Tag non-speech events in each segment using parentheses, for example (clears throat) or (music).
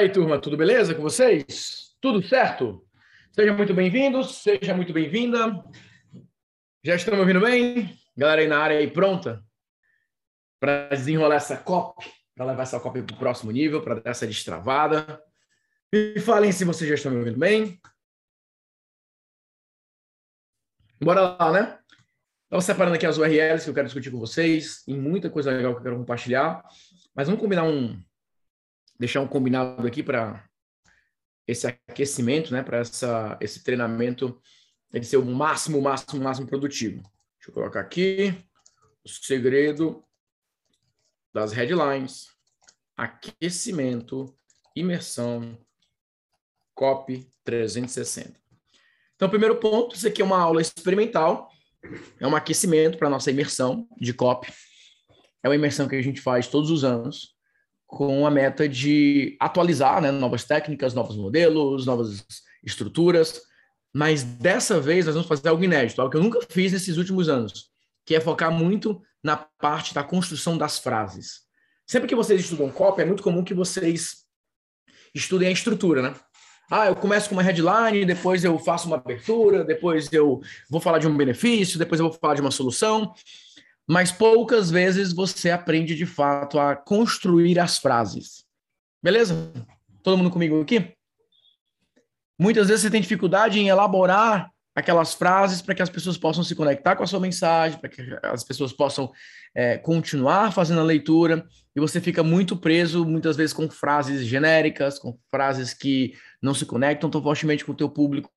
aí, turma, tudo beleza com vocês? Tudo certo? Sejam muito bem-vindos, seja muito bem-vinda. Já estão me ouvindo bem? Galera aí na área aí pronta para desenrolar essa copy, para levar essa copy para o próximo nível, para dar essa destravada. Me falem se vocês já estão me ouvindo bem. Bora lá, né? Estava separando aqui as URLs que eu quero discutir com vocês, e muita coisa legal que eu quero compartilhar. Mas vamos combinar um. Deixar um combinado aqui para esse aquecimento, né? Para esse treinamento ele ser o máximo, máximo, máximo produtivo. Deixa eu colocar aqui o segredo das headlines, aquecimento, imersão, copy 360. Então, primeiro ponto, isso aqui é uma aula experimental, é um aquecimento para a nossa imersão de copy. É uma imersão que a gente faz todos os anos, com a meta de atualizar né, novas técnicas, novos modelos, novas estruturas, mas dessa vez nós vamos fazer algo inédito, algo que eu nunca fiz nesses últimos anos, que é focar muito na parte da construção das frases. Sempre que vocês estudam copy, é muito comum que vocês estudem a estrutura, né? Ah, eu começo com uma headline, depois eu faço uma abertura, depois eu vou falar de um benefício, depois eu vou falar de uma solução. Mas poucas vezes você aprende de fato a construir as frases. Beleza? Todo mundo comigo aqui? Muitas vezes você tem dificuldade em elaborar aquelas frases para que as pessoas possam se conectar com a sua mensagem, para que as pessoas possam é, continuar fazendo a leitura, e você fica muito preso, muitas vezes, com frases genéricas, com frases que não se conectam tão fortemente com o teu público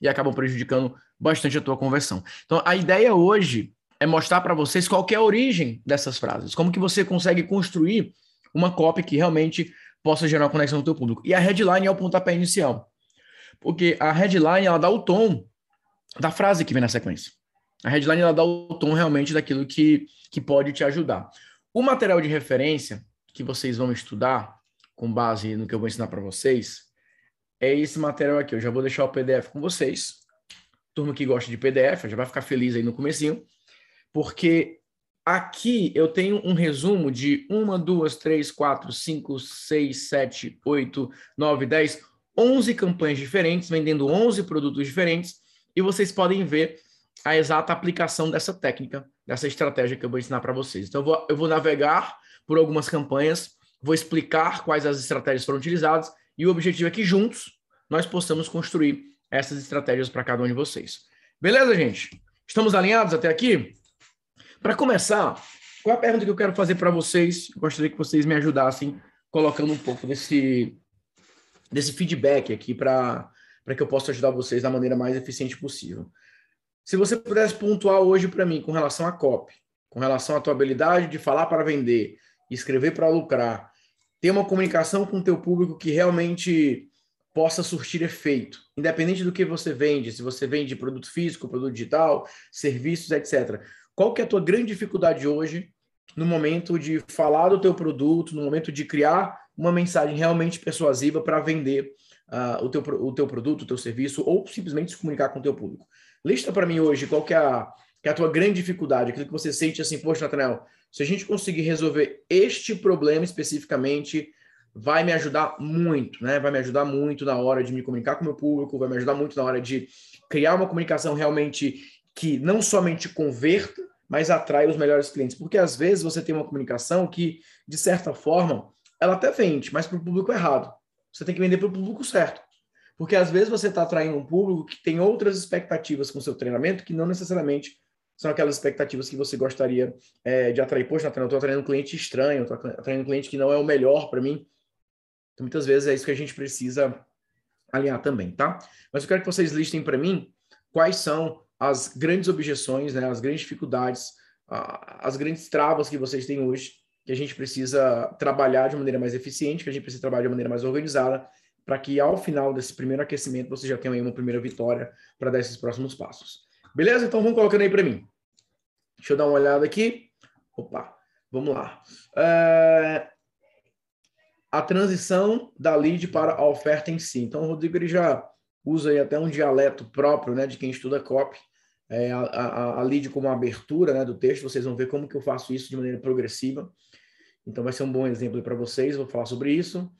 e acabam prejudicando bastante a tua conversão. Então, a ideia hoje é mostrar para vocês qual é a origem dessas frases, como que você consegue construir uma copy que realmente possa gerar conexão no teu público. E a headline é o pontapé inicial porque a headline ela dá o tom da frase que vem na sequência. A headline ela dá o tom realmente daquilo que, que pode te ajudar. O material de referência que vocês vão estudar, com base no que eu vou ensinar para vocês, é esse material aqui. Eu já vou deixar o PDF com vocês. Turma que gosta de PDF, já vai ficar feliz aí no comecinho, porque aqui eu tenho um resumo de uma, duas, três, quatro, cinco, seis, sete, oito, nove, dez, 11 campanhas diferentes, vendendo 11 produtos diferentes, e vocês podem ver a exata aplicação dessa técnica, dessa estratégia que eu vou ensinar para vocês. Então, eu vou, eu vou navegar por algumas campanhas, vou explicar quais as estratégias foram utilizadas, e o objetivo é que juntos nós possamos construir essas estratégias para cada um de vocês. Beleza, gente? Estamos alinhados até aqui? Para começar, qual a pergunta que eu quero fazer para vocês? Gostaria que vocês me ajudassem colocando um pouco desse, desse feedback aqui para que eu possa ajudar vocês da maneira mais eficiente possível. Se você pudesse pontuar hoje para mim com relação a copy, com relação à tua habilidade de falar para vender, escrever para lucrar, ter uma comunicação com o teu público que realmente possa surtir efeito, independente do que você vende, se você vende produto físico, produto digital, serviços, etc. Qual que é a tua grande dificuldade hoje no momento de falar do teu produto, no momento de criar uma mensagem realmente persuasiva para vender uh, o, teu, o teu produto, o teu serviço, ou simplesmente se comunicar com o teu público. Lista para mim hoje qual que é, a, que é a tua grande dificuldade, aquilo que você sente assim, poxa, Nathanael, se a gente conseguir resolver este problema especificamente, vai me ajudar muito, né? Vai me ajudar muito na hora de me comunicar com o meu público, vai me ajudar muito na hora de criar uma comunicação realmente que não somente converta, mas atrai os melhores clientes. Porque às vezes você tem uma comunicação que, de certa forma, ela até vende, mas para o público errado. Você tem que vender para o público certo. Porque às vezes você está atraindo um público que tem outras expectativas com o seu treinamento que não necessariamente são aquelas expectativas que você gostaria é, de atrair. Poxa, Nathanael, eu estou atraindo um cliente estranho, estou atraindo um cliente que não é o melhor para mim. Então, muitas vezes é isso que a gente precisa alinhar também, tá? Mas eu quero que vocês listem para mim quais são as grandes objeções, né, as grandes dificuldades, as grandes travas que vocês têm hoje que a gente precisa trabalhar de maneira mais eficiente, que a gente precisa trabalhar de maneira mais organizada, para que ao final desse primeiro aquecimento você já tenha uma primeira vitória para dar esses próximos passos. Beleza? Então vamos colocando aí para mim. Deixa eu dar uma olhada aqui. Opa, vamos lá. É... A transição da lead para a oferta em si. Então o Rodrigo ele já usa aí até um dialeto próprio né, de quem estuda copy. É, a, a, a lead como abertura né, do texto, vocês vão ver como que eu faço isso de maneira progressiva. Então vai ser um bom exemplo para vocês, vou falar sobre isso.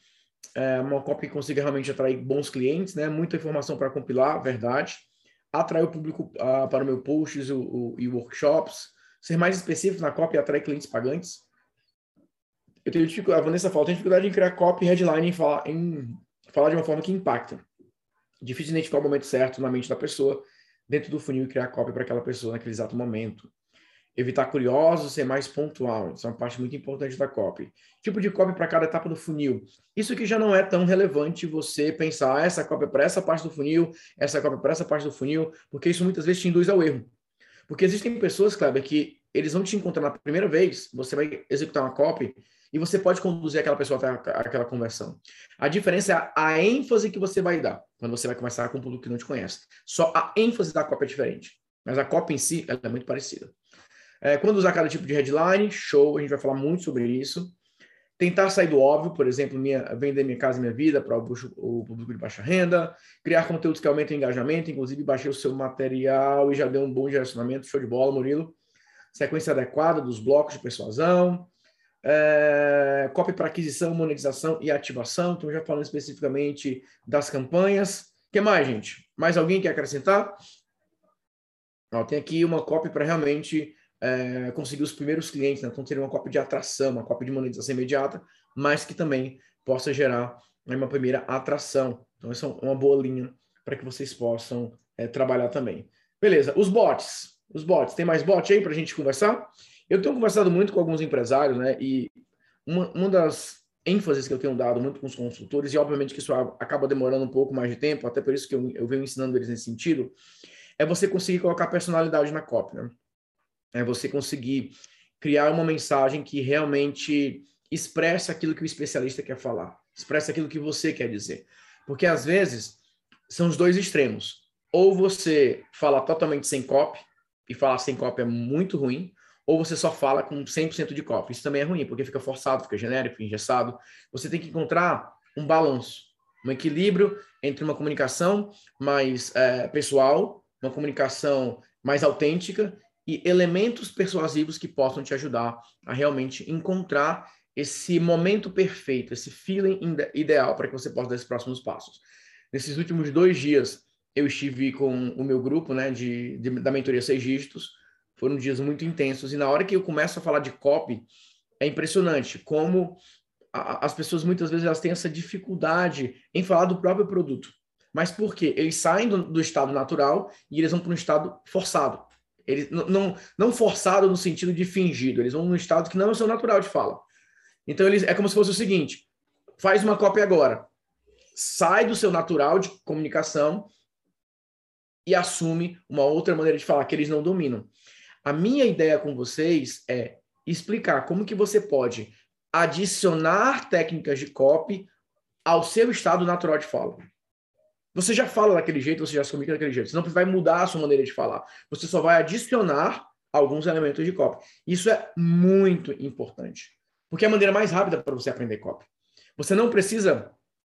é uma copy que consiga realmente atrair bons clientes, né? Muita informação para compilar, verdade. Atrair o público uh, para o meu posts o, o, e workshops. Ser mais específico na copy e atrair clientes pagantes. Eu tenho dificuldade, a Vanessa fala, tem dificuldade em criar copy headline em falar, em falar de uma forma que impacta. Difícil identificar o momento certo na mente da pessoa dentro do funil e criar copy para aquela pessoa naquele exato momento evitar curiosos, ser mais pontual. Isso é uma parte muito importante da copy. Tipo de copy para cada etapa do funil. Isso que já não é tão relevante você pensar ah, essa copy é para essa parte do funil, essa copy é para essa parte do funil, porque isso muitas vezes te induz ao erro. Porque existem pessoas, Kleber, que eles vão te encontrar na primeira vez, você vai executar uma copy e você pode conduzir aquela pessoa até aquela conversão. A diferença é a, ênfase que você vai dar quando você vai conversar com um público que não te conhece. Só a ênfase da copy é diferente. Mas a copy em si, é muito parecida. É, quando usar cada tipo de headline, show, a gente vai falar muito sobre isso. Tentar sair do óbvio, por exemplo, minha, vender minha casa e minha vida para o, o, público de baixa renda, criar conteúdos que aumentem o engajamento, inclusive baixei o seu material e já deu um bom direcionamento, show de bola, Murilo. Sequência adequada dos blocos de persuasão, é, copy para aquisição, monetização e ativação. Então, já falando especificamente das campanhas. O que mais, gente? Mais alguém quer acrescentar? Ó, tem aqui uma copy para realmente é, conseguir os primeiros clientes, né? então ter uma cópia de atração, uma cópia de monetização imediata, mas que também possa gerar uma primeira atração. Então, essa é uma boa linha para que vocês possam é, trabalhar também. Beleza, os bots. Os bots, tem mais bot aí para a gente conversar? Eu tenho conversado muito com alguns empresários, né? E uma, uma das ênfases que eu tenho dado muito com os consultores, e obviamente que isso acaba demorando um pouco mais de tempo, até por isso que eu, eu venho ensinando eles nesse sentido, é você conseguir colocar personalidade na cópia. Né? é você conseguir criar uma mensagem que realmente expressa aquilo que o especialista quer falar, expressa aquilo que você quer dizer. Porque às vezes são os dois extremos. Ou você fala totalmente sem copy, e falar sem copy é muito ruim, ou você só fala com 100% de copy. Isso também é ruim, porque fica forçado, fica genérico, fica engessado. Você tem que encontrar um balanço, um equilíbrio entre uma comunicação mais é, pessoal, uma comunicação mais autêntica e elementos persuasivos que possam te ajudar a realmente encontrar esse momento perfeito, esse feeling ideal para que você possa dar esses próximos passos. Nesses últimos dois dias, eu estive com o meu grupo né, de, de, da mentoria Seis Dígitos. Foram dias muito intensos. E na hora que eu começo a falar de copy, é impressionante como a, as pessoas muitas vezes elas têm essa dificuldade em falar do próprio produto. Mas por quê? Eles saem do, do estado natural e eles vão para um estado forçado. Eles não, não forçado no sentido de fingido, eles vão num estado que não é o seu natural de fala. Então eles é como se fosse o seguinte: faz uma cópia agora, sai do seu natural de comunicação e assume uma outra maneira de falar que eles não dominam. A minha ideia com vocês é explicar como que você pode adicionar técnicas de copy ao seu estado natural de fala. Você já fala daquele jeito, você já se comunica daquele jeito. Você não vai mudar a sua maneira de falar. Você só vai adicionar alguns elementos de copy. Isso é muito importante. Porque é a maneira mais rápida para você aprender copy. Você não precisa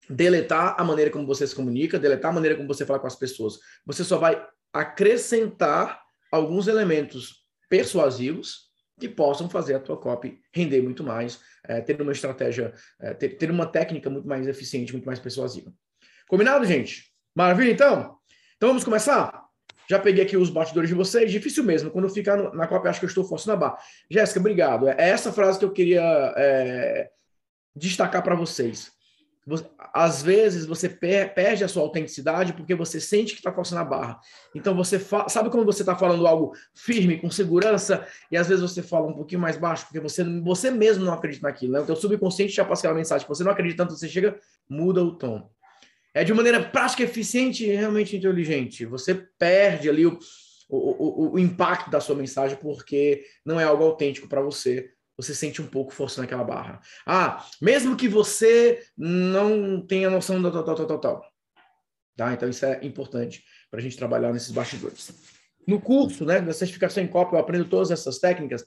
deletar a maneira como você se comunica, deletar a maneira como você fala com as pessoas. Você só vai acrescentar alguns elementos persuasivos que possam fazer a tua copy render muito mais, é, ter uma estratégia, é, ter, ter uma técnica muito mais eficiente, muito mais persuasiva. Combinado, gente? Maravilha, então? Então vamos começar? Já peguei aqui os batidores de vocês. Difícil mesmo. Quando ficar no, na cópia, acho que eu estou forçando a barra. Jéssica, obrigado. É essa frase que eu queria é, destacar para vocês. Às vezes você perde a sua autenticidade porque você sente que está forçando a barra. Então você sabe quando você está falando algo firme, com segurança, e às vezes você fala um pouquinho mais baixo porque você, você mesmo não acredita naquilo. Né? O teu subconsciente já passa aquela mensagem. Você não acredita tanto, você chega, muda o tom é de maneira prática, eficiente e realmente inteligente. Você perde ali o, o, o, o impacto da sua mensagem porque não é algo autêntico para você. Você sente um pouco forçando aquela barra. Ah, mesmo que você não tenha noção do tal, tal, tal, tal, tal. Tá? Então, isso é importante para a gente trabalhar nesses bastidores. No curso né, da certificação em COP, eu aprendo todas essas técnicas.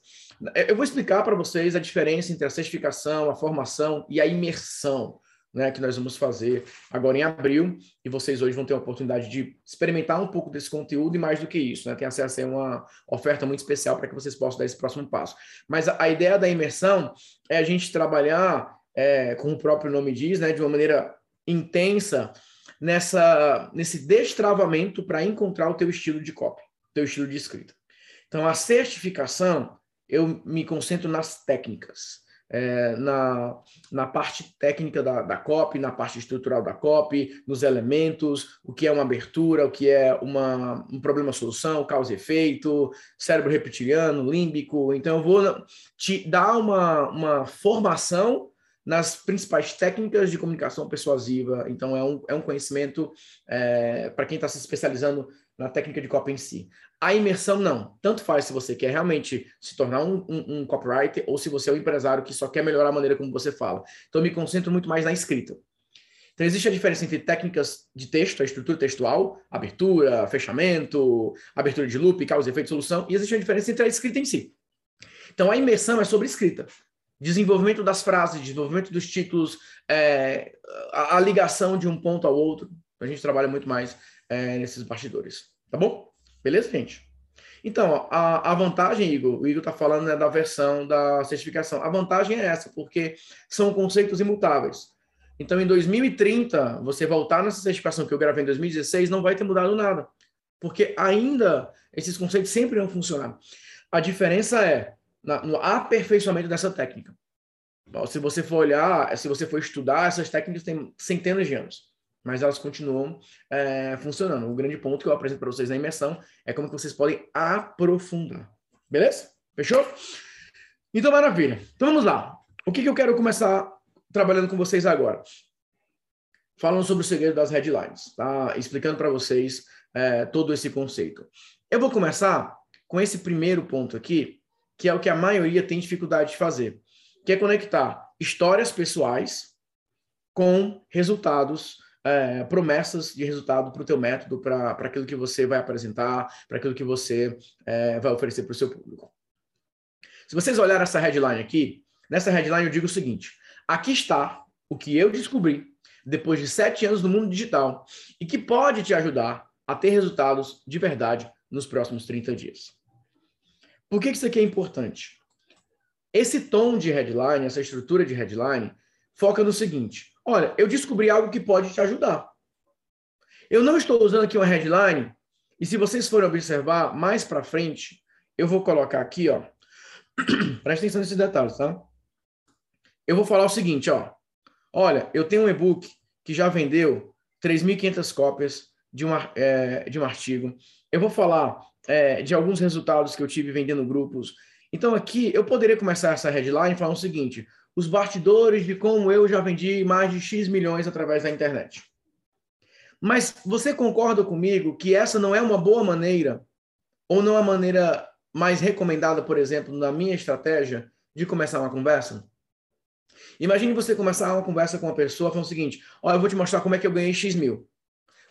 Eu vou explicar para vocês a diferença entre a certificação, a formação e a imersão né, que nós vamos fazer agora em abril, e vocês hoje vão ter a oportunidade de experimentar um pouco desse conteúdo e mais do que isso, né, tem acesso a uma oferta muito especial para que vocês possam dar esse próximo passo. Mas a, a ideia da imersão é a gente trabalhar é, como o próprio nome diz, né, de uma maneira intensa nessa nesse destravamento para encontrar o teu estilo de copy, teu estilo de escrita. Então, a certificação, eu me concentro nas técnicas é, na, na parte técnica da, da copy, na parte estrutural da copy, nos elementos, o que é uma abertura, o que é uma, um problema-solução, causa e efeito, cérebro reptiliano, límbico. Então, eu vou te dar uma, uma formação nas principais técnicas de comunicação persuasiva. Então, é um, é um conhecimento é, para quem está se especializando na técnica de copy em si. A imersão, não. Tanto faz se você quer realmente se tornar um, um, um copywriter ou se você é um empresário que só quer melhorar a maneira como você fala. Então, eu me concentro muito mais na escrita. Então, existe a diferença entre técnicas de texto, a estrutura textual, abertura, fechamento, abertura de loop, causa, efeito, solução, e existe a diferença entre a escrita em si. Então, a imersão é sobre escrita. Desenvolvimento das frases, desenvolvimento dos títulos, é, a, a, ligação de um ponto ao outro. A gente trabalha muito mais é, nesses bastidores. Tá bom? Beleza, gente? Então, a, a vantagem, Igor, o Igor está falando né, da versão da certificação. A vantagem é essa, porque são conceitos imutáveis. Então, em 2030, você voltar nessa certificação que eu gravei em 2016, não vai ter mudado nada. Porque ainda esses conceitos sempre vão funcionar. A diferença é na, no aperfeiçoamento dessa técnica. Se você for olhar, se você for estudar, essas técnicas têm centenas de anos mas elas continuam é, funcionando. O grande ponto que eu apresento para vocês na imersão é como que vocês podem aprofundar. Beleza? Fechou? Então, maravilha. Então, vamos lá. O que, que eu quero começar trabalhando com vocês agora? Falando sobre o segredo das headlines, tá? Explicando para vocês é, todo esse conceito. Eu vou começar com esse primeiro ponto aqui, que é o que a maioria tem dificuldade de fazer, que é conectar histórias pessoais com resultados é, promessas de resultado para o teu método, para aquilo que você vai apresentar, para aquilo que você é, vai oferecer para o seu público. Se vocês olharem essa headline aqui, nessa headline eu digo o seguinte: aqui está o que eu descobri depois de sete anos no mundo digital e que pode te ajudar a ter resultados de verdade nos próximos 30 dias. Por que isso aqui é importante? Esse tom de headline, essa estrutura de headline, foca no seguinte: Olha, eu descobri algo que pode te ajudar. Eu não estou usando aqui uma headline, e se vocês forem observar mais para frente, eu vou colocar aqui, ó. (clears throat) Presta atenção nesses detalhes, tá? Eu vou falar o seguinte, ó. Olha, eu tenho um e-book que já vendeu 3.500 cópias de, uma, é, de um artigo. Eu vou falar é, de alguns resultados que eu tive vendendo grupos. Então, aqui, eu poderia começar essa headline falando o seguinte: os bastidores de como eu já vendi mais de X milhões através da internet. Mas você concorda comigo que essa não é uma boa maneira, ou não é a maneira mais recomendada, por exemplo, na minha estratégia de começar uma conversa? Imagine você começar uma conversa com uma pessoa falando o seguinte: Olha, eu vou te mostrar como é que eu ganhei X mil.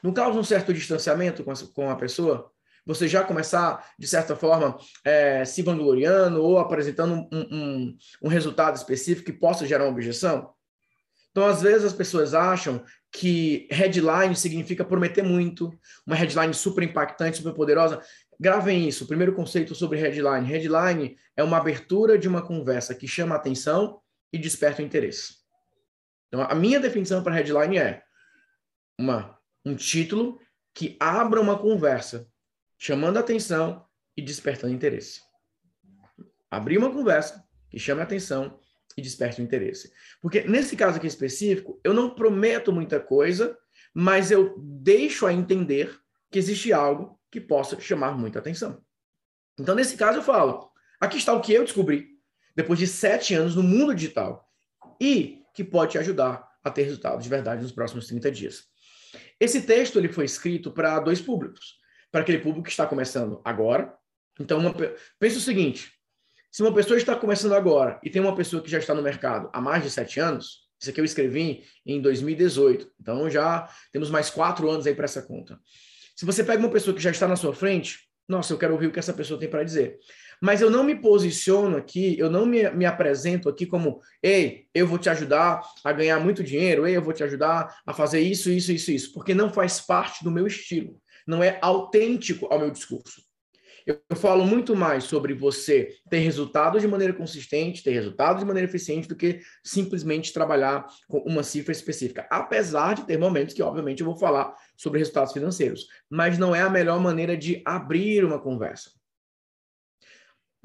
Não causa um certo distanciamento com a pessoa? Você já começar, de certa forma, é, se vangloriando ou apresentando um, um, um resultado específico que possa gerar uma objeção? Então, às vezes, as pessoas acham que headline significa prometer muito, uma headline super impactante, super poderosa. Gravem isso. O primeiro conceito sobre headline. Headline é uma abertura de uma conversa que chama a atenção e desperta o interesse. Então, a minha definição para headline é uma, um título que abra uma conversa chamando atenção e despertando interesse. Abrir uma conversa que chame atenção e desperte o interesse. Porque nesse caso aqui específico, eu não prometo muita coisa, mas eu deixo a entender que existe algo que possa chamar muita atenção. Então, nesse caso, eu falo: aqui está o que eu descobri depois de sete anos no mundo digital e que pode te ajudar a ter resultados de verdade nos próximos 30 dias. Esse texto ele foi escrito para dois públicos para aquele público que está começando agora. Então, uma, pense o seguinte: se uma pessoa está começando agora e tem uma pessoa que já está no mercado há mais de sete anos, isso aqui eu escrevi em 2018, então já temos mais quatro anos aí para essa conta. Se você pega uma pessoa que já está na sua frente, nossa, eu quero ouvir o que essa pessoa tem para dizer. Mas eu não me posiciono aqui, eu não me, me apresento aqui como, ei, eu vou te ajudar a ganhar muito dinheiro, ei, eu vou te ajudar a fazer isso, isso, isso, isso, porque não faz parte do meu estilo não é autêntico ao meu discurso. Eu, falo muito mais sobre você ter resultados de maneira consistente, ter resultados de maneira eficiente, do que simplesmente trabalhar com uma cifra específica. Apesar de ter momentos que, obviamente, eu vou falar sobre resultados financeiros, mas não é a melhor maneira de abrir uma conversa.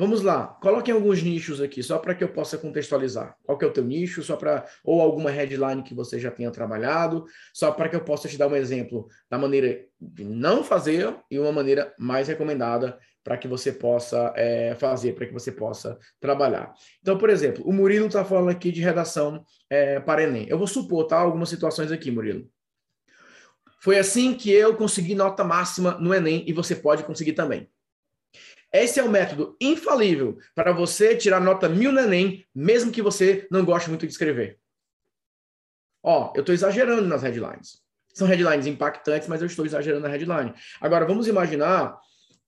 Vamos lá, coloquem alguns nichos aqui, só para que eu possa contextualizar. Qual que é o teu nicho, só para ou alguma headline que você já tenha trabalhado, só para que eu possa te dar um exemplo da maneira de não fazer e uma maneira mais recomendada para que você possa é, fazer, para que você possa trabalhar. Então, por exemplo, o Murilo está falando aqui de redação é, para Enem. Eu vou supor, tá? Algumas situações aqui, Murilo. Foi assim que eu consegui nota máxima no Enem e você pode conseguir também. Esse é o método infalível para você tirar nota mil no Enem, mesmo que você não goste muito de escrever. Ó, eu estou exagerando nas headlines. São headlines impactantes, mas eu estou exagerando na headline. Agora, vamos imaginar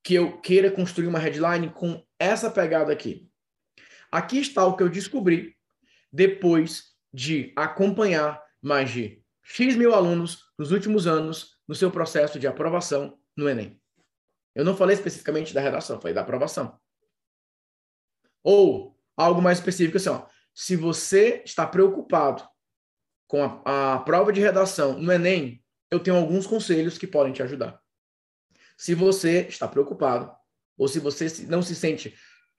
que eu queira construir uma headline com essa pegada aqui. Aqui está o que eu descobri depois de acompanhar mais de X mil alunos nos últimos anos no seu processo de aprovação no Enem. Eu não falei especificamente da redação, falei da aprovação. Ou algo mais específico assim, ó, se você está preocupado com a, a prova de redação no Enem, eu tenho alguns conselhos que podem te ajudar. Se você está preocupado, ou se você não se sente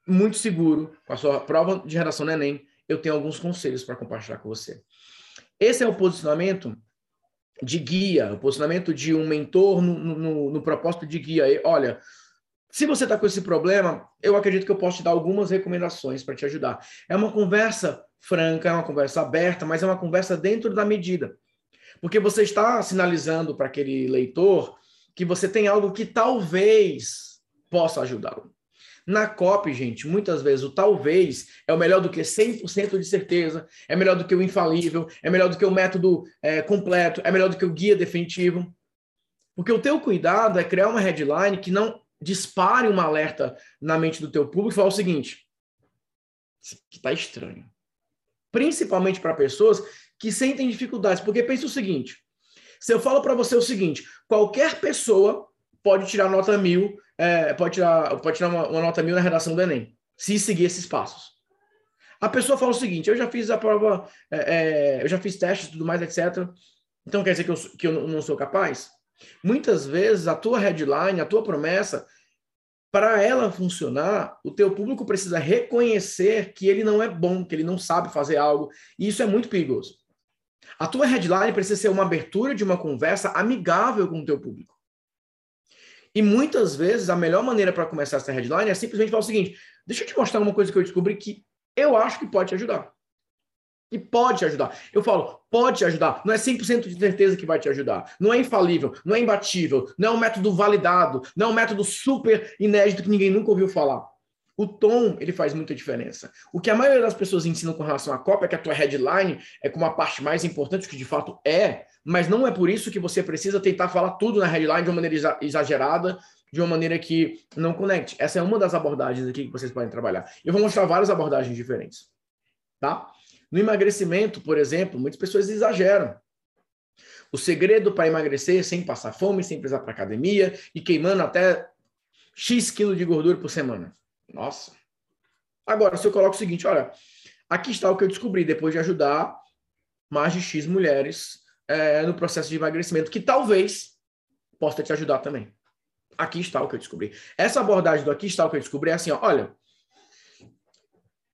muito seguro com a sua prova de redação no Enem, eu tenho alguns conselhos para compartilhar com você. Esse é o posicionamento de guia, o posicionamento de um mentor no, no, no propósito de guia. E, olha, se você está com esse problema, eu acredito que eu posso te dar algumas recomendações para te ajudar. É uma conversa franca, é uma conversa aberta, mas é uma conversa dentro da medida. Porque você está sinalizando para aquele leitor que você tem algo que talvez possa ajudá-lo. Na COP, gente, muitas vezes o talvez é o melhor do que 100% de certeza, é melhor do que o infalível, é melhor do que o método é, completo, é melhor do que o guia definitivo. Porque o teu cuidado é criar uma headline que não dispare um alerta na mente do teu público e falar o seguinte, aqui está estranho. Principalmente para pessoas que sentem dificuldades. Porque pensa o seguinte, se eu falo para você o seguinte, qualquer pessoa pode tirar nota mil é, pode tirar, pode tirar uma, uma, nota mil na redação do Enem, se seguir esses passos. A pessoa fala o seguinte: eu já fiz a prova, é, é, eu já fiz testes e tudo mais, etc. Então quer dizer que eu, que eu não sou capaz? Muitas vezes a tua headline, a tua promessa, para ela funcionar, o teu público precisa reconhecer que ele não é bom, que ele não sabe fazer algo, e isso é muito perigoso. A tua headline precisa ser uma abertura de uma conversa amigável com o teu público. E muitas vezes a melhor maneira para começar essa headline é simplesmente falar o seguinte: deixa eu te mostrar uma coisa que eu descobri que eu acho que pode te ajudar. E pode te ajudar. Eu falo, pode te ajudar. Não é 100% de certeza que vai te ajudar. Não é infalível, não é imbatível, não é um método validado, não é um método super inédito que ninguém nunca ouviu falar. O tom, ele faz muita diferença. O que a maioria das pessoas ensinam com relação à cópia é que a tua headline é como a parte mais importante, que de fato é, mas não é por isso que você precisa tentar falar tudo na headline de uma maneira exagerada, de uma maneira que não conecte. Essa é uma das abordagens aqui que vocês podem trabalhar. Eu vou mostrar várias abordagens diferentes, tá? No emagrecimento, por exemplo, muitas pessoas exageram. O segredo para emagrecer sem passar fome, sem precisar para academia e queimando até X quilos de gordura por semana. Nossa. Agora, se eu coloco o seguinte, olha, aqui está o que eu descobri depois de ajudar mais de X mulheres é, no processo de emagrecimento, que talvez possa te ajudar também. Aqui está o que eu descobri. Essa abordagem do aqui está o que eu descobri é assim, ó, olha,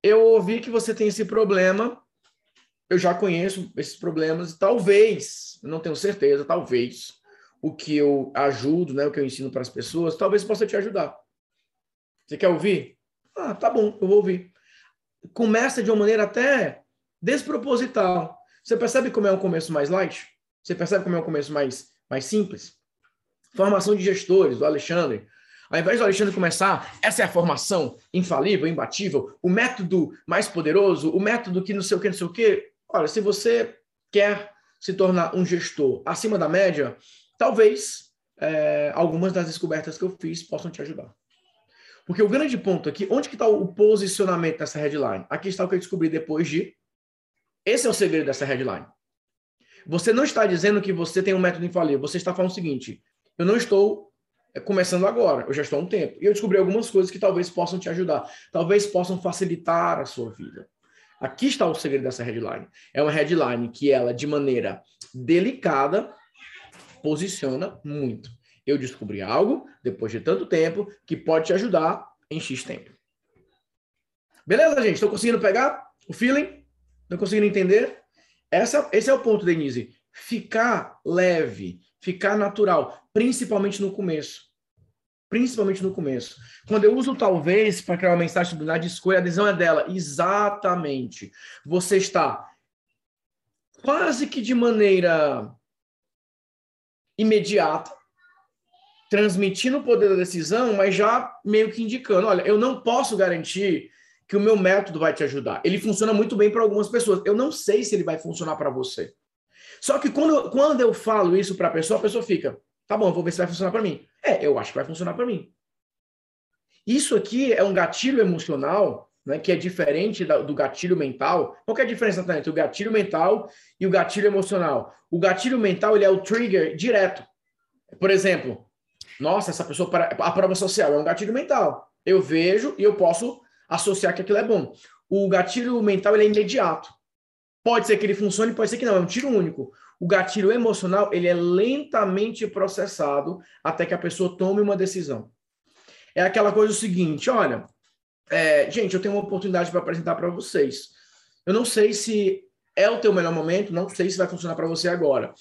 eu ouvi que você tem esse problema, eu já conheço esses problemas, e talvez, não tenho certeza, talvez, o que eu ajudo, né, o que eu ensino para as pessoas, talvez possa te ajudar. Você quer ouvir? Ah, tá bom, eu vou ouvir. Começa de uma maneira até desproposital. Você percebe como é um começo mais light? Você percebe como é um começo mais, mais simples? Formação de gestores, do Alexandre. Ao invés do Alexandre começar, essa é a formação infalível, imbatível, o método mais poderoso, o método que não sei o que, não sei o que. Olha, se você quer se tornar um gestor acima da média, talvez é, algumas das descobertas que eu fiz possam te ajudar. Porque o grande ponto aqui, onde que está o posicionamento dessa headline? Aqui está o que eu descobri depois de esse é o segredo dessa headline. Você não está dizendo que você tem um método infalível. Você está falando o seguinte: eu não estou é começando agora, eu já estou há um tempo. E eu descobri algumas coisas que talvez possam te ajudar, talvez possam facilitar a sua vida. Aqui está o segredo dessa headline. É uma headline que ela, de maneira delicada, posiciona muito. Eu descobri algo, depois de tanto tempo, que pode te ajudar em X tempo. Beleza, gente? Estou conseguindo pegar o feeling? Estão conseguindo entender? Essa, esse é o ponto, Denise. Ficar leve, ficar natural, principalmente no começo. Principalmente no começo. Quando eu uso talvez para criar uma mensagem de escolha, a decisão é dela. Exatamente. Você está quase que de maneira imediata, transmitindo o poder da decisão, mas já meio que indicando: olha, eu não posso garantir que o meu método vai te ajudar. Ele funciona muito bem para algumas pessoas. Eu não sei se ele vai funcionar para você. Só que quando, quando eu falo isso para a pessoa, a pessoa fica: tá bom, vou ver se vai funcionar para mim. É, eu acho que vai funcionar para mim. Isso aqui é um gatilho emocional né, que é diferente da, do gatilho mental. Qual é a diferença entre o gatilho mental e o gatilho emocional? O gatilho mental ele é o trigger direto. Por exemplo, nossa, essa pessoa para a prova social é um gatilho mental. Eu vejo e eu posso associar que aquilo é bom. O gatilho mental ele é imediato. Pode ser que ele funcione, pode ser que não, é um tiro único. O gatilho emocional ele é lentamente processado até que a pessoa tome uma decisão. É aquela coisa o seguinte, olha, é, gente, eu tenho uma oportunidade para apresentar para vocês. Eu não sei se é o teu melhor momento, não sei se vai funcionar para você agora.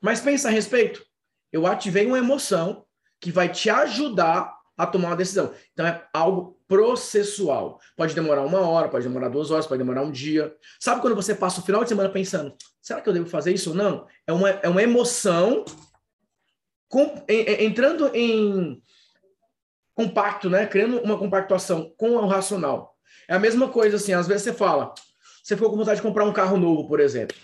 Mas pensa a respeito. Eu ativei uma emoção que vai te ajudar a tomar uma decisão. Então é algo processual. Pode demorar uma hora, pode demorar duas horas, pode demorar um dia. Sabe quando você passa o final de semana pensando, será que eu devo fazer isso ou não? É uma, é uma emoção com, entrando em compacto, né? Criando uma compactuação com o racional. É a mesma coisa assim, às vezes você fala, você ficou com vontade de comprar um carro novo, por exemplo.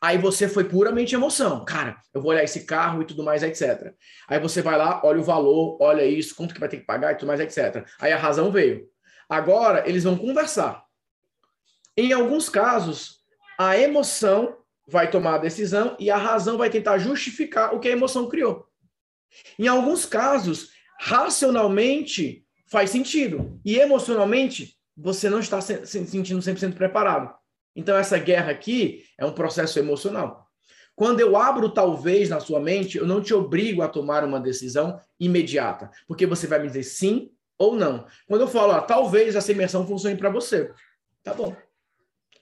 Aí você foi puramente emoção. Cara, eu vou olhar esse carro e tudo mais, etc. Aí você vai lá, olha o valor, olha isso, quanto que vai ter que pagar e tudo mais, etc. Aí a razão veio. Agora eles vão conversar. Em alguns casos, a emoção vai tomar a decisão e a razão vai tentar justificar o que a emoção criou. Em alguns casos, racionalmente faz sentido e emocionalmente você não está se sentindo 100% preparado. Então, essa guerra aqui é um processo emocional. Quando eu abro talvez na sua mente, eu não te obrigo a tomar uma decisão imediata, porque você vai me dizer sim ou não. Quando eu falo, ah, talvez essa imersão funcione para você, tá bom.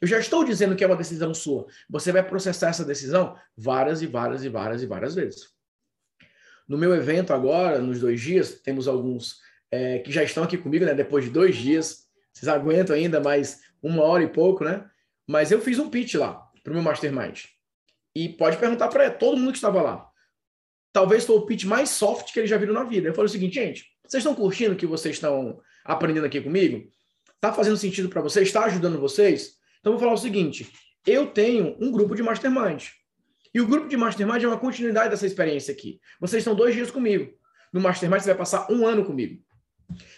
Eu já estou dizendo que é uma decisão sua. Você vai processar essa decisão várias e várias e várias e várias vezes. No meu evento agora, nos dois dias, temos alguns é, que já estão aqui comigo, né? Depois de dois dias, vocês aguentam ainda mais uma hora e pouco, né? Mas eu fiz um pitch lá para o meu mastermind. E pode perguntar para todo mundo que estava lá. Talvez foi o pitch mais soft que eles já viram na vida. Eu falei o seguinte, gente, vocês estão curtindo o que vocês estão aprendendo aqui comigo? Está fazendo sentido para vocês? Está ajudando vocês? Então, vou falar o seguinte: eu tenho um grupo de mastermind. E o grupo de mastermind é uma continuidade dessa experiência aqui. Vocês estão dois dias comigo. No mastermind, você vai passar um ano comigo.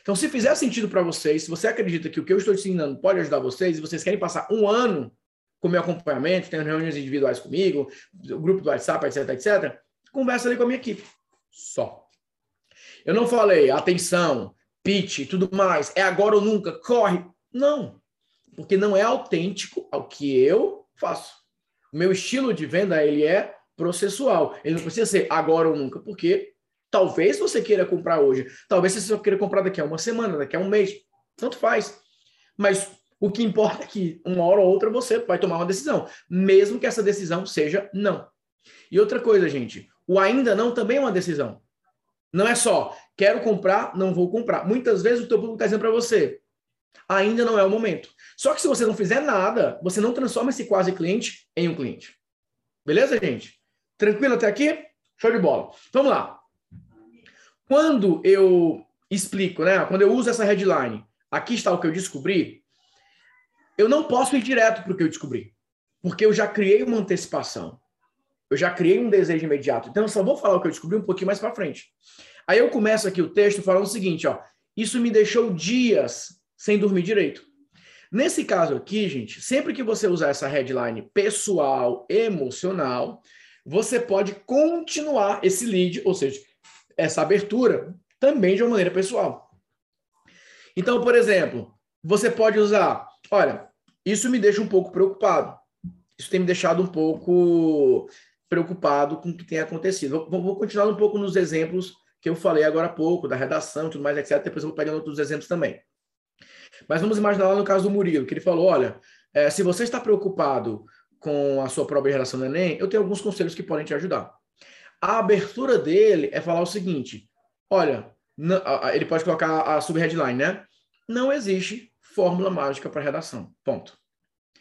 Então, se fizer sentido para vocês, se você acredita que o que eu estou te ensinando pode ajudar vocês, e vocês querem passar um ano com meu acompanhamento, tendo reuniões individuais comigo, o grupo do WhatsApp, etc, etc, conversa ali com a minha equipe. Só. Eu não falei, atenção, pitch tudo mais, é agora ou nunca, corre. Não. Porque não é autêntico ao que eu faço. O meu estilo de venda, ele é processual. Ele não precisa ser agora ou nunca, porque Talvez você queira comprar hoje, talvez você só queira comprar daqui a uma semana, daqui a um mês, tanto faz. Mas o que importa é que uma hora ou outra você vai tomar uma decisão, mesmo que essa decisão seja não. E outra coisa, gente, o ainda não também é uma decisão. Não é só quero comprar, não vou comprar. Muitas vezes o teu público está dizendo para você, ainda não é o momento. Só que se você não fizer nada, você não transforma esse quase cliente em um cliente. Beleza, gente? Tranquilo até aqui? Show de bola. Vamos lá. Quando eu explico, né? Quando eu uso essa headline, aqui está o que eu descobri, eu não posso ir direto para o que eu descobri, porque eu já criei uma antecipação. Eu já criei um desejo imediato. Então, eu só vou falar o que eu descobri um pouquinho mais para frente. Aí eu começo aqui o texto falando o seguinte, ó. Isso me deixou dias sem dormir direito. Nesse caso aqui, gente, sempre que você usar essa headline pessoal, emocional, você pode continuar esse lead, ou seja, essa abertura também de uma maneira pessoal. Então, por exemplo, você pode usar, olha, isso me deixa um pouco preocupado. Isso tem me deixado um pouco preocupado com o que tem acontecido. Vou, vou continuar um pouco nos exemplos que eu falei agora há pouco, da redação, tudo mais, etc. Depois eu vou pegando outros exemplos também. Mas vamos imaginar lá no caso do Murilo, que ele falou: olha, é, se você está preocupado com a sua própria geração do Enem, eu tenho alguns conselhos que podem te ajudar. A abertura dele é falar o seguinte: olha, ele pode colocar a subheadline, né? Não existe fórmula mágica para redação. Ponto.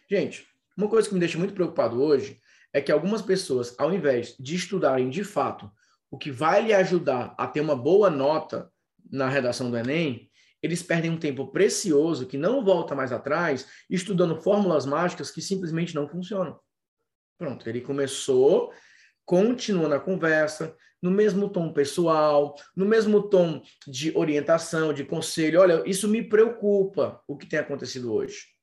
Gente, uma coisa que me deixa muito preocupado hoje é que algumas pessoas, ao invés de estudarem de fato o que vai lhe ajudar a ter uma boa nota na redação do Enem, eles perdem um tempo precioso que não volta mais atrás, estudando fórmulas mágicas que simplesmente não funcionam. Pronto, ele começou, continua na conversa, no mesmo tom pessoal, no mesmo tom de orientação, de conselho. Olha, isso me preocupa o que tem acontecido hoje.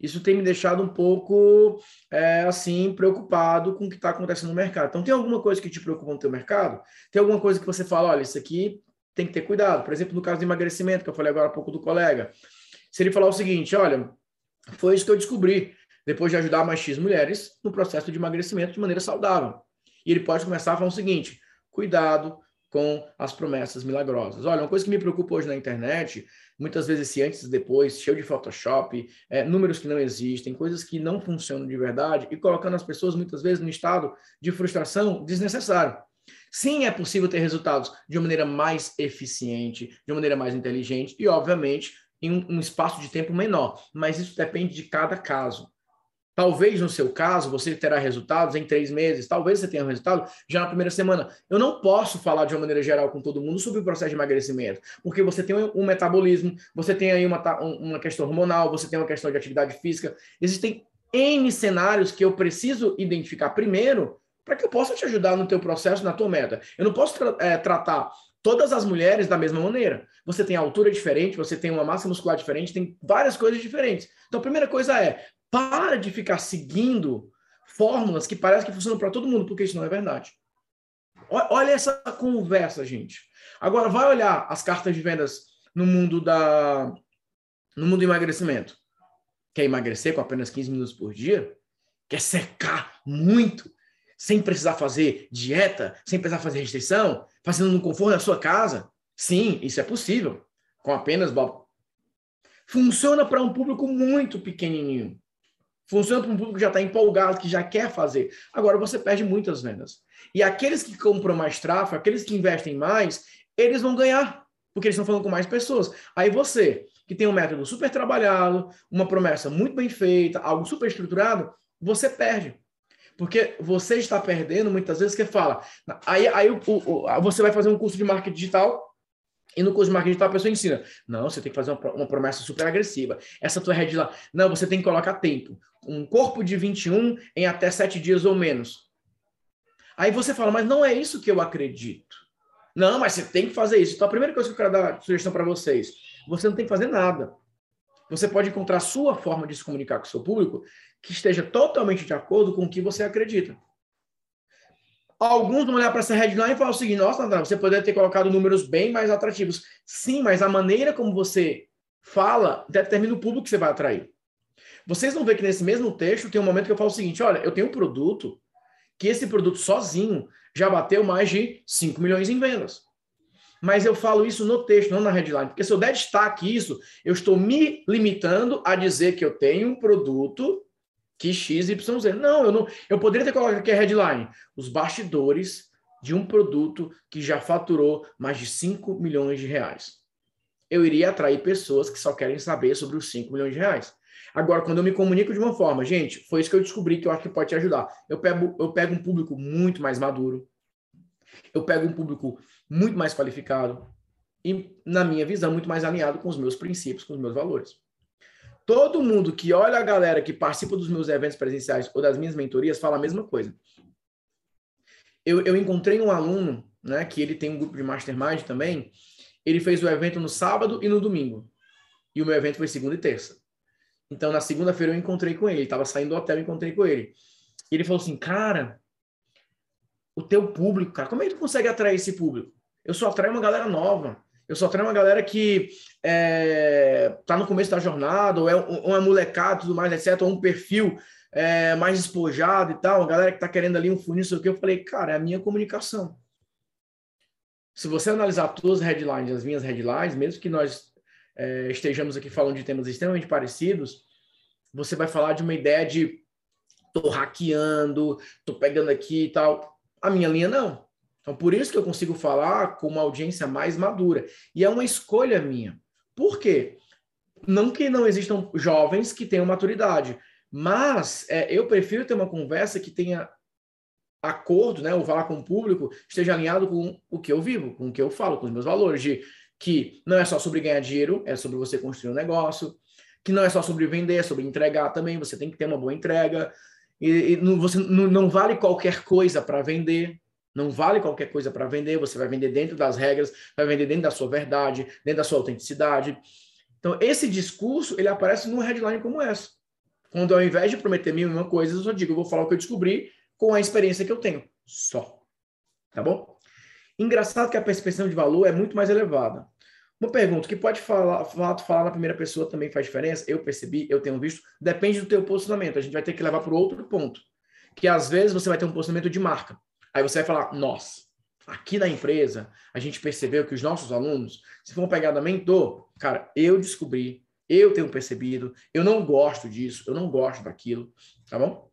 Isso tem me deixado um pouco, é, assim, preocupado com o que está acontecendo no mercado. Então, tem alguma coisa que te preocupa no teu mercado? Tem alguma coisa que você fala, olha, isso aqui tem que ter cuidado. Por exemplo, no caso do emagrecimento, que eu falei agora há pouco do colega. Se ele falar o seguinte, olha, foi isso que eu descobri depois de ajudar mais X mulheres no processo de emagrecimento de maneira saudável. E ele pode começar a falar o seguinte, cuidado com as promessas milagrosas. Olha, uma coisa que me preocupa hoje na internet, muitas vezes esse antes e depois, cheio de Photoshop, é, números que não existem, coisas que não funcionam de verdade e colocando as pessoas muitas vezes no estado de frustração desnecessário. Sim, é possível ter resultados de uma maneira mais eficiente, de uma maneira mais inteligente e, obviamente, em um espaço de tempo menor. Mas isso depende de cada caso. Talvez no seu caso você terá resultados em três meses, talvez você tenha um resultado já na primeira semana. Eu não posso falar de uma maneira geral com todo mundo sobre o processo de emagrecimento, porque você tem um metabolismo, você tem aí uma, uma questão hormonal, você tem uma questão de atividade física. Existem N cenários que eu preciso identificar primeiro para que eu possa te ajudar no teu processo, na tua meta. Eu não posso tra é, tratar todas as mulheres da mesma maneira. Você tem altura diferente, você tem uma massa muscular diferente, tem várias coisas diferentes. Então, a primeira coisa é, para de ficar seguindo fórmulas que parecem que funcionam para todo mundo, porque isso não é verdade. Olha essa conversa, gente. Agora, vai olhar as cartas de vendas no mundo da no mundo do emagrecimento. Quer emagrecer com apenas 15 minutos por dia? Quer secar muito? sem precisar fazer dieta, sem precisar fazer restrição, fazendo no conforto da sua casa? Sim, isso é possível, com apenas. Funciona para um público muito pequenininho. Funciona para um público que já está empolgado, que já quer fazer. Agora você perde muitas vendas. E aqueles que compram mais tráfego, aqueles que investem mais, eles vão ganhar, porque eles estão falando com mais pessoas. Aí você, que tem um método super trabalhado, uma promessa muito bem feita, algo super estruturado, você perde. Porque você está perdendo muitas vezes que fala. Aí, aí o, o, você vai fazer um curso de marketing digital e no curso de marketing digital a pessoa ensina. Não, você tem que fazer uma, uma promessa super agressiva. Essa tua rede lá. Não, você tem que colocar tempo. Um corpo de 21 em até 7 dias ou menos. Aí você fala, mas não é isso que eu acredito. Não, mas você tem que fazer isso. Então a primeira coisa que eu quero dar sugestão para vocês, você não tem que fazer nada. Você pode encontrar a sua forma de se comunicar com o seu público que esteja totalmente de acordo com o que você acredita. Alguns vão olhar para essa headline e falar o seguinte: nossa, Natália, você poderia ter colocado números bem mais atrativos. Sim, mas a maneira como você fala determina o público que você vai atrair. Vocês vão ver que nesse mesmo texto tem um momento que eu falo o seguinte: olha, eu tenho um produto que esse produto sozinho já bateu mais de 5 milhões em vendas. Mas eu falo isso no texto, não na headline, porque se eu der destaque isso, eu estou me limitando a dizer que eu tenho um produto que X, Y, Z. Não, eu não. Eu poderia ter colocado aqui a headline: os bastidores de um produto que já faturou mais de 5 milhões de reais. Eu iria atrair pessoas que só querem saber sobre os 5 milhões de reais. Agora, quando eu me comunico de uma forma, gente, foi isso que eu descobri que eu acho que pode te ajudar. Eu pego, eu pego um público muito mais maduro, eu pego um público muito mais qualificado e, na minha visão, muito mais alinhado com os meus princípios, com os meus valores. Todo mundo que olha a galera que participa dos meus eventos presenciais ou das minhas mentorias fala a mesma coisa. Eu, eu encontrei um aluno, né, que ele tem um grupo de mastermind também. Ele fez o evento no sábado e no domingo. E o meu evento foi segunda e terça. Então, na segunda-feira eu encontrei com ele. Estava saindo do hotel e encontrei com ele. E ele falou assim, cara, o teu público, cara, como é que tu consegue atrair esse público? Eu só atraio uma galera nova. Eu só atraio uma galera que é, tá no começo da jornada, ou é, ou é molecado tudo mais, etc., ou um perfil é, mais despojado e tal, uma galera que tá querendo ali um funil, sei o que. Eu falei, cara, é a minha comunicação. Se você analisar todas as headlines, as minhas headlines, mesmo que nós é, estejamos aqui falando de temas extremamente parecidos, você vai falar de uma ideia de tô hackeando, tô pegando aqui e tal. A minha linha não. Então, por isso que eu consigo falar com uma audiência mais madura. E é uma escolha minha. Por quê? Não que não existam jovens que tenham maturidade, mas é, eu prefiro ter uma conversa que tenha acordo, né, ou falar com o público, esteja alinhado com o que eu vivo, com o que eu falo, com os meus valores, de que não é só sobre ganhar dinheiro, é sobre você construir um negócio, que não é só sobre vender, é sobre entregar também, você tem que ter uma boa entrega, e, e não, você não, não vale qualquer coisa para vender, não vale qualquer coisa para vender, você vai vender dentro das regras, vai vender dentro da sua verdade, dentro da sua autenticidade. Então, esse discurso, ele aparece numa headline como essa. Quando ao invés de prometer mil e uma coisas, eu só digo, eu vou falar o que eu descobri com a experiência que eu tenho. Só. Tá bom? Engraçado que a percepção de valor é muito mais elevada. Uma pergunta, que pode falar, falar, na primeira pessoa também faz diferença? Eu percebi, eu tenho visto. Depende do teu posicionamento. A gente vai ter que levar para outro ponto. Que às vezes você vai ter um posicionamento de marca. Aí você vai falar, nossa, aqui na empresa, a gente percebeu que os nossos alunos, se for pegar mentor, cara, eu descobri, eu tenho percebido, eu não gosto disso, eu não gosto daquilo, tá bom?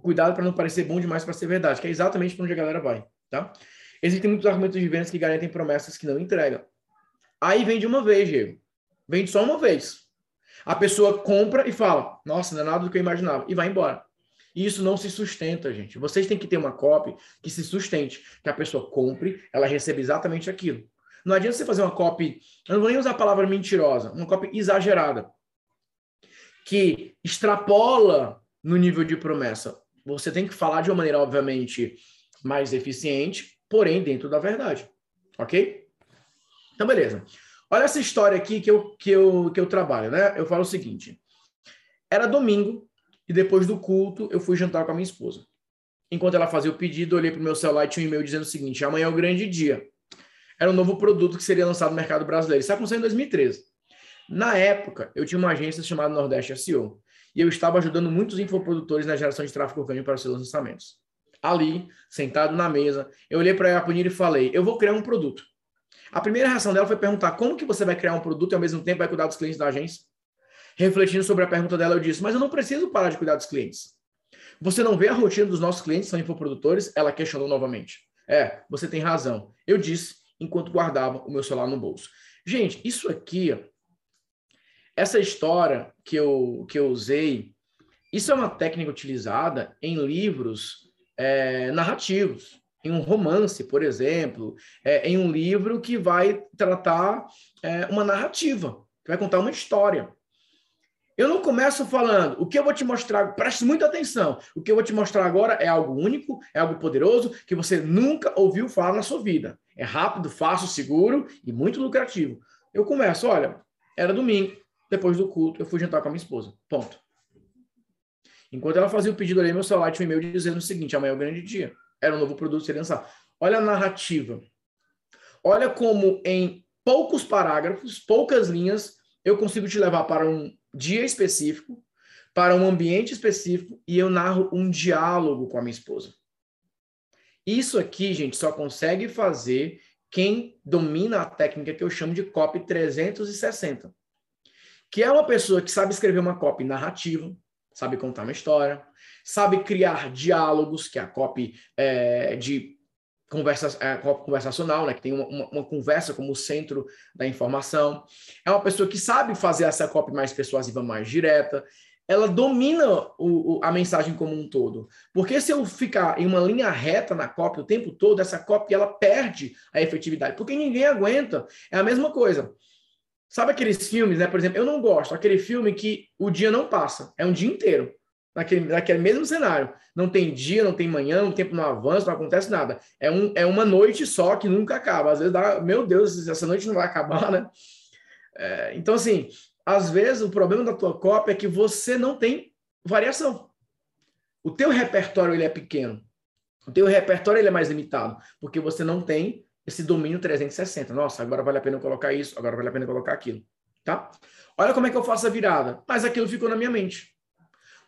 Cuidado para não parecer bom demais para ser verdade, que é exatamente para onde a galera vai, tá? Existem muitos argumentos de vendas que garantem promessas que não entregam. Aí vem de uma vez, Diego. Vem só uma vez. A pessoa compra e fala: Nossa, não é nada do que eu imaginava. E vai embora. E isso não se sustenta, gente. Vocês têm que ter uma copy que se sustente, que a pessoa compre, ela receba exatamente aquilo. Não adianta você fazer uma copy, eu não vou nem usar a palavra mentirosa, uma copy exagerada, que extrapola no nível de promessa. Você tem que falar de uma maneira, obviamente, mais eficiente, porém dentro da verdade. Ok? Então, beleza. Olha essa história aqui que eu, que eu, que eu trabalho, né? Eu falo o seguinte: era domingo, e depois do culto, eu fui jantar com a minha esposa. Enquanto ela fazia o pedido, eu olhei para o meu celular e tinha um e-mail dizendo o seguinte: amanhã é o grande dia. Era um novo produto que seria lançado no mercado brasileiro. Isso aconteceu em 2013. Na época, eu tinha uma agência chamada Nordeste SEO e eu estava ajudando muitos infoprodutores na geração de tráfego orgânico para os seus lançamentos. Ali, sentado na mesa, eu olhei para a Punir e falei: eu vou criar um produto. A primeira reação dela foi perguntar como que você vai criar um produto e ao mesmo tempo vai cuidar dos clientes da agência? Refletindo sobre a pergunta dela, eu disse: Mas eu não preciso parar de cuidar dos clientes. Você não vê a rotina dos nossos clientes, são infoprodutores? Ela questionou novamente. É, você tem razão. Eu disse enquanto guardava o meu celular no bolso. Gente, isso aqui, essa história que eu, que eu usei, isso é uma técnica utilizada em livros é, narrativos, em um romance, por exemplo, é, em um livro que vai tratar é, uma narrativa, que vai contar uma história. Eu não começo falando, o que eu vou te mostrar, preste muita atenção, o que eu vou te mostrar agora é algo único, é algo poderoso, que você nunca ouviu falar na sua vida. É rápido, fácil, seguro e muito lucrativo. Eu começo, olha, era domingo, depois do culto, eu fui jantar com a minha esposa. Ponto. Enquanto ela fazia o pedido ali, meu celular tinha um e-mail dizendo o seguinte: amanhã é o grande dia. Era um novo produto ser lançado. Olha a narrativa. Olha como em poucos parágrafos, poucas linhas, eu consigo te levar para um dia específico, para um ambiente específico, e eu narro um diálogo com a minha esposa. Isso aqui, gente, só consegue fazer quem domina a técnica que eu chamo de copy 360. Que é uma pessoa que sabe escrever uma copy narrativa, sabe contar uma história, sabe criar diálogos, que é a copy é, de é, conversacional, né, que tem uma, uma, uma, conversa como centro da informação. É uma pessoa que sabe fazer essa copy mais persuasiva, mais direta. Ela domina o, o, a mensagem como um todo. Porque se eu ficar em uma linha reta na copy o tempo todo, essa copy ela perde a efetividade. Porque ninguém aguenta. É a mesma coisa. Sabe aqueles filmes, né? Por exemplo, eu não gosto. Aquele filme que o dia não passa. É um dia inteiro naquele, naquele mesmo cenário. Não tem dia, não tem manhã, o tempo não avança, não acontece nada. É, um, é uma noite só que nunca acaba. Às vezes dá, meu Deus, essa noite não vai acabar, né? É, então, assim, às vezes o problema da tua cópia é que você não tem variação. O teu repertório ele é pequeno. O teu repertório ele é mais limitado, porque você não tem esse domínio 360. Nossa, agora vale a pena colocar isso, agora vale a pena colocar aquilo, tá? Olha como é que eu faço a virada. Mas aquilo ficou na minha mente.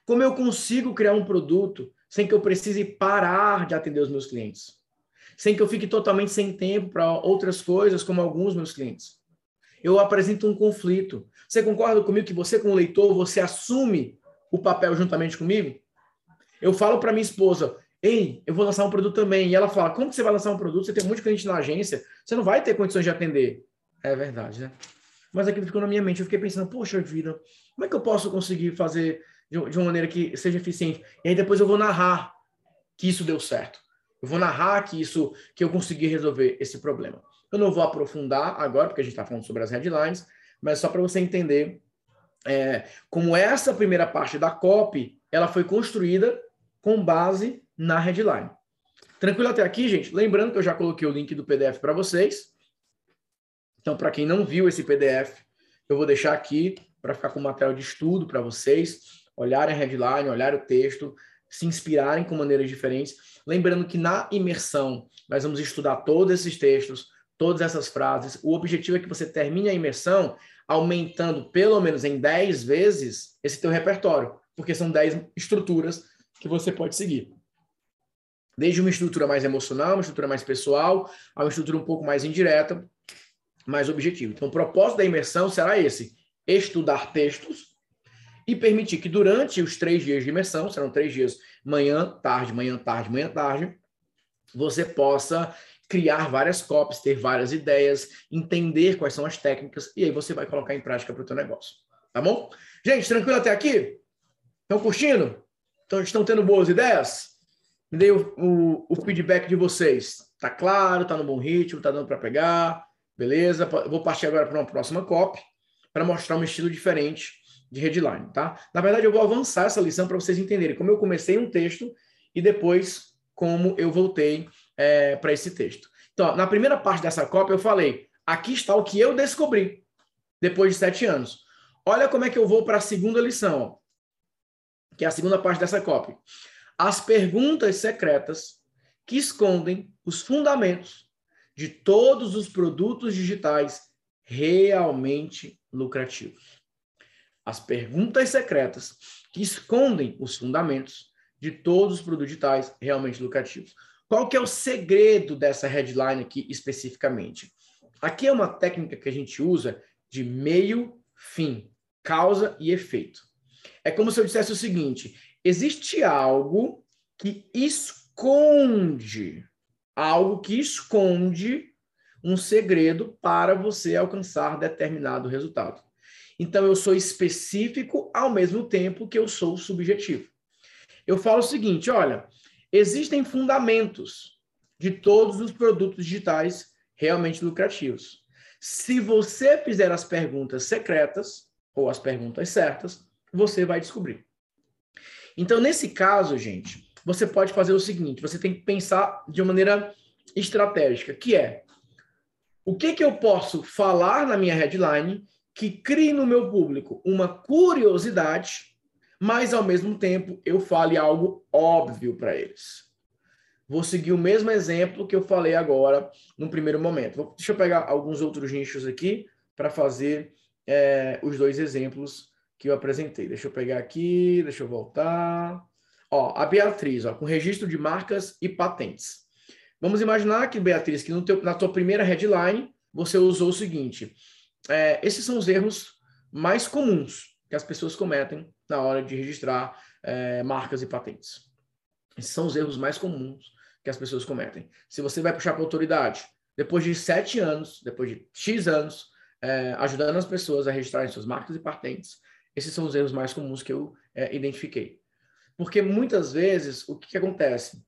Como eu consigo criar um produto sem que eu precise parar de atender os meus clientes? Sem que eu fique totalmente sem tempo para outras coisas, como alguns meus clientes. Eu apresento um conflito. Você concorda comigo que você, como leitor, você assume o papel juntamente comigo? Eu falo para minha esposa, ei, eu vou lançar um produto também. E ela fala, como que você vai lançar um produto? Você tem de cliente na agência, você não vai ter condições de atender. É verdade, né? Mas aquilo ficou na minha mente. Eu fiquei pensando, poxa vida, como é que eu posso conseguir fazer de, uma maneira que seja eficiente? E aí depois eu vou narrar que isso deu certo. Eu vou narrar que isso, que eu consegui resolver esse problema. Eu não vou aprofundar agora, porque a gente está falando sobre as headlines, mas só para você entender é, como essa primeira parte da copy, ela foi construída com base na headline. Tranquilo até aqui, gente? Lembrando que eu já coloquei o link do PDF para vocês. Então, para quem não viu esse PDF, eu vou deixar aqui para ficar com material de estudo para vocês, olharem a headline, olharem o texto, se inspirarem com maneiras diferentes. Lembrando que na imersão nós vamos estudar todos esses textos, todas essas frases. O objetivo é que você termine a imersão aumentando pelo menos em 10 vezes esse teu repertório, porque são 10 estruturas que você pode seguir. Desde uma estrutura mais emocional, uma estrutura mais pessoal, a uma estrutura um pouco mais indireta, mais objetivo. Então, o propósito da imersão será esse: estudar textos e permitir que durante os três dias de imersão, serão três dias, manhã, tarde, manhã, tarde, manhã, tarde, você possa criar várias copies, ter várias ideias, entender quais são as técnicas e aí você vai colocar em prática para o teu negócio. Tá bom? Gente, tranquilo até aqui? Estão curtindo? Então, estão tendo boas ideias? Me dê o, o, o feedback de vocês. Tá claro? Tá no bom ritmo? Tá dando para pegar? Beleza? vou partir agora para uma próxima copy para mostrar um estilo diferente de headline, tá? Na verdade, eu vou avançar essa lição para vocês entenderem como eu comecei um texto e depois como eu voltei é, para esse texto. Então, na primeira parte dessa cópia, eu falei: aqui está o que eu descobri depois de sete anos. Olha como é que eu vou para a segunda lição, ó, que é a segunda parte dessa cópia. As perguntas secretas que escondem os fundamentos de todos os produtos digitais realmente lucrativos. As perguntas secretas que escondem os fundamentos de todos os produtos digitais realmente lucrativos. Qual que é o segredo dessa headline aqui especificamente? Aqui é uma técnica que a gente usa de meio fim, causa e efeito. É como se eu dissesse o seguinte: existe algo que esconde algo que esconde um segredo para você alcançar determinado resultado. Então, eu sou específico ao mesmo tempo que eu sou subjetivo. Eu falo o seguinte: olha, existem fundamentos de todos os produtos digitais realmente lucrativos. Se você fizer as perguntas secretas ou as perguntas certas, você vai descobrir. Então, nesse caso, gente, você pode fazer o seguinte: você tem que pensar de uma maneira estratégica, que é o que, que eu posso falar na minha headline que crie no meu público uma curiosidade, mas ao mesmo tempo eu fale algo óbvio para eles. Vou seguir o mesmo exemplo que eu falei agora no primeiro momento. Deixa eu pegar alguns outros nichos aqui para fazer é, os dois exemplos que eu apresentei. Deixa eu pegar aqui, deixa eu voltar. Ó, a Beatriz, ó, com registro de marcas e patentes. Vamos imaginar que, Beatriz, que teu, na tua primeira headline, você usou o seguinte: é, esses são os erros mais comuns que as pessoas cometem na hora de registrar é, marcas e patentes. Esses são os erros mais comuns que as pessoas cometem. Se você vai puxar para a autoridade, depois de sete anos, depois de X anos, é, ajudando as pessoas a registrarem suas marcas e patentes, esses são os erros mais comuns que eu é, identifiquei. Porque muitas vezes, o que, que acontece?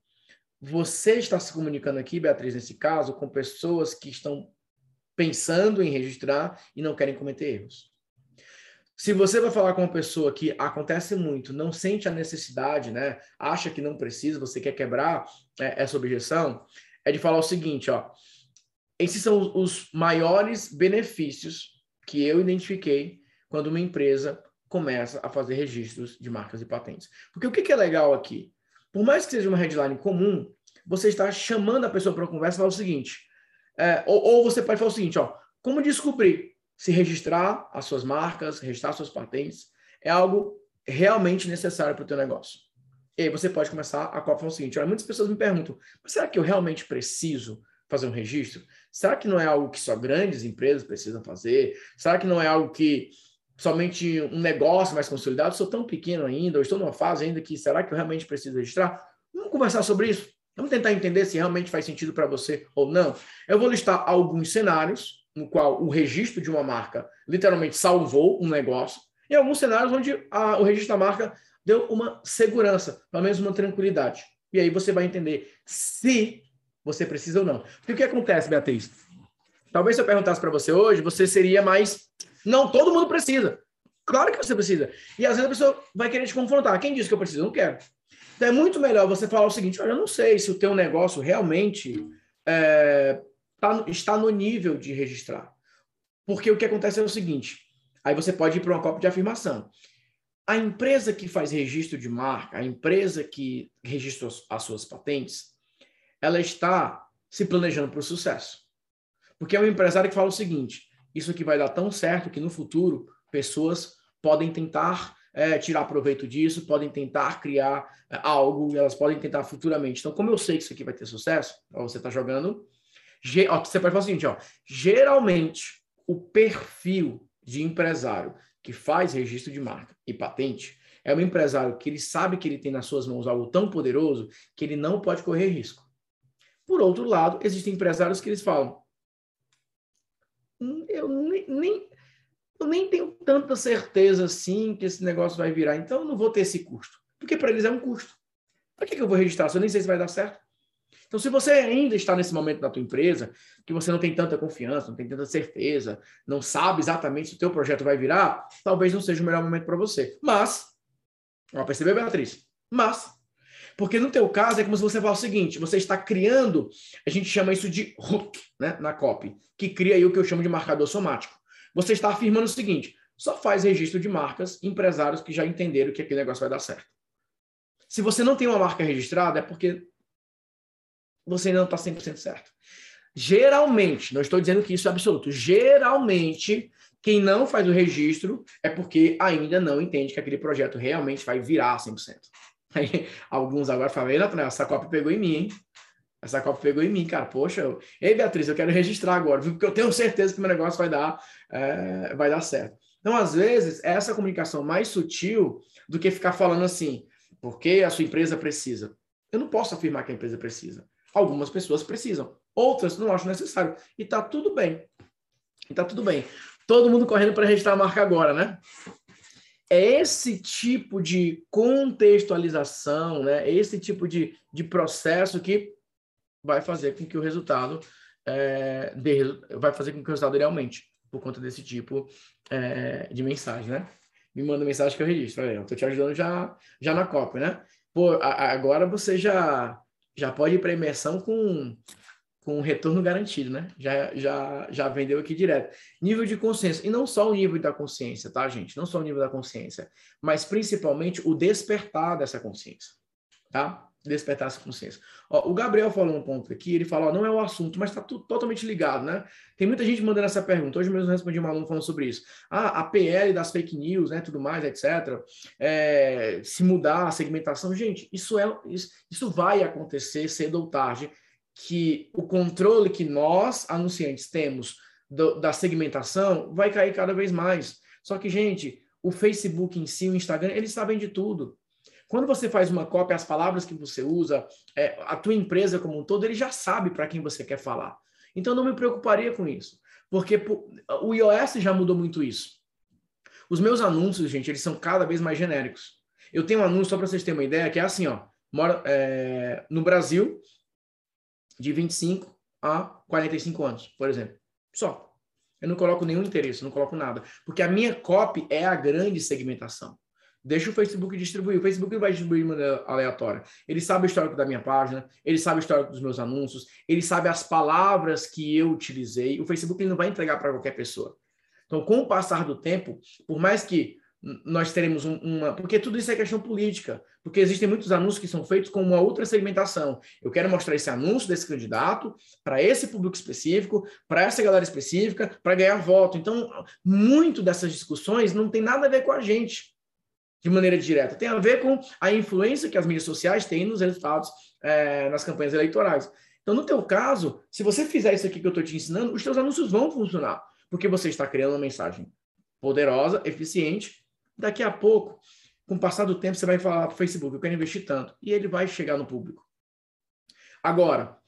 Você está se comunicando aqui, Beatriz, nesse caso, com pessoas que estão pensando em registrar e não querem cometer erros. Se você vai falar com uma pessoa que acontece muito, não sente a necessidade, né? Acha que não precisa, você quer quebrar é, essa objeção, é de falar o seguinte, ó. Esses são os maiores benefícios que eu identifiquei quando uma empresa começa a fazer registros de marcas e patentes. Porque o que é legal aqui? Por mais que seja uma headline comum, você está chamando a pessoa para uma conversa e falar o seguinte, é, ou, ou, você pode falar o seguinte, ó, como descobrir se registrar as suas marcas, registrar as suas patentes é algo realmente necessário para o teu negócio. E aí você pode começar a falar o seguinte, olha, muitas pessoas me perguntam, será que eu realmente preciso fazer um registro? Será que não é algo que só grandes empresas precisam fazer? Será que não é algo que somente um negócio mais consolidado? Eu sou tão pequeno ainda, eu estou numa fase ainda que será que eu realmente preciso registrar? Vamos conversar sobre isso. Vamos tentar entender se realmente faz sentido para você ou não. Eu vou listar alguns cenários no qual o registro de uma marca literalmente salvou um negócio, e alguns cenários onde a, o registro da marca deu uma segurança, pelo menos uma tranquilidade. E aí você vai entender se você precisa ou não. Porque o que acontece, Beatriz? Talvez se eu perguntasse para você hoje, você seria mais. Não, todo mundo precisa. Claro que você precisa. E às vezes a pessoa vai querer te confrontar. Quem disse que eu preciso? Não quero. Então é muito melhor você falar o seguinte: olha, eu não sei se o teu negócio realmente é, tá, está no nível de registrar. Porque o que acontece é o seguinte: aí você pode ir para uma cópia de afirmação. A empresa que faz registro de marca, a empresa que registra as suas patentes, ela está se planejando para o sucesso. Porque é um empresário que fala o seguinte: isso aqui vai dar tão certo que no futuro pessoas podem tentar é, tirar proveito disso, podem tentar criar é, algo, elas podem tentar futuramente. Então, como eu sei que isso aqui vai ter sucesso, você está jogando. Ó, você pode falar o seguinte: ó, geralmente o perfil de empresário que faz registro de marca e patente é um empresário que ele sabe que ele tem nas suas mãos algo tão poderoso que ele não pode correr risco. Por outro lado, existem empresários que eles falam: hum, eu nem, nem, eu nem tenho tanta certeza assim que esse negócio vai virar, então eu não vou ter esse custo. Porque para eles é um custo. Para que, que eu vou registrar se eu nem sei se vai dar certo? Então, se você ainda está nesse momento da tua empresa, que você não tem tanta confiança, não tem tanta certeza, não sabe exatamente se o teu projeto vai virar, talvez não seja o melhor momento para você. Mas, ó, percebeu, Beatriz? Mas, porque no teu caso é como se você fala o seguinte, você está criando, a gente chama isso de hook, né, na copy, que cria aí o que eu chamo de marcador somático. Você está afirmando o seguinte, só faz registro de marcas empresários que já entenderam que aquele negócio vai dar certo. Se você não tem uma marca registrada, é porque você ainda não está 100% certo. Geralmente, não estou dizendo que isso é absoluto, geralmente, quem não faz o registro é porque ainda não entende que aquele projeto realmente vai virar 100%. Aí, alguns agora falam, Ei, essa copa pegou em mim, hein? Essa copa pegou em mim, cara. Poxa, eu... ei, Beatriz, eu quero registrar agora, porque eu tenho certeza que meu negócio vai dar, é, vai dar certo. Então, às vezes, é essa comunicação mais sutil do que ficar falando assim, porque a sua empresa precisa. Eu não posso afirmar que a empresa precisa. Algumas pessoas precisam, outras não acham necessário. E tá tudo bem. E tá tudo bem. Todo mundo correndo para registrar a marca agora, né? É esse tipo de contextualização, né? Esse tipo de, de processo que vai fazer com que o resultado é, vai fazer com que o resultado ele aumente por conta desse tipo é, de mensagem, né? Me manda mensagem que eu registro. Olha, eu tô te ajudando já, já na Copa, né? Pô, a, agora você já já pode ir para imersão com, com retorno garantido, né? Já, já, já vendeu aqui direto. Nível de consciência. E não só o nível da consciência, tá, gente? Não só o nível da consciência, mas principalmente o despertar dessa consciência, tá? Despertar essa consciência. Ó, o Gabriel falou um ponto aqui, ele fala, ó, não é o assunto, mas está totalmente ligado, né? Tem muita gente mandando essa pergunta. Hoje mesmo eu respondi um aluno falando sobre isso. Ah, a PL das fake news, né, tudo mais, etc. É, se mudar a segmentação, gente, isso é isso, isso vai acontecer cedo ou tarde, que o controle que nós anunciantes temos do, da segmentação vai cair cada vez mais. Só que, gente, o Facebook em si, o Instagram, eles sabem de tudo. Quando você faz uma cópia, as palavras que você usa, é, a tua empresa como um todo, ele já sabe para quem você quer falar. Então, não me preocuparia com isso, porque o iOS já mudou muito isso. Os meus anúncios, gente, eles são cada vez mais genéricos. Eu tenho um anúncio, só para vocês terem uma ideia, que é assim, ó, mora é, no Brasil, de 25 a 45 anos, por exemplo. Só. Eu não coloco nenhum interesse, não coloco nada. Porque a minha copy é a grande segmentação. Deixa o Facebook distribuir. O Facebook não vai distribuir de maneira aleatória. Ele sabe o histórico da minha página, ele sabe o histórico dos meus anúncios, ele sabe as palavras que eu utilizei. O Facebook não vai entregar para qualquer pessoa. Então, com o passar do tempo, por mais que nós teremos um, uma. Porque tudo isso é questão política. Porque existem muitos anúncios que são feitos com uma outra segmentação. Eu quero mostrar esse anúncio desse candidato para esse público específico, para essa galera específica, para ganhar voto. Então, muito dessas discussões não tem nada a ver com a gente, de maneira direta. Tem a ver com a influência que as mídias sociais têm nos resultados é, nas campanhas eleitorais. Então, no teu caso, se você fizer isso aqui que eu estou te ensinando, os teus anúncios vão funcionar, porque você está criando uma mensagem poderosa, eficiente. Daqui a pouco, com o passar do tempo, você vai falar para o Facebook, eu quero investir tanto, e ele vai chegar no público. Agora,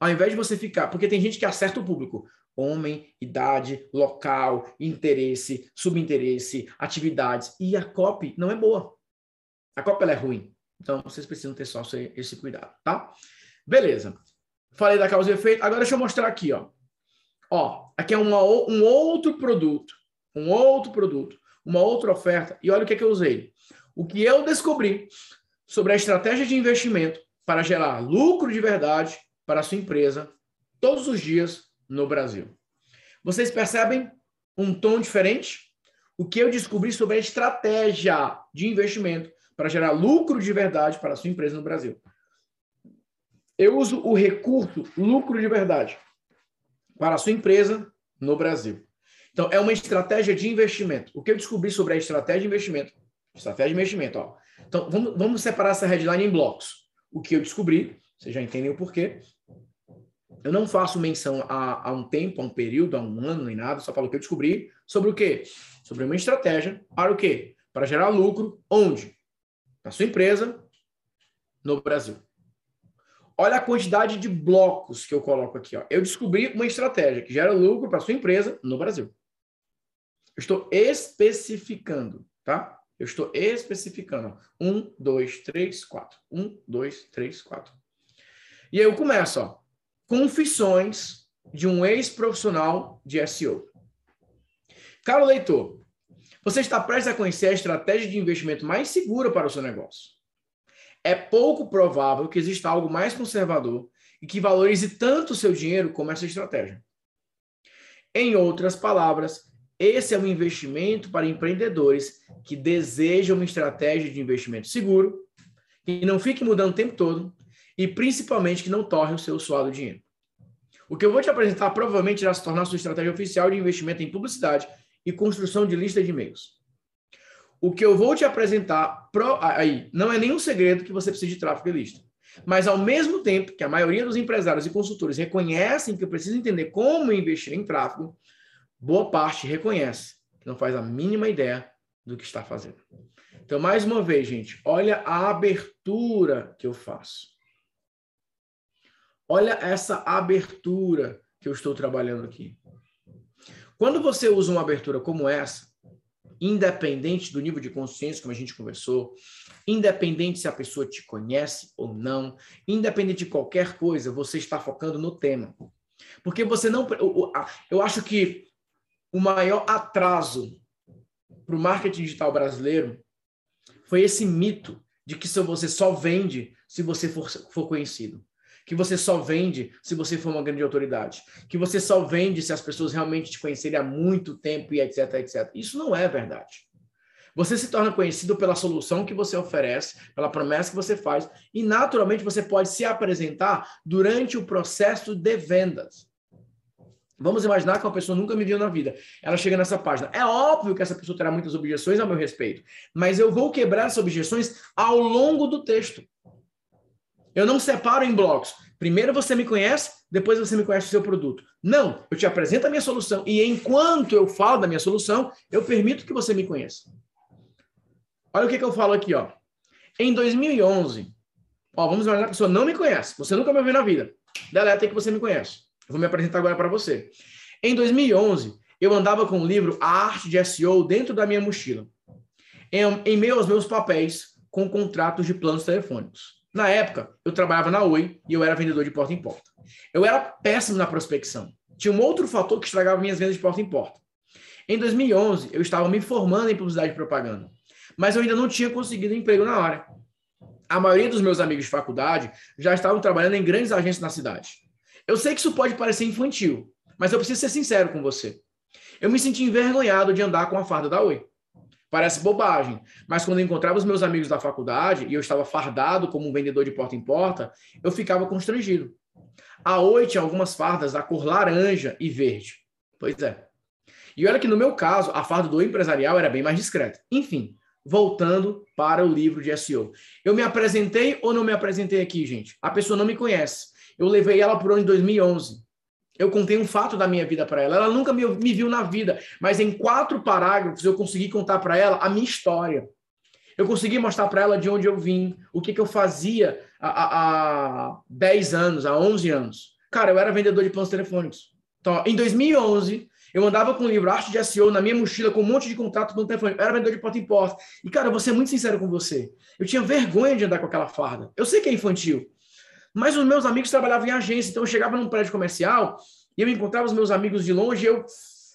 ao invés de você ficar, porque tem gente que acerta o público, homem, idade, local, interesse, subinteresse, atividades, e a copy não é boa. A copy é ruim. Então, vocês precisam ter só esse cuidado, tá? Beleza. Falei da causa e efeito. Agora deixa eu mostrar aqui, ó. Ó, aqui é uma, um outro produto. Um outro produto. Uma outra oferta. E olha o que, é que eu usei. O que eu descobri sobre a estratégia de investimento para gerar lucro de verdade para a sua empresa todos os dias no Brasil. Vocês percebem um tom diferente? O que eu descobri sobre a estratégia de investimento para gerar lucro de verdade para a sua empresa no Brasil. Eu uso o recurso lucro de verdade para a sua empresa no Brasil. Então, é uma estratégia de investimento. O que eu descobri sobre a estratégia de investimento? Estratégia de investimento, ó. Então, vamos, vamos separar essa headline em blocos. O que eu descobri, vocês já entendem o porquê. Eu não faço menção a, a um tempo, a um período, a um ano, nem nada, só falo que eu descobri sobre o quê? Sobre uma estratégia para o quê? Para gerar lucro, onde? Na sua empresa, no Brasil. Olha a quantidade de blocos que eu coloco aqui. Ó. Eu descobri uma estratégia que gera lucro para sua empresa no Brasil. Eu estou especificando, tá? Eu estou especificando. Um, dois, três, quatro. Um, dois, três, quatro. E aí eu começo, ó. Confissões de um ex-profissional de SEO. Caro leitor, você está prestes a conhecer a estratégia de investimento mais segura para o seu negócio é pouco provável que exista algo mais conservador e que valorize tanto o seu dinheiro como essa estratégia. Em outras palavras, esse é um investimento para empreendedores que desejam uma estratégia de investimento seguro, que não fique mudando o tempo todo e principalmente que não torre o seu suado dinheiro. O que eu vou te apresentar provavelmente irá se tornar sua estratégia oficial de investimento em publicidade e construção de lista de e-mails. O que eu vou te apresentar pro, aí não é nenhum segredo que você precisa de tráfego de lista. Mas ao mesmo tempo que a maioria dos empresários e consultores reconhecem que precisa entender como investir em tráfego, boa parte reconhece que não faz a mínima ideia do que está fazendo. Então, mais uma vez, gente, olha a abertura que eu faço. Olha essa abertura que eu estou trabalhando aqui. Quando você usa uma abertura como essa, independente do nível de consciência, como a gente conversou, independente se a pessoa te conhece ou não, independente de qualquer coisa, você está focando no tema. Porque você não. Eu acho que o maior atraso para o marketing digital brasileiro foi esse mito de que você só vende se você for, for conhecido que você só vende se você for uma grande autoridade, que você só vende se as pessoas realmente te conhecerem há muito tempo e etc, etc. Isso não é verdade. Você se torna conhecido pela solução que você oferece, pela promessa que você faz, e naturalmente você pode se apresentar durante o processo de vendas. Vamos imaginar que uma pessoa nunca me viu na vida. Ela chega nessa página. É óbvio que essa pessoa terá muitas objeções a meu respeito, mas eu vou quebrar essas objeções ao longo do texto. Eu não separo em blocos. Primeiro você me conhece, depois você me conhece o seu produto. Não, eu te apresento a minha solução e enquanto eu falo da minha solução, eu permito que você me conheça. Olha o que, que eu falo aqui, ó. Em 2011, ó, vamos imaginar que a pessoa não me conhece, você nunca me ouviu na vida. Deleta que você me conhece. Eu vou me apresentar agora para você. Em 2011, eu andava com o livro A Arte de SEO dentro da minha mochila, em, em meio aos meus papéis com contratos de planos telefônicos. Na época, eu trabalhava na Oi e eu era vendedor de porta em porta. Eu era péssimo na prospecção. Tinha um outro fator que estragava minhas vendas de porta em porta. Em 2011, eu estava me formando em publicidade e propaganda, mas eu ainda não tinha conseguido emprego na área. A maioria dos meus amigos de faculdade já estavam trabalhando em grandes agências na cidade. Eu sei que isso pode parecer infantil, mas eu preciso ser sincero com você. Eu me senti envergonhado de andar com a farda da Oi. Parece bobagem, mas quando eu encontrava os meus amigos da faculdade e eu estava fardado como um vendedor de porta em porta, eu ficava constrangido. A Oi algumas fardas da cor laranja e verde. Pois é. E olha que no meu caso, a farda do empresarial era bem mais discreta. Enfim, voltando para o livro de SEO. Eu me apresentei ou não me apresentei aqui, gente? A pessoa não me conhece. Eu levei ela por ano de 2011. Eu contei um fato da minha vida para ela. Ela nunca me, me, viu na vida, mas em quatro parágrafos eu consegui contar para ela a minha história. Eu consegui mostrar para ela de onde eu vim, o que, que eu fazia há, há 10 anos, há 11 anos. Cara, eu era vendedor de planos telefônicos. Então, em 2011, eu andava com o livro Arte de SEO na minha mochila com um monte de contato no telefone. Eu era vendedor de porta em porta. E, cara, eu vou ser muito sincero com você. Eu tinha vergonha de andar com aquela farda. Eu sei que é infantil. Mas os meus amigos trabalhavam em agência. Então, eu chegava num prédio comercial e eu encontrava os meus amigos de longe eu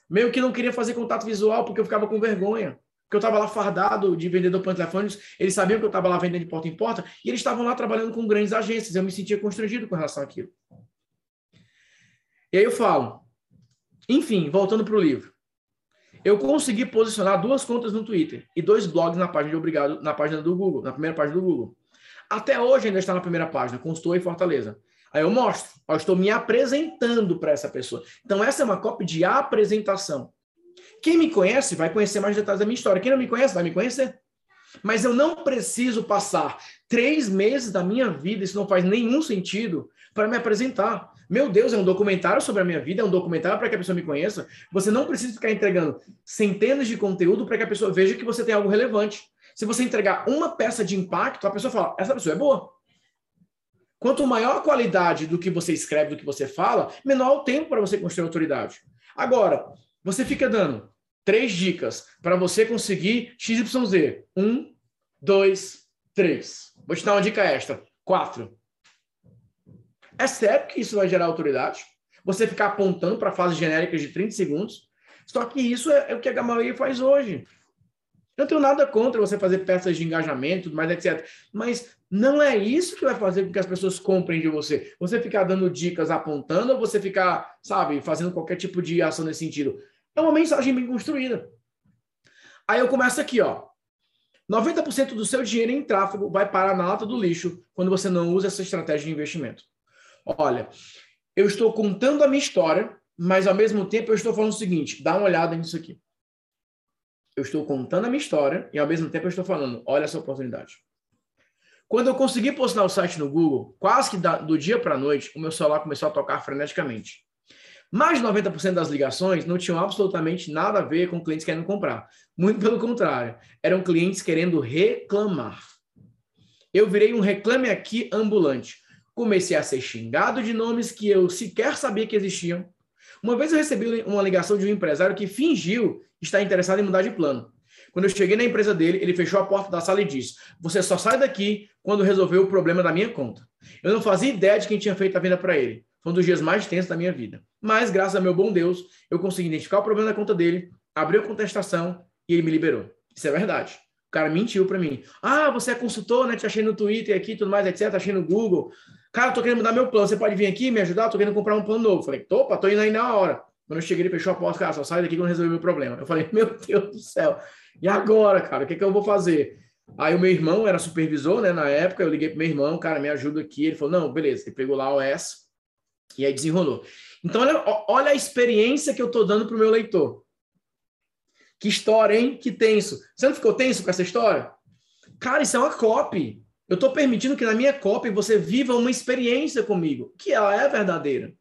meio que não queria fazer contato visual porque eu ficava com vergonha. Porque eu estava lá fardado de vendedor de telefônicos. Eles sabiam que eu estava lá vendendo de porta em porta e eles estavam lá trabalhando com grandes agências. Eu me sentia constrangido com relação àquilo. E aí eu falo, enfim, voltando para o livro. Eu consegui posicionar duas contas no Twitter e dois blogs na página de obrigado, na página do Google, na primeira página do Google. Até hoje ainda está na primeira página, Consultor em Fortaleza. Aí eu mostro, eu estou me apresentando para essa pessoa. Então essa é uma cópia de apresentação. Quem me conhece vai conhecer mais detalhes da minha história. Quem não me conhece vai me conhecer. Mas eu não preciso passar três meses da minha vida, isso não faz nenhum sentido, para me apresentar. Meu Deus, é um documentário sobre a minha vida, é um documentário para que a pessoa me conheça. Você não precisa ficar entregando centenas de conteúdo para que a pessoa veja que você tem algo relevante. Se você entregar uma peça de impacto, a pessoa fala: essa pessoa é boa. Quanto maior a qualidade do que você escreve, do que você fala, menor o tempo para você construir autoridade. Agora, você fica dando três dicas para você conseguir XYZ. Um, dois, três. Vou te dar uma dica extra. Quatro. É sério que isso vai gerar autoridade? Você ficar apontando para fases genéricas de 30 segundos? Só que isso é, é o que a maioria faz hoje. Eu não tenho nada contra você fazer peças de engajamento, mas etc. Mas não é isso que vai fazer com que as pessoas comprem de você. Você ficar dando dicas apontando ou você ficar, sabe, fazendo qualquer tipo de ação nesse sentido. É uma mensagem bem construída. Aí eu começo aqui, ó. 90% do seu dinheiro em tráfego vai parar na lata do lixo quando você não usa essa estratégia de investimento. Olha, eu estou contando a minha história, mas ao mesmo tempo eu estou falando o seguinte: dá uma olhada nisso aqui. Eu estou contando a minha história e ao mesmo tempo eu estou falando: olha essa oportunidade. Quando eu consegui postar o site no Google, quase que do dia para a noite, o meu celular começou a tocar freneticamente. Mais de 90% das ligações não tinham absolutamente nada a ver com clientes querendo comprar. Muito pelo contrário, eram clientes querendo reclamar. Eu virei um reclame aqui ambulante. Comecei a ser xingado de nomes que eu sequer sabia que existiam. Uma vez eu recebi uma ligação de um empresário que fingiu estar interessado em mudar de plano. Quando eu cheguei na empresa dele, ele fechou a porta da sala e disse: Você só sai daqui quando resolver o problema da minha conta. Eu não fazia ideia de quem tinha feito a venda para ele. Foi um dos dias mais tensos da minha vida. Mas, graças a meu bom Deus, eu consegui identificar o problema da conta dele, abri a contestação e ele me liberou. Isso é verdade. O cara mentiu para mim. Ah, você é consultor, né? Te achei no Twitter aqui, tudo mais, etc. Achei no Google. Cara, tô querendo mudar meu plano. Você pode vir aqui me ajudar? Tô querendo comprar um plano novo. Falei, opa, tô indo aí na hora. Quando eu cheguei, ele fechou a porta, cara, só sai daqui quando resolver meu problema. Eu falei, (laughs) meu Deus do céu. E agora, cara, o que, que eu vou fazer? Aí o meu irmão era supervisor, né? Na época, eu liguei pro meu irmão, cara, me ajuda aqui. Ele falou, não, beleza. Ele pegou lá o S e aí desenrolou. Então, olha, olha a experiência que eu tô dando pro meu leitor. Que história, hein? Que tenso. Você não ficou tenso com essa história? Cara, isso é uma copy. Eu estou permitindo que na minha cópia você viva uma experiência comigo, que ela é verdadeira.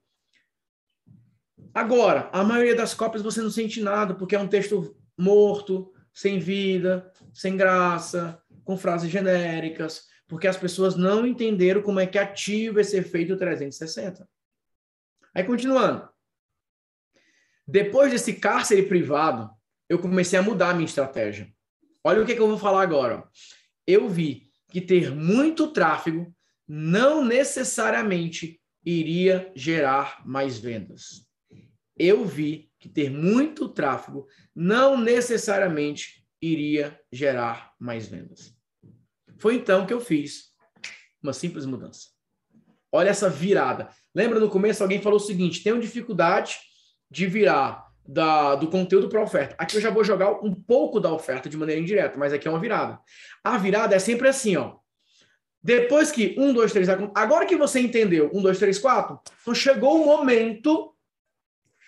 Agora, a maioria das cópias você não sente nada, porque é um texto morto, sem vida, sem graça, com frases genéricas, porque as pessoas não entenderam como é que ativa esse efeito 360. Aí, continuando. Depois desse cárcere privado, eu comecei a mudar a minha estratégia. Olha o que, que eu vou falar agora. Eu vi que ter muito tráfego não necessariamente iria gerar mais vendas. Eu vi que ter muito tráfego não necessariamente iria gerar mais vendas. Foi então que eu fiz uma simples mudança. Olha essa virada. Lembra no começo alguém falou o seguinte: tenho dificuldade de virar da, do conteúdo para oferta. Aqui eu já vou jogar um pouco da oferta de maneira indireta, mas aqui é uma virada. A virada é sempre assim, ó. Depois que um, dois, três, agora que você entendeu um, dois, três, quatro, então chegou o momento,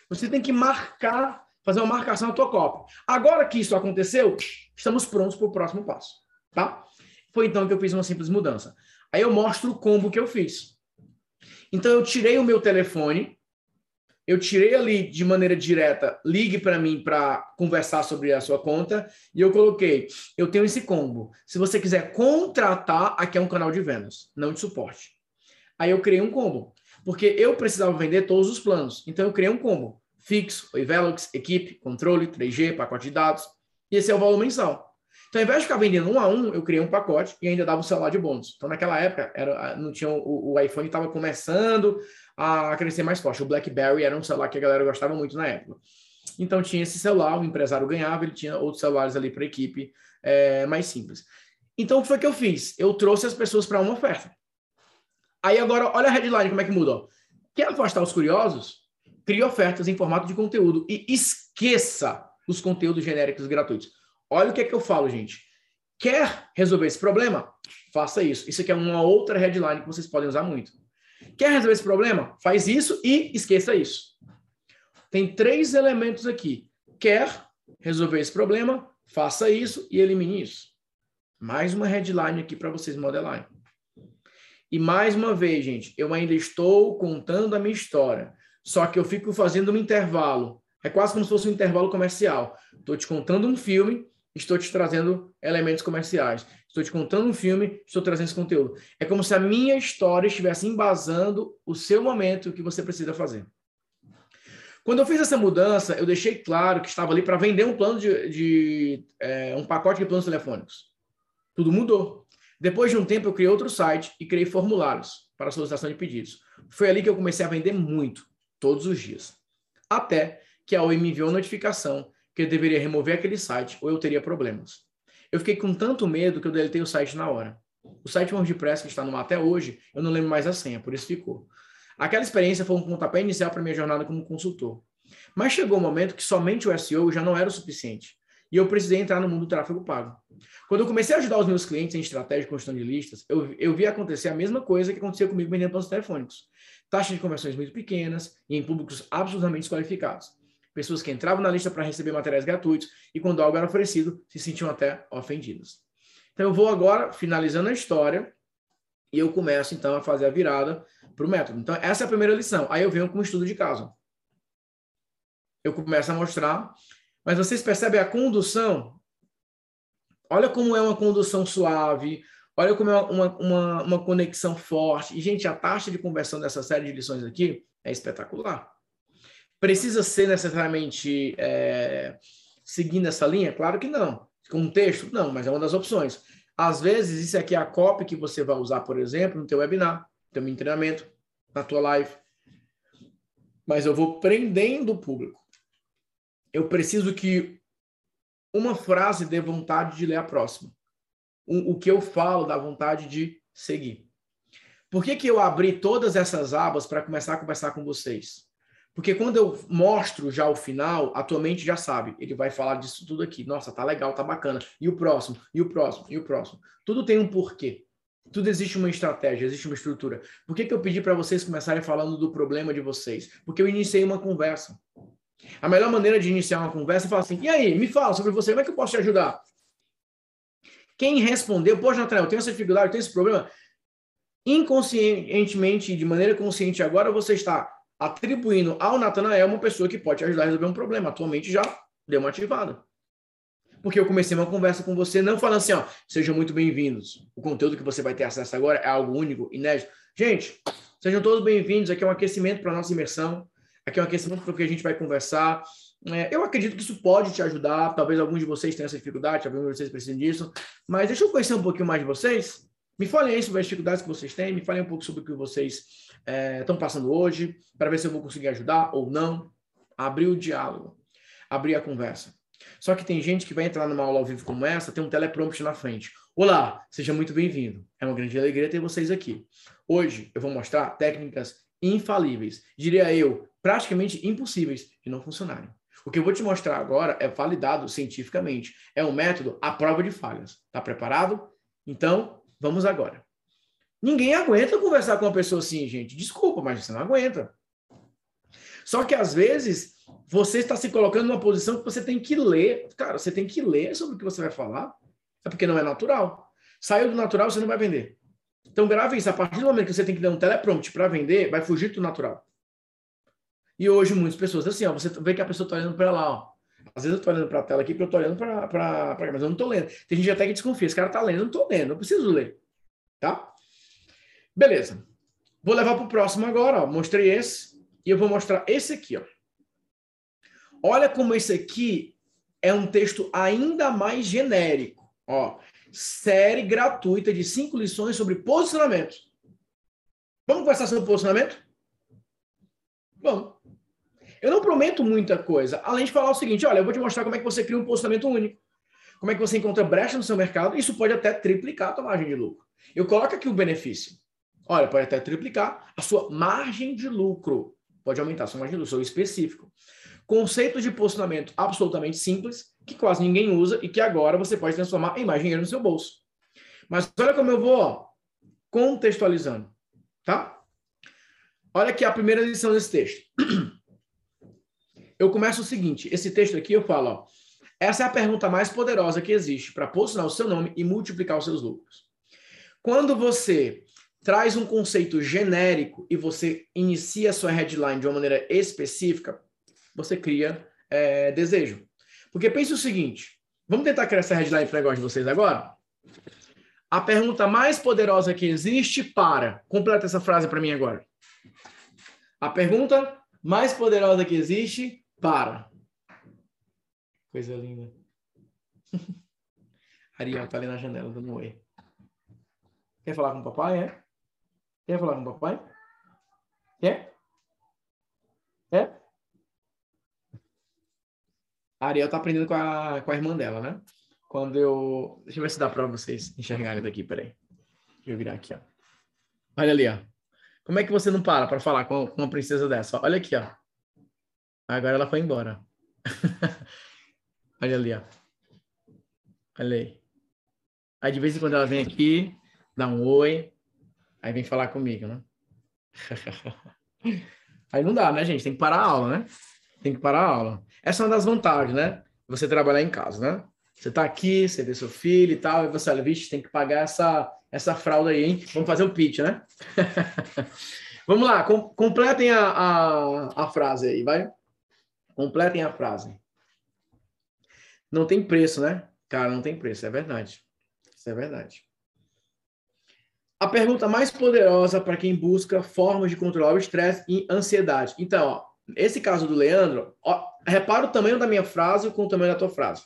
você tem que marcar, fazer uma marcação na tua cópia. Agora que isso aconteceu, estamos prontos para o próximo passo, tá? Foi então que eu fiz uma simples mudança. Aí eu mostro o combo que eu fiz. Então eu tirei o meu telefone, eu tirei ali de maneira direta, ligue para mim para conversar sobre a sua conta, e eu coloquei, eu tenho esse combo. Se você quiser contratar, aqui é um canal de vendas, não de suporte. Aí eu criei um combo, porque eu precisava vender todos os planos. Então eu criei um combo, fixo, Velox, equipe, controle, 3G, pacote de dados, e esse é o valor mensal. Então, ao invés de ficar vendendo um a um, eu criei um pacote e ainda dava um celular de bônus. Então, naquela época, era, não tinha o, o iPhone estava começando a crescer mais forte. O BlackBerry era um celular que a galera gostava muito na época. Então, tinha esse celular, o empresário ganhava, ele tinha outros celulares ali para a equipe é, mais simples. Então, o que foi que eu fiz? Eu trouxe as pessoas para uma oferta. Aí, agora, olha a headline, como é que muda. Quer afastar os curiosos? Crie ofertas em formato de conteúdo e esqueça os conteúdos genéricos gratuitos. Olha o que é que eu falo, gente. Quer resolver esse problema? Faça isso. Isso aqui é uma outra headline que vocês podem usar muito. Quer resolver esse problema? Faz isso e esqueça isso. Tem três elementos aqui. Quer resolver esse problema? Faça isso e elimine isso. Mais uma headline aqui para vocês modelarem. E mais uma vez, gente, eu ainda estou contando a minha história. Só que eu fico fazendo um intervalo. É quase como se fosse um intervalo comercial. Estou te contando um filme estou te trazendo elementos comerciais. Estou te contando um filme, estou trazendo esse conteúdo. É como se a minha história estivesse embasando o seu momento, o que você precisa fazer. Quando eu fiz essa mudança, eu deixei claro que estava ali para vender um plano de, de é, um pacote de planos telefônicos. Tudo mudou. Depois de um tempo, eu criei outro site e criei formulários para solicitação de pedidos. Foi ali que eu comecei a vender muito, todos os dias. Até que a OI me enviou notificação que eu deveria remover aquele site ou eu teria problemas. Eu fiquei com tanto medo que eu deletei o site na hora. O site WordPress que está no ar até hoje, eu não lembro mais a senha, por isso ficou. Aquela experiência foi um pontapé inicial para minha jornada como consultor. Mas chegou um momento que somente o SEO já não era o suficiente. E eu precisei entrar no mundo do tráfego pago. Quando eu comecei a ajudar os meus clientes em estratégia de construção de listas, eu, eu vi acontecer a mesma coisa que acontecia comigo vendendo planos telefônicos. Taxas de conversões muito pequenas e em públicos absolutamente desqualificados pessoas que entravam na lista para receber materiais gratuitos e quando algo era oferecido, se sentiam até ofendidas. Então eu vou agora finalizando a história e eu começo então a fazer a virada para o método. Então essa é a primeira lição. Aí eu venho com um estudo de caso. Eu começo a mostrar, mas vocês percebem a condução? Olha como é uma condução suave, olha como é uma, uma, uma conexão forte. E, gente, a taxa de conversão dessa série de lições aqui é espetacular. Precisa ser necessariamente é, seguindo essa linha? Claro que não. Com um texto? Não, mas é uma das opções. Às vezes, isso aqui é a copy que você vai usar, por exemplo, no teu webinar, no teu treinamento, na tua live. Mas eu vou prendendo o público. Eu preciso que uma frase dê vontade de ler a próxima. O, o que eu falo dá vontade de seguir. Por que, que eu abri todas essas abas para começar a conversar com vocês? Porque quando eu mostro já o final, a tua mente já sabe. Ele vai falar disso tudo aqui. Nossa, tá legal, tá bacana. E o próximo, e o próximo, e o próximo. Tudo tem um porquê. Tudo existe uma estratégia, existe uma estrutura. Por que, que eu pedi para vocês começarem falando do problema de vocês? Porque eu iniciei uma conversa. A melhor maneira de iniciar uma conversa é falar assim: e aí, me fala sobre você, como é que eu posso te ajudar? Quem respondeu, poxa, Nathanael, eu tenho essa dificuldade, eu tenho esse problema. Inconscientemente, de maneira consciente, agora você está atribuindo ao Natanael uma pessoa que pode te ajudar a resolver um problema. Atualmente já deu uma ativada. Porque eu comecei uma conversa com você, não falando assim, ó, sejam muito bem-vindos. O conteúdo que você vai ter acesso agora é algo único, inédito. Gente, sejam todos bem-vindos. Aqui é um aquecimento para a nossa imersão. Aqui é um aquecimento para o que a gente vai conversar. É, eu acredito que isso pode te ajudar. Talvez alguns de vocês tenham essa dificuldade, talvez vocês precisem disso. Mas deixa eu conhecer um pouquinho mais de vocês. Me falem aí sobre as dificuldades que vocês têm, me falem um pouco sobre o que vocês estão é, passando hoje, para ver se eu vou conseguir ajudar ou não. Abrir o diálogo, abrir a conversa. Só que tem gente que vai entrar numa aula ao vivo como essa, tem um teleprompter na frente. Olá, seja muito bem-vindo. É uma grande alegria ter vocês aqui. Hoje eu vou mostrar técnicas infalíveis, diria eu, praticamente impossíveis de não funcionarem. O que eu vou te mostrar agora é validado cientificamente. É um método à prova de falhas. Tá preparado? Então, vamos agora. Ninguém aguenta conversar com uma pessoa assim, gente. Desculpa, mas você não aguenta. Só que às vezes você está se colocando numa posição que você tem que ler. Cara, você tem que ler sobre o que você vai falar. É porque não é natural. Saiu do natural, você não vai vender. Então grave isso. A partir do momento que você tem que dar um teleprompter para vender, vai fugir do natural. E hoje muitas pessoas, assim, ó, você vê que a pessoa está olhando para lá, ó. Às vezes eu estou olhando para a tela aqui, porque eu estou olhando para cá, mas eu não estou lendo. Tem gente até que desconfia, esse cara está lendo, eu não estou lendo, eu preciso ler. Tá? Beleza. Vou levar para o próximo agora, ó. Mostrei esse. E eu vou mostrar esse aqui, ó. Olha como esse aqui é um texto ainda mais genérico. Ó, série gratuita de cinco lições sobre posicionamento. Vamos conversar sobre posicionamento? Vamos. Eu não prometo muita coisa, além de falar o seguinte: olha, eu vou te mostrar como é que você cria um posicionamento único. Como é que você encontra brecha no seu mercado. Isso pode até triplicar a tua margem de lucro. Eu coloco aqui o benefício. Olha, pode até triplicar a sua margem de lucro. Pode aumentar a sua margem de lucro, sou específico. Conceito de posicionamento absolutamente simples, que quase ninguém usa e que agora você pode transformar em mais dinheiro no seu bolso. Mas olha como eu vou ó, contextualizando, tá? Olha aqui a primeira lição desse texto. (clears throat) Eu começo o seguinte, esse texto aqui eu falo, ó, essa é a pergunta mais poderosa que existe para posicionar o seu nome e multiplicar os seus lucros. Quando você traz um conceito genérico e você inicia a sua headline de uma maneira específica, você cria é, desejo. Porque pense o seguinte: vamos tentar criar essa headline para o negócio de vocês agora? A pergunta mais poderosa que existe para. Completa essa frase para mim agora. A pergunta mais poderosa que existe para. Coisa linda. (laughs) Ariel tá ali na janela dando um oi. Quer falar com o papai, é? Quer falar com o papai? Quer? Quer? A Ariel tá aprendendo com a, com a irmã dela, né? Quando eu. Deixa eu ver se dá para vocês enxergarem daqui, peraí. Deixa eu virar aqui, ó. Olha ali, ó. Como é que você não para para falar com uma princesa dessa? Olha aqui, ó. Agora ela foi embora. (laughs) Olha ali, ó. Olha aí. Aí de vez em quando ela vem aqui, dá um oi, Aí vem falar comigo, né? (laughs) Aí não dá, né, gente? Tem que parar a aula, né? Tem que parar a aula. Essa é uma das vantagens, né? Você trabalhar em casa, né? Você tá aqui, você vê seu filho e tal, e você olha, vixe, tem que pagar essa, essa fralda aí, hein? Vamos fazer o um pitch, né? (laughs) Vamos lá, com, completem a, a, a frase aí, vai? Completem a frase. Não tem preço, né? Cara, não tem preço, é verdade. Isso é verdade. A pergunta mais poderosa para quem busca formas de controlar o estresse e ansiedade. Então, ó, esse caso do Leandro, ó, repara o tamanho da minha frase com o tamanho da tua frase.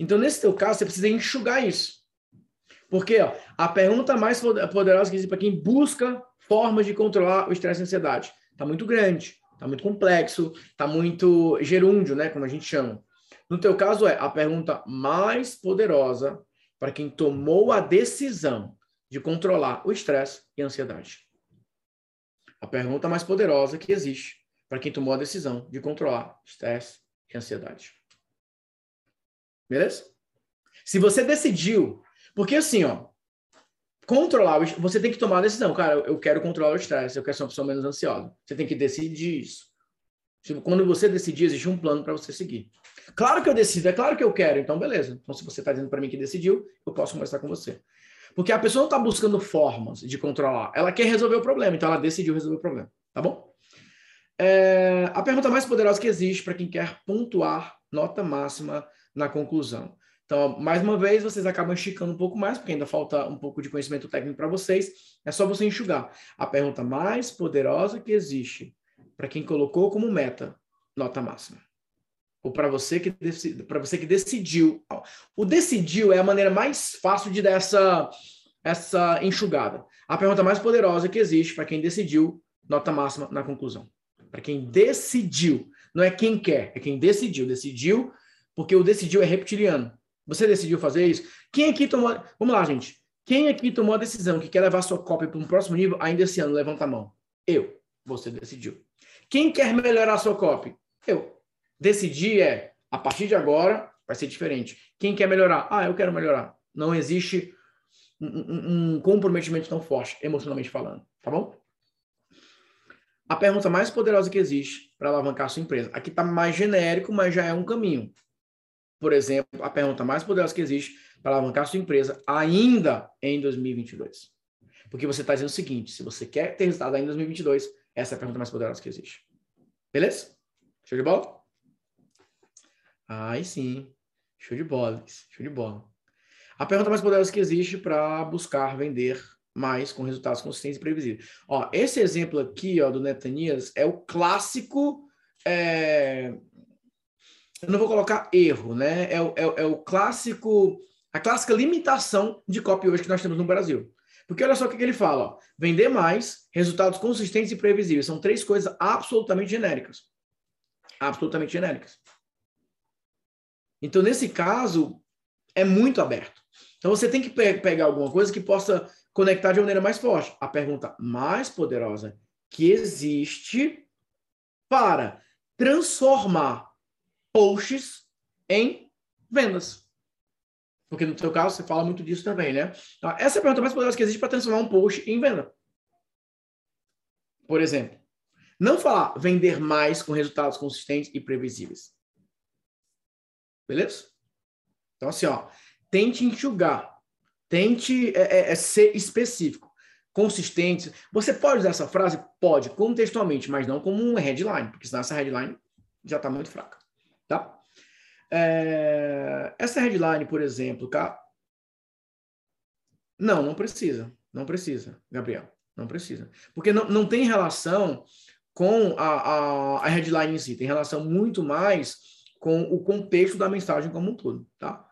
Então, nesse teu caso, você precisa enxugar isso. Porque ó, a pergunta mais poderosa que existe para quem busca formas de controlar o estresse e a ansiedade está muito grande, está muito complexo, está muito gerúndio, né, como a gente chama. No teu caso é a pergunta mais poderosa para quem tomou a decisão de controlar o estresse e a ansiedade. A pergunta mais poderosa que existe para quem tomou a decisão de controlar estresse e ansiedade. Beleza? Se você decidiu, porque assim, ó, controlar, você tem que tomar a decisão, cara, eu quero controlar o estresse, eu quero ser uma pessoa menos ansiosa. Você tem que decidir isso. Quando você decidir, existe um plano para você seguir. Claro que eu decido, é claro que eu quero, então beleza. Então, se você está dizendo para mim que decidiu, eu posso conversar com você. Porque a pessoa não está buscando formas de controlar, ela quer resolver o problema, então ela decidiu resolver o problema, tá bom? É, a pergunta mais poderosa que existe para quem quer pontuar nota máxima na conclusão. Então, mais uma vez, vocês acabam esticando um pouco mais, porque ainda falta um pouco de conhecimento técnico para vocês. É só você enxugar. A pergunta mais poderosa que existe para quem colocou como meta nota máxima ou para você que para você que decidiu. O decidiu é a maneira mais fácil de dar essa, essa enxugada. A pergunta mais poderosa que existe para quem decidiu, nota máxima na conclusão. Para quem decidiu, não é quem quer, é quem decidiu. Decidiu porque o decidiu é reptiliano. Você decidiu fazer isso? Quem aqui tomou. Vamos lá, gente. Quem aqui tomou a decisão que quer levar sua cópia para um próximo nível ainda esse ano? Levanta a mão. Eu. Você decidiu. Quem quer melhorar sua cópia? Eu. Decidir é, a partir de agora, vai ser diferente. Quem quer melhorar? Ah, eu quero melhorar. Não existe um, um, comprometimento tão forte, emocionalmente falando, tá bom? A pergunta mais poderosa que existe para alavancar a sua empresa. Aqui está mais genérico, mas já é um caminho. Por exemplo, a pergunta mais poderosa que existe para alavancar sua empresa ainda em 2022. Porque você está dizendo o seguinte: se você quer ter resultado ainda em 2022, essa é a pergunta mais poderosa que existe. Beleza? Show de bola? Aí sim. Show de bola. Show de bola. A pergunta mais poderosa que existe para buscar vender mais com resultados consistentes e previsíveis. Ó, esse exemplo aqui ó, do Netanias é o clássico. É... Eu não vou colocar erro, né? É, é, é o clássico. A clássica limitação de copy hoje que nós temos no Brasil. Porque olha só o que, que ele fala: ó, vender mais, resultados consistentes e previsíveis. São três coisas absolutamente genéricas. Absolutamente genéricas. Então, nesse caso, é muito aberto. Então, você tem que pe pegar alguma coisa que possa conectar de maneira mais forte. A pergunta mais poderosa que existe para transformar posts em vendas. Porque no seu caso, você fala muito disso também, né? Então, essa é a pergunta mais poderosa que existe para transformar um post em venda. Por exemplo, não falar vender mais com resultados consistentes e previsíveis. Beleza? Então, assim, ó, tente enxugar. Tente é, é, é ser específico, consistente. Você pode usar essa frase? Pode, contextualmente, mas não como um headline, porque senão essa headline já está muito fraca. Tá? É, essa headline, por exemplo, cá. Não, não precisa. Não precisa, Gabriel. Não precisa. Porque não, não tem relação com a, a, a headline em si, tem relação muito mais com o contexto da mensagem como um todo, tá?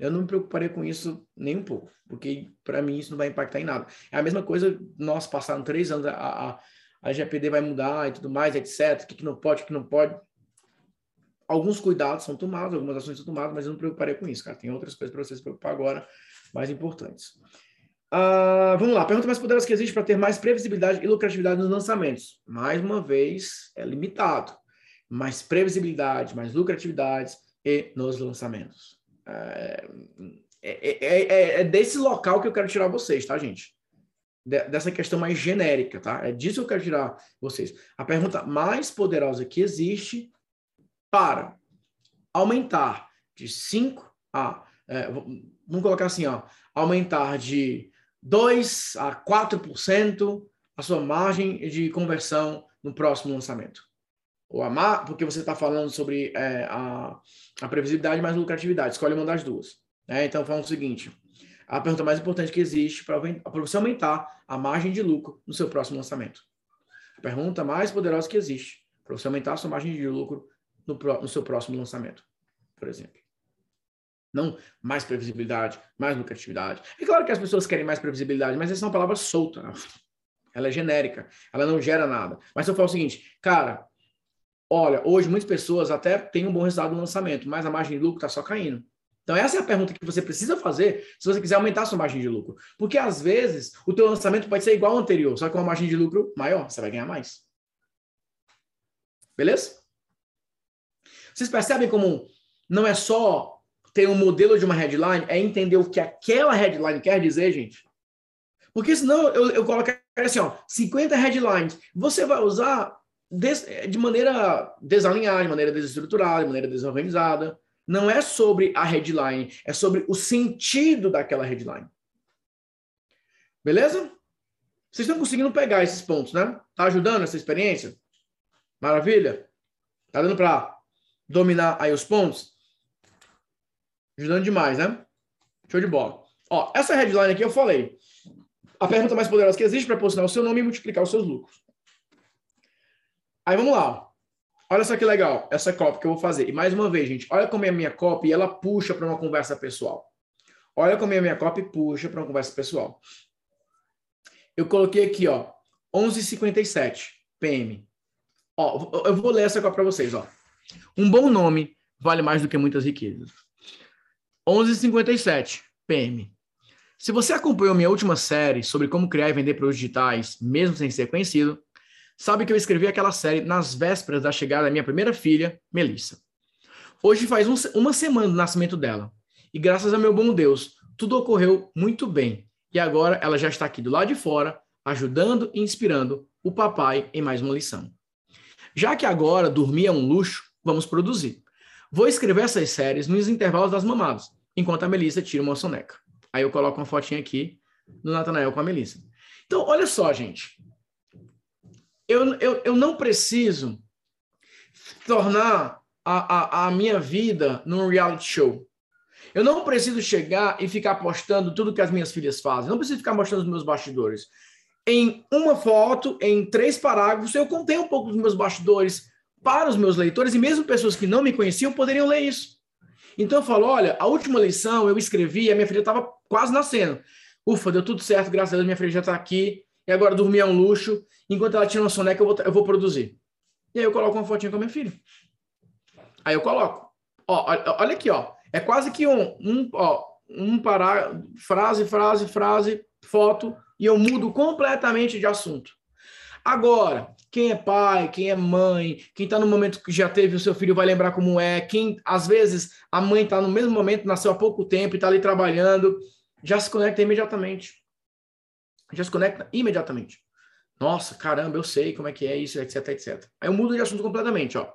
Eu não me preocuparia com isso nem um pouco, porque para mim isso não vai impactar em nada. É a mesma coisa, nós passaram três anos, a, a, a GPD vai mudar e tudo mais, etc. O que, que não pode, o que não pode. Alguns cuidados são tomados, algumas ações são tomadas, mas eu não me preocuparia com isso, cara. Tem outras coisas para vocês se preocupar agora, mais importantes. Uh, vamos lá, pergunta mais poderosa que existe para ter mais previsibilidade e lucratividade nos lançamentos. Mais uma vez, é limitado mais previsibilidade, mais lucratividade e nos lançamentos. É, é, é, é, desse local que eu quero tirar vocês, tá, gente? dessa questão mais genérica, tá? É disso que eu quero tirar vocês. A pergunta mais poderosa que existe para aumentar de 5 a. É, vamos colocar assim, ó. Aumentar de 2 a 4% a sua margem de conversão no próximo lançamento ou amar, porque você está falando sobre é, a, a previsibilidade mais lucratividade. Escolhe uma das duas. Né? Então, fala o seguinte: a pergunta mais importante que existe para você aumentar a margem de lucro no seu próximo lançamento. A pergunta mais poderosa que existe para você aumentar a sua margem de lucro no, no seu próximo lançamento, por exemplo. Não mais previsibilidade, mais lucratividade. É claro que as pessoas querem mais previsibilidade, mas essa é uma palavra solta. Né? Ela é genérica, ela não gera nada. Mas eu falo o seguinte, cara, Olha, hoje muitas pessoas até têm um bom resultado no lançamento, mas a margem de lucro está só caindo. Então essa é a pergunta que você precisa fazer se você quiser aumentar a sua margem de lucro. Porque às vezes o teu lançamento pode ser igual ao anterior, só que com uma margem de lucro maior, você vai ganhar mais. Beleza? Vocês percebem como não é só ter um modelo de uma headline, é entender o que aquela headline quer dizer, gente? Porque senão eu, eu assim, ó, 50 headlines. Você vai usar des, de maneira desalinhada, de maneira desestruturada, de maneira desorganizada. Não é sobre a headline, é sobre o sentido daquela headline. Beleza? Vocês estão conseguindo pegar esses pontos, né? Tá ajudando essa experiência? Maravilha? Tá dando para dominar aí os pontos? Ajudando demais, né? Show de bola. Ó, essa headline aqui eu falei. A pergunta mais poderosa que existe para posicionar o seu nome e multiplicar os seus lucros. Aí vamos lá. Olha só que legal, essa copy que eu vou fazer. E mais uma vez, gente, olha como é a minha copy e ela puxa para uma conversa pessoal. Olha como é a minha copy puxa para uma conversa pessoal. Eu coloquei aqui, ó, 11:57 PM. Ó, eu vou ler essa copy para vocês, ó. Um bom nome vale mais do que muitas riquezas. 11:57 PM. Se você acompanhou minha última série sobre como criar e vender produtos digitais, mesmo sem ser conhecido, sabe que eu escrevi aquela série nas vésperas da chegada da minha primeira filha, Melissa. Hoje faz um, uma semana do nascimento dela. E graças a meu bom Deus, tudo ocorreu muito bem. E agora ela já está aqui do lado de fora, ajudando e inspirando o papai em mais uma lição. Já que agora dormir é um luxo, vamos produzir. Vou escrever essas séries nos intervalos das mamadas, enquanto a Melissa tira uma soneca. Aí eu coloco uma fotinha aqui do Natanael com a Melissa. Então, olha só, gente. Eu, eu, eu não preciso tornar a, a, a minha vida num reality show. Eu não preciso chegar e ficar postando tudo que as minhas filhas fazem. Não preciso ficar mostrando os meus bastidores. Em uma foto, em três parágrafos, eu contei um pouco dos meus bastidores para os meus leitores e mesmo pessoas que não me conheciam poderiam ler isso. Então eu falo, olha, a última lição eu escrevi, a minha filha estava quase nascendo. Ufa, deu tudo certo, graças a Deus, minha filha já está aqui. E agora dormir é um luxo. Enquanto ela tira uma soneca, eu vou, eu vou produzir. E aí eu coloco uma fotinha com a minha filha. Aí eu coloco. Ó, olha aqui, ó. É quase que um, um, ó, um frase, frase, frase, foto, e eu mudo completamente de assunto. Agora, quem é pai, quem é mãe, quem está no momento que já teve o seu filho vai lembrar como é, quem, às vezes, a mãe está no mesmo momento, nasceu há pouco tempo e está ali trabalhando, já se conecta imediatamente. Já se conecta imediatamente. Nossa, caramba, eu sei como é que é isso, etc, etc. Aí eu mudo de assunto completamente, ó.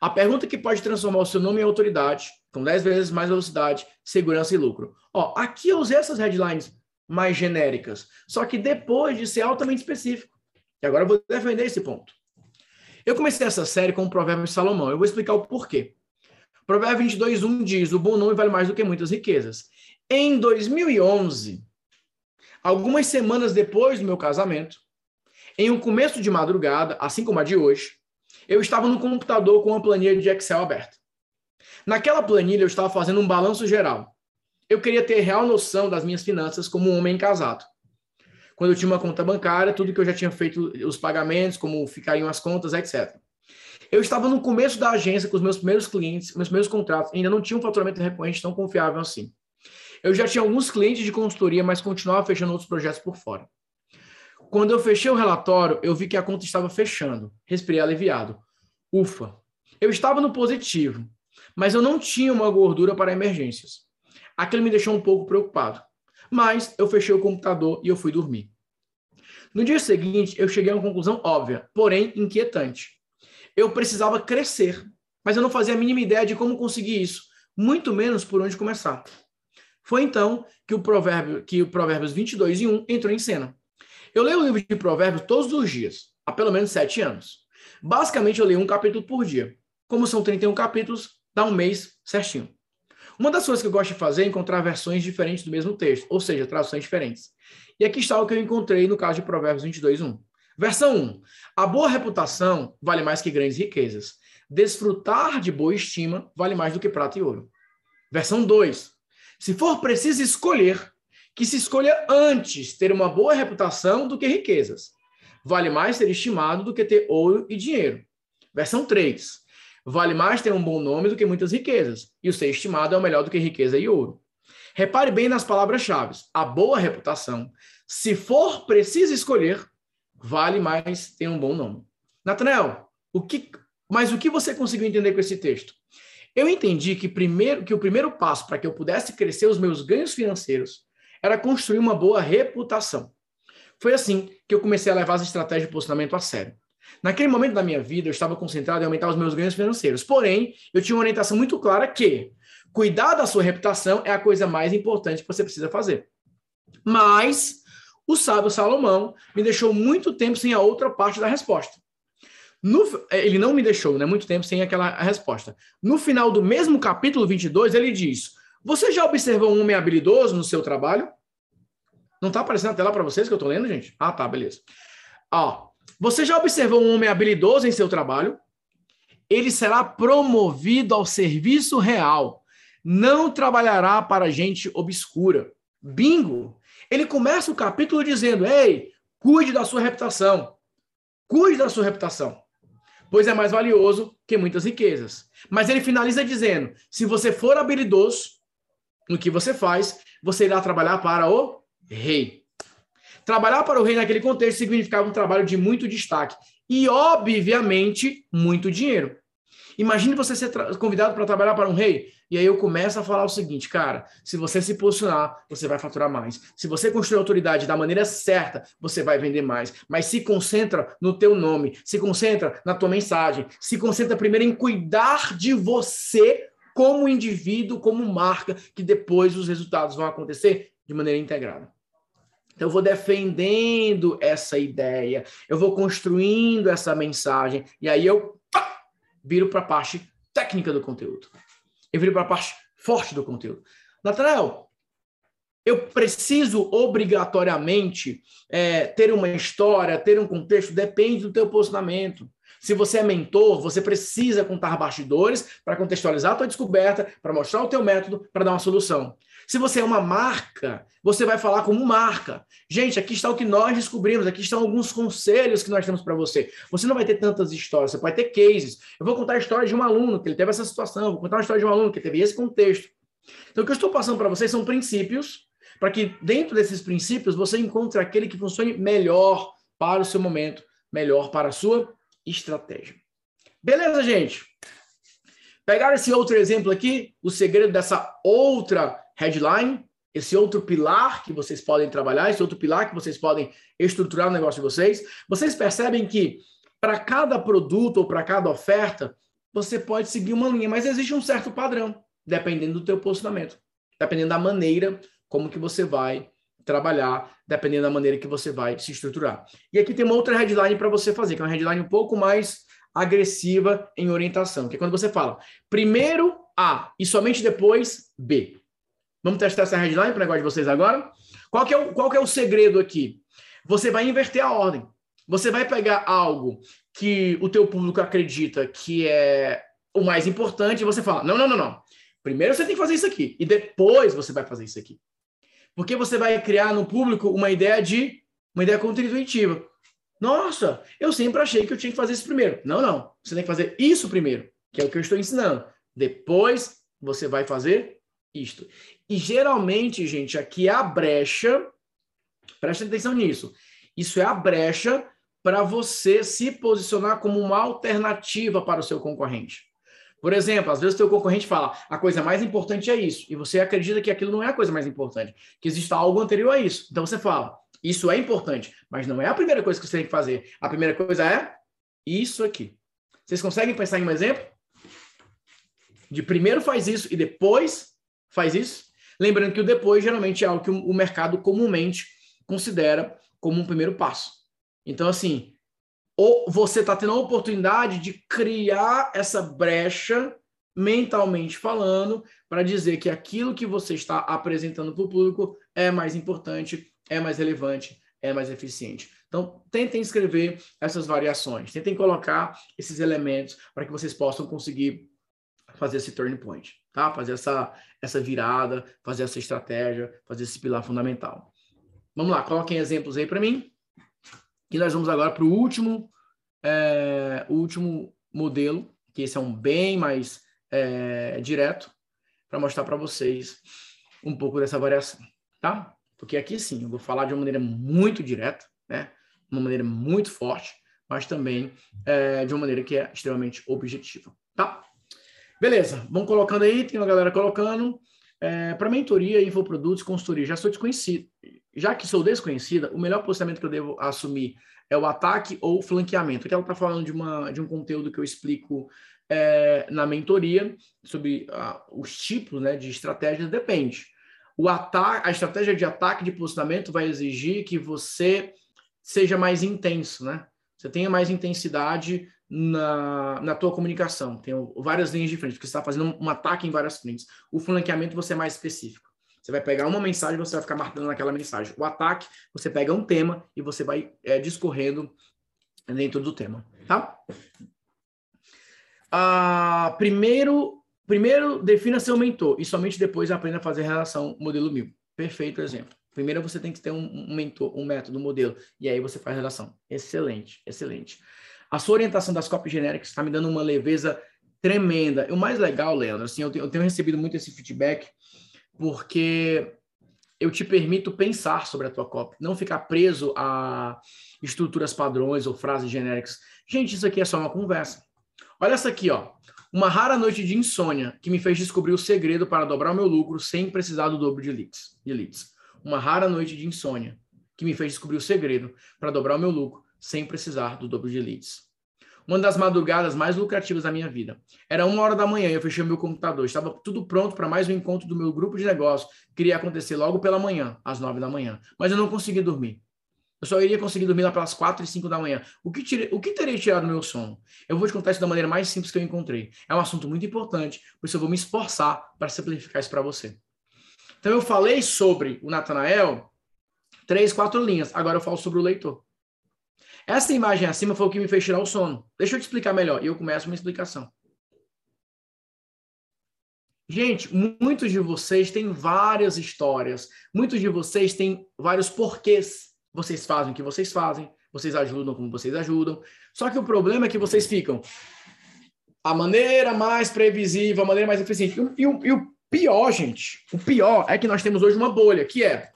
A pergunta que pode transformar o seu nome em autoridade, com 10 vezes mais velocidade, segurança e lucro. Ó, aqui eu usei essas headlines mais genéricas, só que depois de ser altamente específico. E agora eu vou defender esse ponto. Eu comecei essa série com o provérbio de Salomão. Eu vou explicar o porquê. Provérbio 22, 1 diz: O bom nome vale mais do que muitas riquezas. Em 2011, algumas semanas depois do meu casamento, em um começo de madrugada, assim como a de hoje, eu estava no computador com uma planilha de Excel aberta. Naquela planilha, eu estava fazendo um balanço geral. Eu queria ter real noção das minhas finanças como um homem casado quando eu tinha uma conta bancária, tudo que eu já tinha feito, os pagamentos, como ficariam as contas, etc. Eu estava no começo da agência com os meus primeiros clientes, meus primeiros contratos, ainda não tinha um faturamento recorrente tão confiável assim. Eu já tinha alguns clientes de consultoria, mas continuava fechando outros projetos por fora. Quando eu fechei o relatório, eu vi que a conta estava fechando. Respirei aliviado. Ufa! Eu estava no positivo, mas eu não tinha uma gordura para emergências. Aquilo me deixou um pouco preocupado. Mas eu fechei o computador e eu fui dormir. No dia seguinte, eu cheguei a uma conclusão óbvia, porém inquietante. Eu precisava crescer, mas eu não fazia a mínima ideia de como conseguir isso, muito menos por onde começar. Foi então que o provérbio, que o Provérbios 22 e 1 entrou em cena. Eu leio o livro de Provérbios todos os dias, há pelo menos sete anos. Basicamente, eu leio um capítulo por dia. Como são 31 capítulos, dá um mês certinho. Uma das coisas que eu gosto de fazer é encontrar versões diferentes do mesmo texto, ou seja, traduções diferentes. E aqui está o que eu encontrei no caso de Provérbios 22, 1. Versão 1. A boa reputação vale mais que grandes riquezas. Desfrutar de boa estima vale mais do que prata e ouro. Versão 2. Se for preciso escolher, que se escolha antes ter uma boa reputação do que riquezas. Vale mais ser estimado do que ter ouro e dinheiro. Versão 3. Vale mais ter um bom nome do que muitas riquezas, e o ser estimado é o melhor do que riqueza e ouro. Repare bem nas palavras-chave. A boa reputação, se for preciso escolher, vale mais ter um bom nome. Natanael, o que, mas o que você conseguiu entender com esse texto? Eu entendi que, primeiro, que o primeiro passo para que eu pudesse crescer os meus ganhos financeiros era construir uma boa reputação. Foi assim que eu comecei a levar as estratégias de posicionamento a sério. Naquele momento da minha vida, eu estava concentrado em aumentar os meus ganhos financeiros. Porém, eu tinha uma orientação muito clara que cuidar da sua reputação é a coisa mais importante que você precisa fazer. Mas o sábio Salomão me deixou muito tempo sem a outra parte da resposta. No, ele não me deixou né, muito tempo sem aquela resposta. No final do mesmo capítulo 22, ele diz: Você já observou um homem habilidoso no seu trabalho? Não está aparecendo na tela para vocês que eu estou lendo, gente? Ah, tá, beleza. Ó, você já observou um homem habilidoso em seu trabalho? Ele será promovido ao serviço real. Não trabalhará para gente obscura. Bingo! Ele começa o capítulo dizendo: Ei, cuide da sua reputação. Cuide da sua reputação. Pois é mais valioso que muitas riquezas. Mas ele finaliza dizendo: se você for habilidoso no que você faz, você irá trabalhar para o rei. Trabalhar para o rei naquele contexto significava um trabalho de muito destaque e, obviamente, muito dinheiro. Imagine você ser convidado para trabalhar para um rei. E aí eu começo a falar o seguinte, cara, se você se posicionar, você vai faturar mais. Se você construir autoridade da maneira certa, você vai vender mais. Mas se concentra no teu nome, se concentra na tua mensagem, se concentra primeiro em cuidar de você como indivíduo, como marca, que depois os resultados vão acontecer de maneira integrada. Então, eu vou defendendo essa ideia, eu vou construindo essa mensagem, e aí eu pá, viro para a parte técnica do conteúdo. Eu viro para a parte forte do conteúdo. Natanael, eu preciso obrigatoriamente é, ter uma história, ter um contexto, depende do teu posicionamento. Se você é mentor, você precisa contar bastidores para contextualizar a tua descoberta, para mostrar o teu método, para dar uma solução. Se você é uma marca, você vai falar como marca. Gente, aqui está o que nós descobrimos, aqui estão alguns conselhos que nós temos para você. Você não vai ter tantas histórias, você pode ter cases. Eu vou contar a história de um aluno que ele teve essa situação, vou contar a história de um aluno que teve esse contexto. Então, o que eu estou passando para vocês são princípios, para que dentro desses princípios você encontre aquele que funcione melhor para o seu momento, melhor para a sua estratégia. Beleza, gente? Pegar esse outro exemplo aqui, o segredo dessa outra headline, esse outro pilar que vocês podem trabalhar, esse outro pilar que vocês podem estruturar o negócio de vocês, vocês percebem que para cada produto ou para cada oferta, você pode seguir uma linha, mas existe um certo padrão, dependendo do teu posicionamento, dependendo da maneira como que você vai trabalhar, dependendo da maneira que você vai se estruturar. E aqui tem uma outra headline para você fazer, que é uma headline um pouco mais agressiva em orientação, que é quando você fala primeiro A e somente depois B. Vamos testar essa headline para o negócio de vocês agora? Qual que, é o, qual que é o segredo aqui? Você vai inverter a ordem. Você vai pegar algo que o teu público acredita que é o mais importante e você fala, não, não, não, não. Primeiro você tem que fazer isso aqui e depois você vai fazer isso aqui. Porque você vai criar no público uma ideia de uma ideia contra-intuitiva. Nossa, eu sempre achei que eu tinha que fazer isso primeiro. Não, não. Você tem que fazer isso primeiro, que é o que eu estou ensinando. Depois você vai fazer isto. E geralmente, gente, aqui é a brecha. Presta atenção nisso. Isso é a brecha para você se posicionar como uma alternativa para o seu concorrente. Por exemplo, às vezes o seu concorrente fala, a coisa mais importante é isso, e você acredita que aquilo não é a coisa mais importante, que existe algo anterior a isso. Então você fala, isso é importante, mas não é a primeira coisa que você tem que fazer. A primeira coisa é isso aqui. Vocês conseguem pensar em um exemplo? De primeiro faz isso e depois faz isso? Lembrando que o depois geralmente é algo que o mercado comumente considera como um primeiro passo. Então, assim, ou você está tendo a oportunidade de criar essa brecha mentalmente falando para dizer que aquilo que você está apresentando para o público é mais importante, é mais relevante, é mais eficiente. Então, tentem escrever essas variações, tentem colocar esses elementos para que vocês possam conseguir fazer esse turning point, tá? Fazer essa, essa virada, fazer essa estratégia, fazer esse pilar fundamental. Vamos lá, coloquem exemplos aí para mim. E nós vamos agora para o último, é, último modelo, que esse é um bem mais é, direto, para mostrar para vocês um pouco dessa variação, tá? Porque aqui sim, eu vou falar de uma maneira muito direta, né? Uma maneira muito forte, mas também é, de uma maneira que é extremamente objetiva, tá? Beleza, vamos colocando aí, tem uma galera colocando. É, para mentoria, infoprodutos, consultoria, já sou desconhecido. Já que sou desconhecida, o melhor posicionamento que eu devo assumir é o ataque ou flanqueamento. Aqui ela está falando de, uma, de um conteúdo que eu explico é, na mentoria sobre ah, os tipos né, de estratégias, depende. O ataque, a estratégia de ataque de posicionamento vai exigir que você seja mais intenso, né? Você tenha mais intensidade na, na tua comunicação. Tem várias linhas de frente, porque você está fazendo um, um, ataque em várias frentes. O flanqueamento você é mais específico. Você vai pegar uma mensagem e você vai ficar marcando naquela mensagem. O ataque, você pega um tema e você vai é, discorrendo dentro do tema, tá? Ah, primeiro, primeiro defina seu mentor e somente depois aprenda a fazer relação modelo mil. Perfeito exemplo. Primeiro você tem que ter um, um mentor, um método, um modelo, e aí você faz relação. Excelente, excelente. A sua orientação das copies genéricas está me dando uma leveza tremenda. O mais legal, Leandro, assim, eu eu tenho recebido muito esse feedback porque eu te permito pensar sobre a tua copy, não ficar preso a estruturas padrões ou frases genéricas. Gente, isso aqui é só uma conversa. Olha essa aqui, ó. Uma rara noite de insônia que me fez descobrir o segredo para dobrar o meu lucro sem precisar do dobro de leads. De leads. Uma rara noite de insônia que me fez descobrir o segredo para dobrar o meu lucro sem precisar do dobro de leads. Uma das madrugadas mais lucrativas da minha vida. Era uma hora da manhã, eu fechei meu computador, estava tudo pronto para mais um encontro do meu grupo de negócio, que iria acontecer logo pela manhã, às nove da manhã. Mas eu não consegui dormir. Eu só iria conseguir dormir lá pelas quatro e cinco da manhã. O que, tire... o que teria tirado o meu sono? Eu vou te contar isso da maneira mais simples que eu encontrei. É um assunto muito importante, por isso eu vou me esforçar para simplificar isso para você. Então eu falei sobre o Natanael, três, quatro linhas. Agora eu falo sobre o leitor. Essa imagem acima foi o que me fez tirar o sono. Deixa eu te explicar melhor. E eu começo uma explicação. Gente, muitos de vocês têm várias histórias. Muitos de vocês têm vários porquês vocês fazem o que vocês fazem, vocês ajudam como vocês ajudam. Só que o problema é que vocês ficam a maneira mais previsível, a maneira mais eficiente. E o, e o pior, gente, o pior é que nós temos hoje uma bolha, que é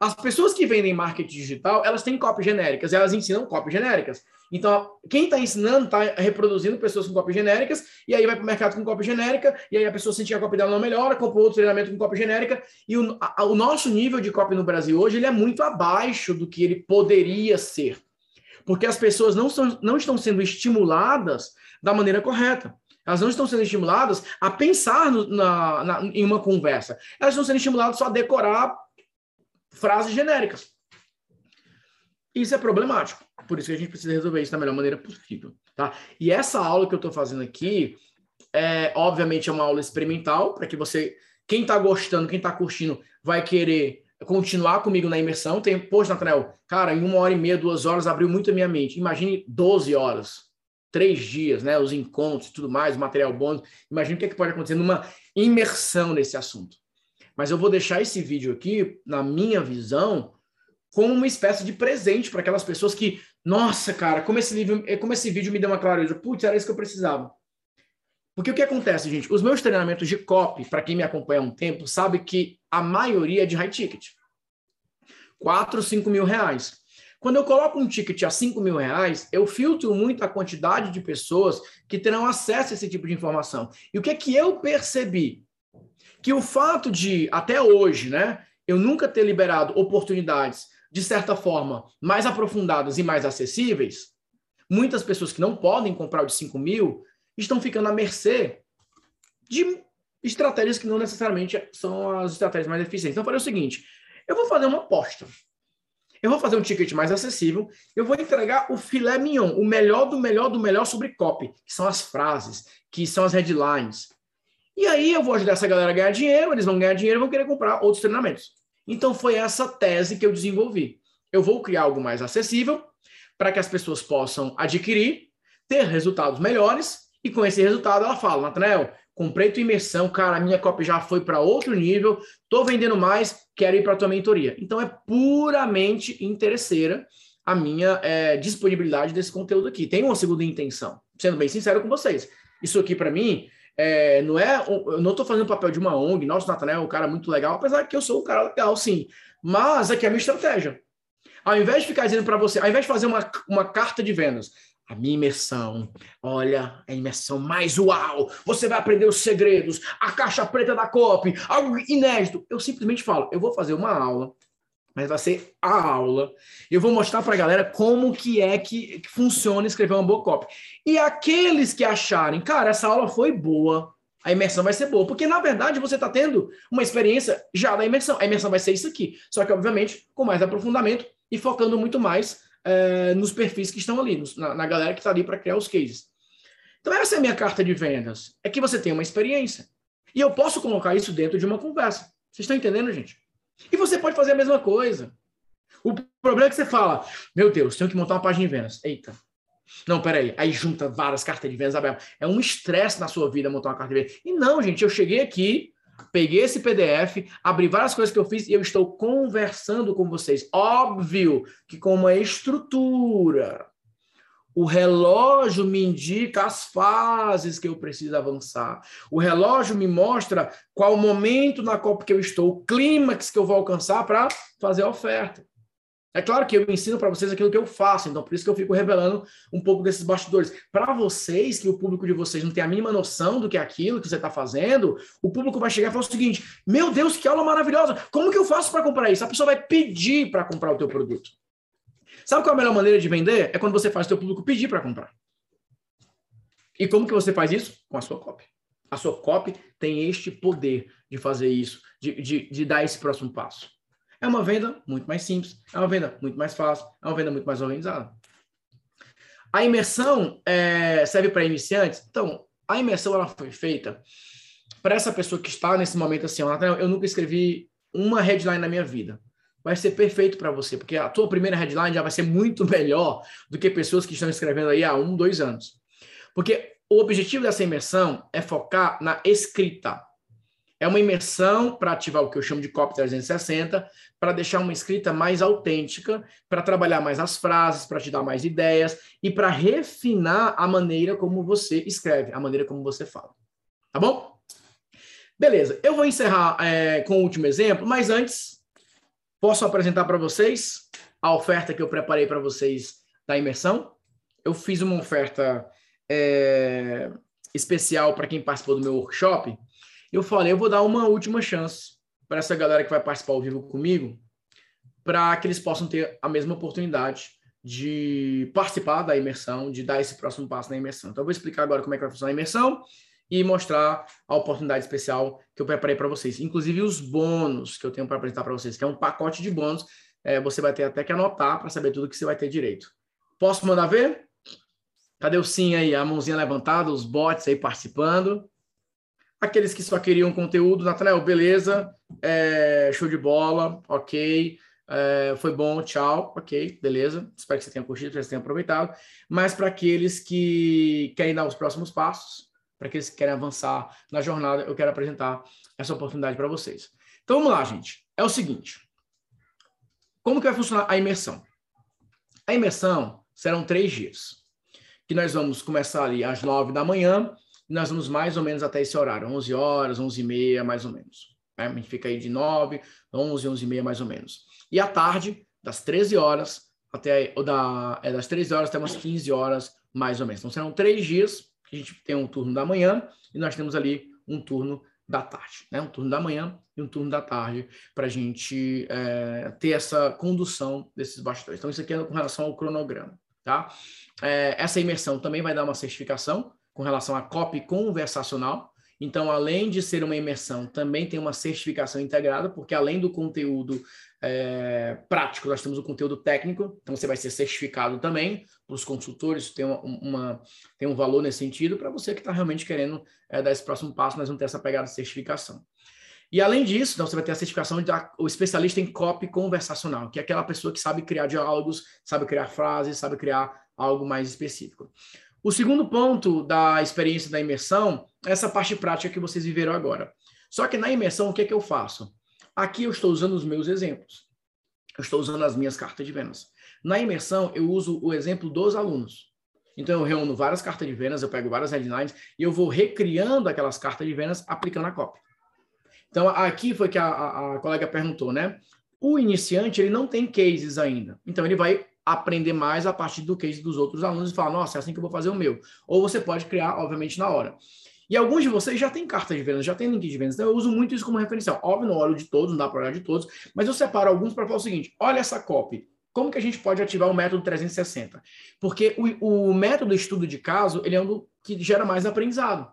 as pessoas que vendem marketing digital, elas têm cópias genéricas, elas ensinam cópias genéricas. Então, quem está ensinando está reproduzindo pessoas com cópias genéricas, e aí vai para o mercado com cópia genérica, e aí a pessoa sentir a cópia dela não melhora, compra outro treinamento com cópia genérica, e o, a, o nosso nível de cópia no Brasil hoje ele é muito abaixo do que ele poderia ser. Porque as pessoas não, são, não estão sendo estimuladas da maneira correta. Elas não estão sendo estimuladas a pensar no, na, na, em uma conversa. Elas estão sendo estimuladas só a decorar frases genéricas. Isso é problemático. Por isso que a gente precisa resolver isso da melhor maneira possível, tá? E essa aula que eu estou fazendo aqui, é, obviamente, é uma aula experimental, para que você, quem está gostando, quem está curtindo, vai querer continuar comigo na imersão. Tem, poxa, Nathanael, cara, em uma hora e meia, duas horas, abriu muito a minha mente. Imagine 12 horas, três dias, né? Os encontros e tudo mais, material bônus. Imagine o que, é que pode acontecer numa imersão nesse assunto. Mas eu vou deixar esse vídeo aqui, na minha visão, como uma espécie de presente para aquelas pessoas que, nossa, cara, como esse, livro, como esse vídeo me deu uma clareza. Putz, era isso que eu precisava. Porque o que acontece, gente? Os meus treinamentos de copy, para quem me acompanha há um tempo, sabe que a maioria é de high ticket. 4, 5 mil reais. Quando eu coloco um ticket a 5 mil reais, eu filtro muito a quantidade de pessoas que terão acesso a esse tipo de informação. E o que é que eu percebi? Que o fato de, até hoje, né, eu nunca ter liberado oportunidades de certa forma, mais aprofundadas e mais acessíveis, muitas pessoas que não podem comprar o de 5 mil estão ficando à mercê de estratégias que não necessariamente são as estratégias mais eficientes. Então, eu falei o seguinte: eu vou fazer uma aposta. Eu vou fazer um ticket mais acessível. Eu vou entregar o filé mignon, o melhor do melhor do melhor sobre copy, que são as frases, que são as headlines. E aí eu vou ajudar essa galera a ganhar dinheiro, eles vão ganhar dinheiro e vão querer comprar outros treinamentos. Então foi essa tese que eu desenvolvi. Eu vou criar algo mais acessível para que as pessoas possam adquirir, ter resultados melhores e com esse resultado ela fala, Nathanael, comprei tua imersão, cara, a minha cópia já foi para outro nível, estou vendendo mais, quero ir para tua mentoria. Então é puramente interesseira a minha é, disponibilidade desse conteúdo aqui. Tem uma segunda intenção, sendo bem sincero com vocês. Isso aqui para mim é, não é, eu não estou fazendo o papel de uma ONG, nosso Nathanael é um cara muito legal, apesar que eu sou um cara legal, sim. Mas aqui é a minha estratégia. Ao invés de ficar dizendo para você, ao invés de fazer uma, uma carta de vendas, a minha imersão, olha, a imersão mais uau, você vai aprender os segredos, a caixa preta da COP, algo inédito. Eu simplesmente falo, eu vou fazer uma aula mas vai ser a aula. Eu vou mostrar para a galera como que é que, funciona escrever uma boa copy. E aqueles que acharem, cara, essa aula foi boa, a imersão vai ser boa, porque na verdade você está tendo uma experiência já da imersão. A imersão vai ser isso aqui, só que obviamente com mais aprofundamento e focando muito mais é, nos perfis que estão ali, na, na galera que está ali para criar os cases. Então essa é a minha carta de vendas, é que você tem uma experiência. E eu posso colocar isso dentro de uma conversa. Vocês estão entendendo, gente? E você pode fazer a mesma coisa. O problema é que você fala, meu Deus, tenho que montar uma página de vendas. Eita. Não, peraí. Aí junta várias cartas de vendas abertas. É um estresse na sua vida montar uma carta de vendas. E não, gente, eu cheguei aqui, peguei esse PDF, abri várias coisas que eu fiz e eu estou conversando com vocês. Óbvio que com uma estrutura. O relógio me indica as fases que eu preciso avançar. O relógio me mostra qual momento na Copa que eu estou, o clímax que eu vou alcançar para fazer a oferta. É claro que eu ensino para vocês aquilo que eu faço, então por isso que eu fico revelando um pouco desses bastidores. Para vocês, que o público de vocês não tem a mínima noção do que é aquilo que você está fazendo, o público vai chegar e falar o seguinte: Meu Deus, que aula maravilhosa! Como que eu faço para comprar isso? A pessoa vai pedir para comprar o teu produto. Sabe qual é a melhor maneira de vender? É quando você faz o teu público pedir para comprar. E como que você faz isso? Com a sua copy. A sua copy tem este poder de fazer isso, de, de, de dar esse próximo passo. É uma venda muito mais simples, é uma venda muito mais fácil, é uma venda muito mais organizada. A imersão é, serve para iniciantes? Então, a imersão ela foi feita para essa pessoa que está nesse momento assim, eu nunca escrevi uma headline na minha vida. Vai ser perfeito para você, porque a tua primeira headline já vai ser muito (laughs) melhor do que pessoas que estão escrevendo aí há um, dois anos. Porque o objetivo dessa imersão é focar na escrita. É uma imersão para ativar o que eu chamo de copy 360, para deixar uma escrita mais autêntica, para trabalhar mais as frases, para te dar mais ideias e para refinar a maneira como você escreve, a maneira como você fala. Tá bom? Beleza, eu vou encerrar é, com o último exemplo, mas antes, posso apresentar para vocês a oferta que eu preparei para vocês da imersão. Eu fiz uma oferta é, especial para quem participou do meu workshop eu falei, eu vou dar uma última chance para essa galera que vai participar ao vivo comigo, para que eles possam ter a mesma oportunidade de participar da imersão, de dar esse próximo passo na imersão. Então, eu vou explicar agora como é que vai funcionar a imersão e mostrar a oportunidade especial que eu preparei para vocês. Inclusive os bônus que eu tenho para apresentar para vocês, que é um pacote de bônus. É, você vai ter até que anotar para saber tudo que você vai ter direito. Posso mandar ver? Cadê o sim aí? A mãozinha levantada, os bots aí participando. Aqueles que só queriam conteúdo, Natanael, beleza, é, show de bola, ok, é, foi bom, tchau, ok, beleza. Espero que você tenha curtido, que você tenha aproveitado. Mas para aqueles que querem dar os próximos passos, para aqueles que querem avançar na jornada, eu quero apresentar essa oportunidade para vocês. Então vamos lá, gente. É o seguinte: como que vai funcionar a imersão? A imersão serão três dias. Que nós vamos começar ali às nove da manhã nós vamos mais ou menos até esse horário, 11 horas, 11 e meia, mais ou menos. Né? A gente fica aí de 9, 11, 11 e meia, mais ou menos. E à tarde, das 13 horas até, ou da, é, das 13 horas até umas 15 horas, mais ou menos. Então, serão três dias a gente tem um turno da manhã e nós temos ali um turno da tarde, né? Um turno da manhã e um turno da tarde para a gente é, ter essa condução desses bastidores. Então, isso aqui é com relação ao cronograma, tá? É, essa imersão também vai dar uma certificação com relação à copy conversacional. Então, além de ser uma imersão, também tem uma certificação integrada, porque além do conteúdo é, prático, nós temos o conteúdo técnico, então você vai ser certificado também para os consultores, tem, uma, uma, tem um valor nesse sentido, para você que está realmente querendo é, dar esse próximo passo, nós vamos ter essa pegada de certificação. E além disso, então, você vai ter a certificação de o especialista em copy conversacional, que é aquela pessoa que sabe criar diálogos, sabe criar frases, sabe criar algo mais específico. O segundo ponto da experiência da imersão é essa parte prática que vocês viveram agora. Só que na imersão, o que é que eu faço? Aqui eu estou usando os meus exemplos. Eu estou usando as minhas cartas de vendas. Na imersão, eu uso o exemplo dos alunos. Então, eu reúno várias cartas de vendas, eu pego várias headlines e eu vou recriando aquelas cartas de vendas aplicando a cópia. Então, aqui foi que a, a, a colega perguntou, né? O iniciante, ele não tem cases ainda. Então, ele vai aprender mais a partir do case dos outros alunos e falar, nossa, é assim que eu vou fazer o meu. Ou você pode criar, obviamente, na hora. E alguns de vocês já têm carta de vendas, já tem link de vendas. Então, eu uso muito isso como referencial. Óbvio, não olho de todos, não dá para olhar de todos, mas eu separo alguns para falar o seguinte: olha essa copy. Como que a gente pode ativar o método 360? Porque o, o método estudo de caso, ele é um que gera mais aprendizado.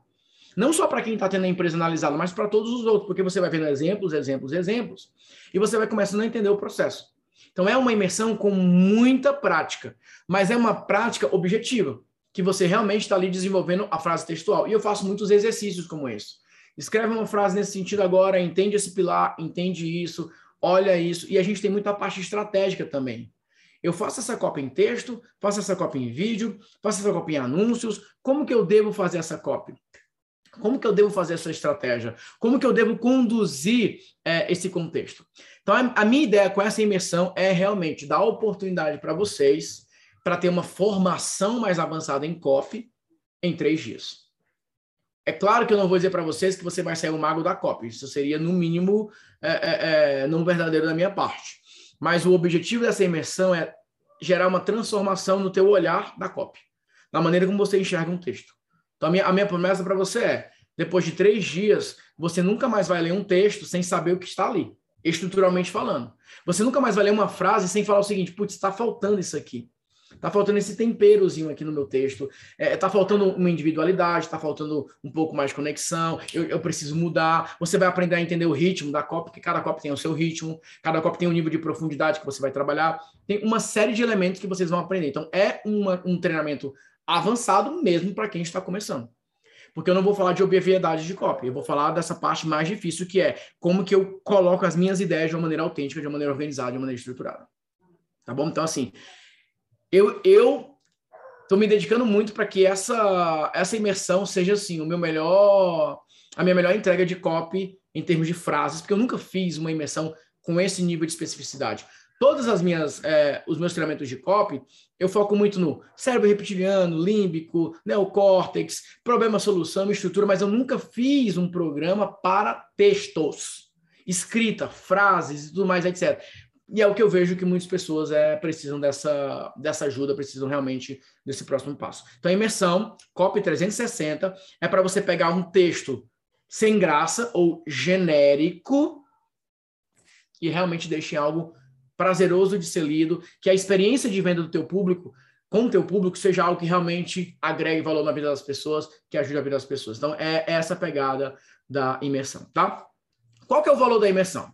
Não só para quem está tendo a empresa analisada, mas para todos os outros, porque você vai vendo exemplos, exemplos, exemplos, e você vai começando a entender o processo. Então é uma imersão com muita prática, mas é uma prática objetiva, que você realmente está ali desenvolvendo a frase textual. E eu faço muitos exercícios como esse. Escreve uma frase nesse sentido agora, entende esse pilar, entende isso, olha isso. E a gente tem muita parte estratégica também. Eu faço essa cópia em texto, faço essa cópia em vídeo, faço essa cópia em anúncios. Como que eu devo fazer essa cópia? Como que eu devo fazer essa estratégia? Como que eu devo conduzir é, esse contexto? Então, a, minha ideia com essa imersão é realmente dar oportunidade para vocês para ter uma formação mais avançada em copy em três dias. É claro que eu não vou dizer para vocês que você vai sair o mago da copy. Isso seria, no mínimo, é, é, é, não verdadeiro da minha parte. mas o objetivo dessa imersão é gerar uma transformação no teu olhar da copy, na maneira como você enxerga um texto. Então, a minha, a minha promessa para você é, depois de três dias, você nunca mais vai ler um texto sem saber o que está ali, estruturalmente falando. Você nunca mais vai ler uma frase sem falar o seguinte, putz, está faltando isso aqui. Tá faltando esse temperozinho aqui no meu texto. É, tá faltando uma individualidade, tá faltando um pouco mais de conexão. Eu, eu, preciso mudar. Você vai aprender a entender o ritmo da copa, porque cada copa tem o seu ritmo, cada copa tem um nível de profundidade que você vai trabalhar. Tem uma série de elementos que vocês vão aprender. Então, é uma, um treinamento avançado mesmo para quem está começando. Porque eu não vou falar de obviedade de copy, eu vou falar dessa parte mais difícil que é como que eu coloco as minhas ideias de uma maneira autêntica, de uma maneira organizada, de uma maneira estruturada. Tá bom? Então, assim, eu eu estou me dedicando muito para que essa essa imersão seja assim o meu melhor a minha melhor entrega de copy em termos de frases, porque eu nunca fiz uma imersão com esse nível de especificidade. Todas as minhas é, os meus treinamentos de copy, eu foco muito no cérebro reptiliano, límbico, neocórtex, problema solução, estrutura, mas eu nunca fiz um programa para textos, escrita, frases e tudo mais, etc. E é o que eu vejo que muitas pessoas é, precisam dessa, dessa ajuda, precisam realmente desse próximo passo. Então, a imersão, COP 360, é para você pegar um texto sem graça ou genérico e realmente deixar algo prazeroso de ser lido, que a experiência de venda do teu público, com o teu público, seja algo que realmente agregue valor na vida das pessoas, que ajude a vida das pessoas. Então, é essa pegada da imersão, tá? Qual que é o valor da imersão?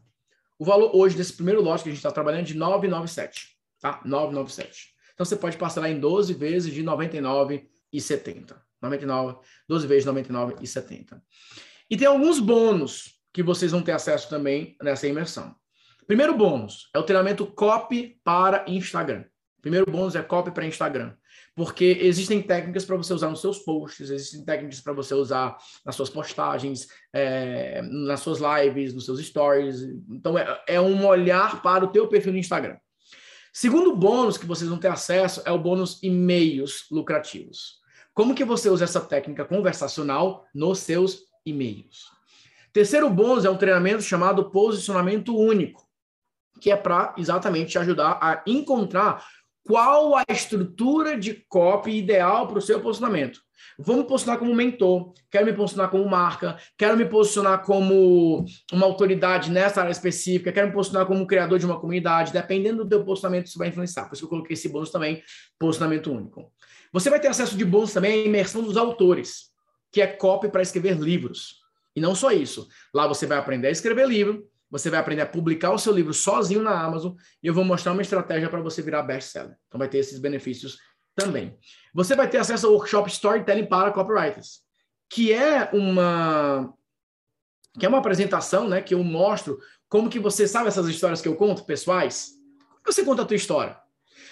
O valor hoje desse primeiro lote que a gente está trabalhando é de 997, tá? 997. Então você pode parcelar em 12 vezes de 99,70. 99, 12 vezes de 99,70. E tem alguns bônus que vocês vão ter acesso também nessa imersão. Primeiro bônus é o treinamento copy para Instagram. Primeiro bônus é copy para Instagram porque existem técnicas para você usar nos seus posts, existem técnicas para você usar nas suas postagens, é, nas suas lives, nos seus stories. Então, é, é um olhar para o teu perfil no Instagram. Segundo bônus que vocês vão ter acesso é o bônus e-mails lucrativos. Como que você usa essa técnica conversacional nos seus e-mails? Terceiro bônus é um treinamento chamado posicionamento único, que é para exatamente te ajudar a encontrar qual a estrutura de copy ideal para o seu posicionamento. Vou me posicionar como mentor, quero me posicionar como marca, quero me posicionar como uma autoridade nessa área específica, quero me posicionar como criador de uma comunidade. Dependendo do teu posicionamento, isso vai influenciar. Por isso que eu coloquei esse bônus também, posicionamento único. Você vai ter acesso de bônus também à imersão dos autores, que é copy para escrever livros. E não só isso. Lá você vai aprender a escrever livro, você vai aprender a publicar o seu livro sozinho na Amazon e eu vou mostrar uma estratégia para você virar best-seller. Então vai ter esses benefícios também. Você vai ter acesso ao workshop Storytelling para Copywriters, que é uma que é uma apresentação, né, que eu mostro como que você sabe essas histórias que eu conto, pessoais. Como você conta a tua história?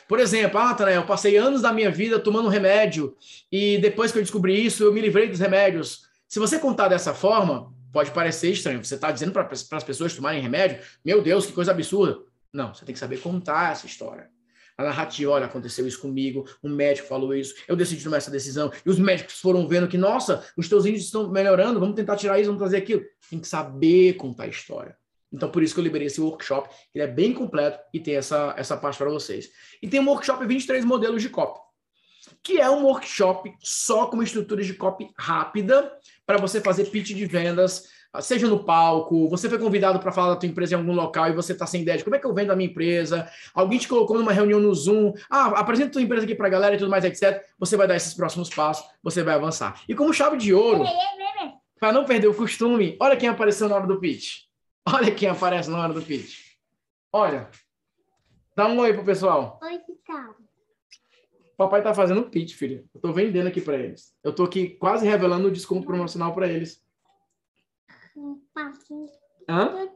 Por exemplo, ah, Tanael, eu passei anos da minha vida tomando remédio e depois que eu descobri isso, eu me livrei dos remédios. Se você contar dessa forma, pode parecer estranho. Você está dizendo para as pessoas tomarem remédio? Meu Deus, que coisa absurda. Não, você tem que saber contar essa história. A narrativa, olha, aconteceu isso comigo, um médico falou isso, eu decidi tomar essa decisão, e os médicos foram vendo que, nossa, os teus índices estão melhorando, vamos tentar tirar isso, vamos fazer aquilo. Tem que saber contar a história. Então, por isso que eu liberei esse workshop, ele é bem completo e tem essa, essa parte para vocês. E tem um workshop 23 modelos de copy, que é um workshop só com estruturas de copy rápida, para você fazer pitch de vendas, seja no palco, você foi convidado para falar da tua empresa em algum local e você está sem ideia de como é que eu vendo a minha empresa, alguém te colocou numa reunião no Zoom, ah, apresenta tua empresa aqui para a galera e tudo mais, etc. Você vai dar esses próximos passos, você vai avançar. E como chave de ouro, para não perder o costume, olha quem apareceu na hora do pitch. Olha quem aparece na hora do pitch. Olha. Dá um oi pro pessoal. Oi, Ricardo. Papai tá fazendo pitch, filho. Eu tô vendendo aqui para eles. Eu tô aqui quase revelando o desconto promocional para eles. Hã?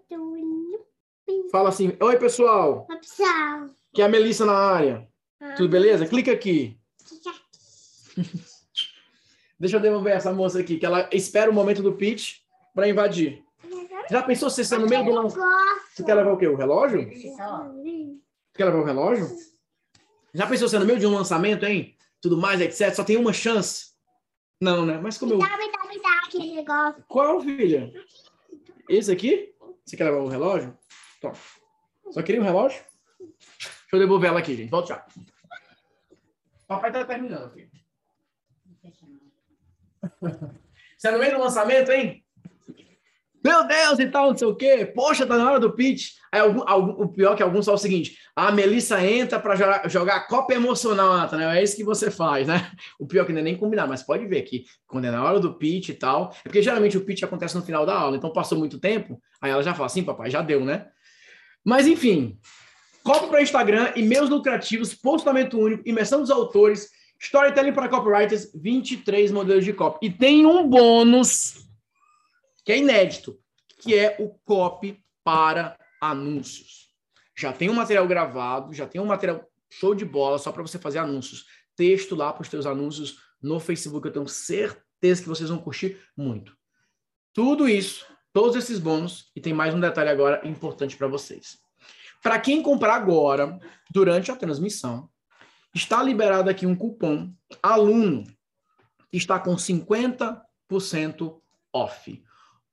Fala assim, oi pessoal. Oi, pessoal. Que é a Melissa na área. Tudo beleza? Clica aqui. (laughs) Deixa eu devolver essa moça aqui, que ela espera o momento do pitch para invadir. Já pensou se você no meio do lançamento? Você quer levar o quê? O relógio? Você quer levar o relógio? Já pensou se no meio de um lançamento, hein? Tudo mais, etc. Só tem uma chance? Não, né? Mas como eu... Me dá, me dá, me dá aquele negócio. Qual, filha? Esse aqui? Você quer levar o relógio? Toma. Só queria um relógio? eu devolver ela aqui, gente. Volta já. Papai tá terminando aqui. Você é no meio do lançamento, hein? Meu Deus, e tal, não sei o quê. Poxa, tá na hora do pitch. Aí, algum, algum, o pior que alguns falam o seguinte: a Melissa entra para jogar, jogar Copa Emocional, Natanael. É isso que você faz, né? O pior é que não é nem combinar, mas pode ver que quando é na hora do pitch e tal. É porque geralmente o pitch acontece no final da aula, então passou muito tempo. Aí ela já fala assim, papai, já deu, né? Mas enfim, Copa para Instagram, e-mails lucrativos, postamento único, imersão dos autores, storytelling para copywriters, 23 modelos de copy. E tem um bônus que é inédito, que é o copy para anúncios. Já tem um material gravado, já tem um material show de bola só para você fazer anúncios. Texto lá para os seus anúncios no Facebook, eu tenho certeza que vocês vão curtir muito. Tudo isso, todos esses bônus, e tem mais um detalhe agora importante para vocês. Para quem comprar agora, durante a transmissão, está liberado aqui um cupom aluno que está com 50% off.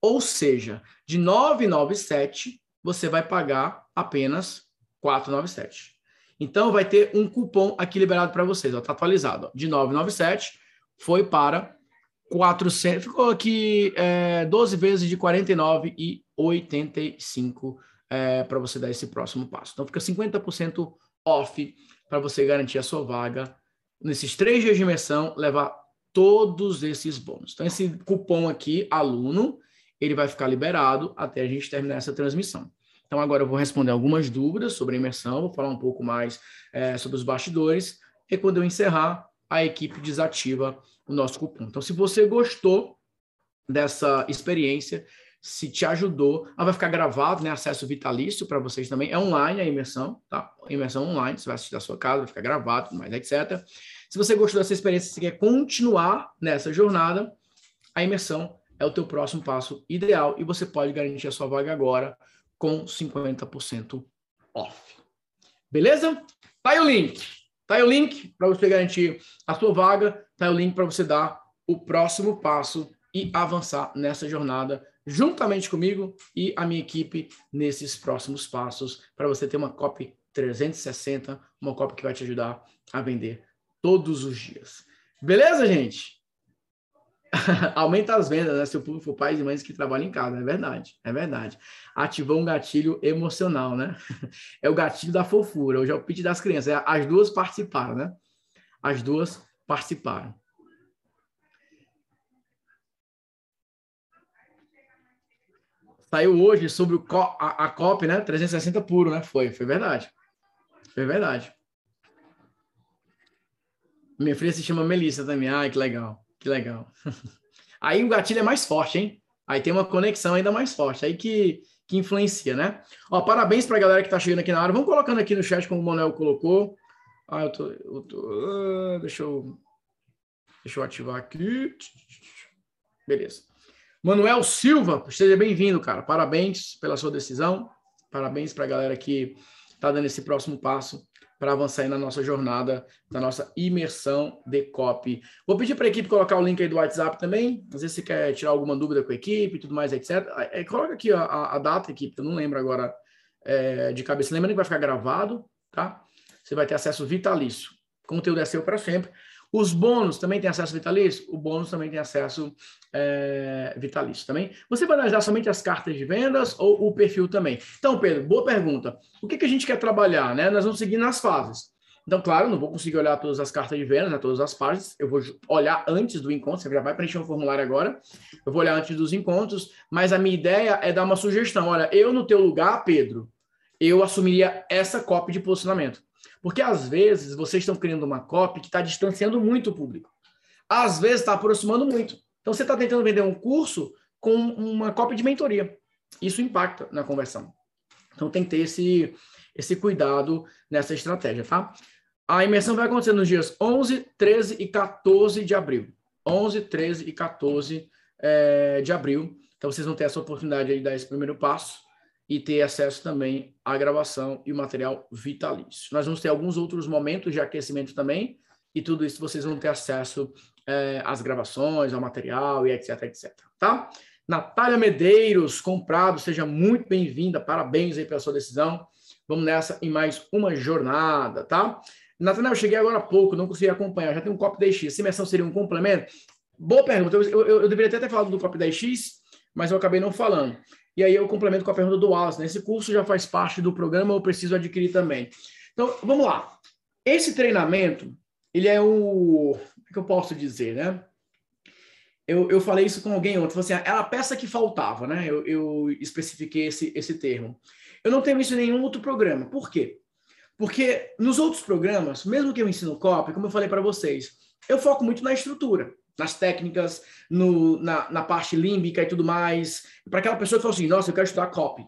Ou seja, de 997 você vai pagar apenas 497. Então vai ter um cupom aqui liberado para vocês, ó, tá atualizado, ó, de 997 foi para 400, ficou aqui é, 12 vezes de 49,85 é, para você dar esse próximo passo. Então fica 50% off para você garantir a sua vaga nesses três dias de imersão, levar todos esses bônus. Então esse cupom aqui, aluno, ele vai ficar liberado até a gente terminar essa transmissão. Então, agora eu vou responder algumas dúvidas sobre a imersão, vou falar um pouco mais é, sobre os bastidores, e quando eu encerrar, a equipe desativa o nosso cupom. Então, se você gostou dessa experiência, se te ajudou, ela vai ficar gravado, né? Acesso vitalício para vocês também. É online a imersão, tá? Imersão online, você vai assistir da sua casa, vai ficar gravado, mais etc. Se você gostou dessa experiência, se quer continuar nessa jornada, a imersão é o teu próximo passo ideal e você pode garantir a sua vaga agora com 50% off. Beleza? Tá aí o link. Tá aí o link para você garantir a sua vaga, tá aí o link para você dar o próximo passo e avançar nessa jornada juntamente comigo e a minha equipe nesses próximos passos para você ter uma copy 360, uma copy que vai te ajudar a vender todos os dias. Beleza, gente? (laughs) aumenta as vendas, né? Se o público for pais e mães que trabalham em casa, é verdade, é verdade. Ativou um gatilho emocional, né? (laughs) É o gatilho da fofura, hoje é o pitch das crianças. É, as duas participaram, né? As duas participaram. Saiu hoje sobre o, a, a COP, né? 360 puro, né? Foi, foi verdade. Foi verdade. Minha filha se chama Melissa também. Ai, que legal. Que legal. (laughs) Aí o gatilho é mais forte, hein? Aí tem uma conexão ainda mais forte, aí que, que influencia, né? Ó, parabéns para a galera que está chegando aqui na hora. Vamos colocando aqui no chat como o Manuel colocou. Ah, eu tô, eu tô uh, deixa eu deixa eu ativar aqui. Beleza. Manuel Silva, seja bem-vindo, cara. Parabéns pela sua decisão. Parabéns para a galera que está dando esse próximo passo para avançar aí na nossa jornada, na nossa imersão de copy. Vou pedir para a equipe colocar o link aí do WhatsApp também. Às vezes você quer tirar alguma dúvida com a equipe e tudo mais, etc. É, coloca aqui a, a, data, equipe, eu não lembro agora é, de cabeça. Lembrando que vai ficar gravado, tá? Você vai ter acesso vitalício. Conteúdo é seu para sempre. Os bônus também têm acesso vitalício? O bônus também tem acesso é, vitalício também. Você vai analisar somente as cartas de vendas ou o perfil também? Então, Pedro, boa pergunta. O que, que a gente quer trabalhar? Né? Nós vamos seguir nas fases. Então, claro, não vou conseguir olhar todas as cartas de vendas, né, todas as páginas. Eu vou olhar antes do encontro. Você já vai preencher um formulário agora. Eu vou olhar antes dos encontros. Mas a minha ideia é dar uma sugestão. Olha, eu no teu lugar, Pedro, eu assumiria essa cópia de posicionamento. Porque às vezes vocês estão criando uma copy que está distanciando muito o público. Às vezes está aproximando muito. Então você está tentando vender um curso com uma cópia de mentoria. Isso impacta na conversão. Então tem que ter esse, esse cuidado nessa estratégia, tá? A imersão vai acontecer nos dias 11, 13 e 14 de abril. 11, 13 e 14 é, de abril. Então vocês vão ter essa oportunidade de dar esse primeiro passo e ter acesso também à gravação e o material vitalício. Nós vamos ter alguns outros momentos de aquecimento também, e tudo isso vocês vão ter acesso é, às gravações, ao material e etc, etc, tá? Natália Medeiros, comprado, seja muito bem-vinda, parabéns aí pela sua decisão. Vamos nessa em mais uma jornada, tá? Natanael, eu cheguei agora há pouco, não consegui acompanhar. Já tem um Cop 10X. Essa imersão seria um complemento? Boa pergunta. Eu, eu, eu deveria até ter falado do Cop 10X, mas eu acabei não falando. E aí eu complemento com a pergunta do Wallace. Né? Esse curso já faz parte do programa, eu preciso adquirir também. Então, vamos lá. Esse treinamento, ele é o... Como é que eu posso dizer, né? Eu, eu falei isso com alguém ontem. Assim, era a peça que faltava, né? Eu, eu especifiquei esse, esse termo. Eu não tenho isso em nenhum outro programa. Por quê? Porque nos outros programas, mesmo que eu ensino copy, como eu falei para vocês, eu foco muito na estrutura, nas técnicas, no, na, na parte límbica e tudo mais. Para aquela pessoa que fala assim, nossa, eu quero estudar copy.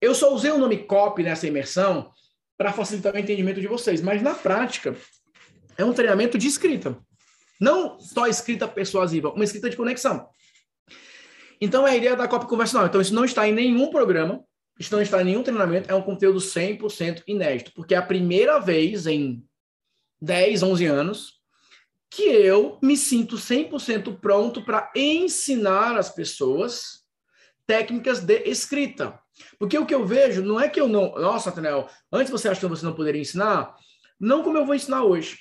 Eu só usei o nome copy nessa imersão para facilitar o entendimento de vocês, mas na prática é um treinamento de escrita. Não só escrita persuasiva, uma escrita de conexão. Então é a ideia da copy conversacional. Então isso não está em nenhum programa, isso não está em nenhum treinamento, é um conteúdo 100% inédito, porque é a primeira vez em 10, 11 anos que eu me sinto 100% pronto para ensinar as pessoas técnicas de escrita. Porque o que eu vejo não é que eu não. Nossa, Nathaniel, antes você achou que você não poderia ensinar? Não como eu vou ensinar hoje.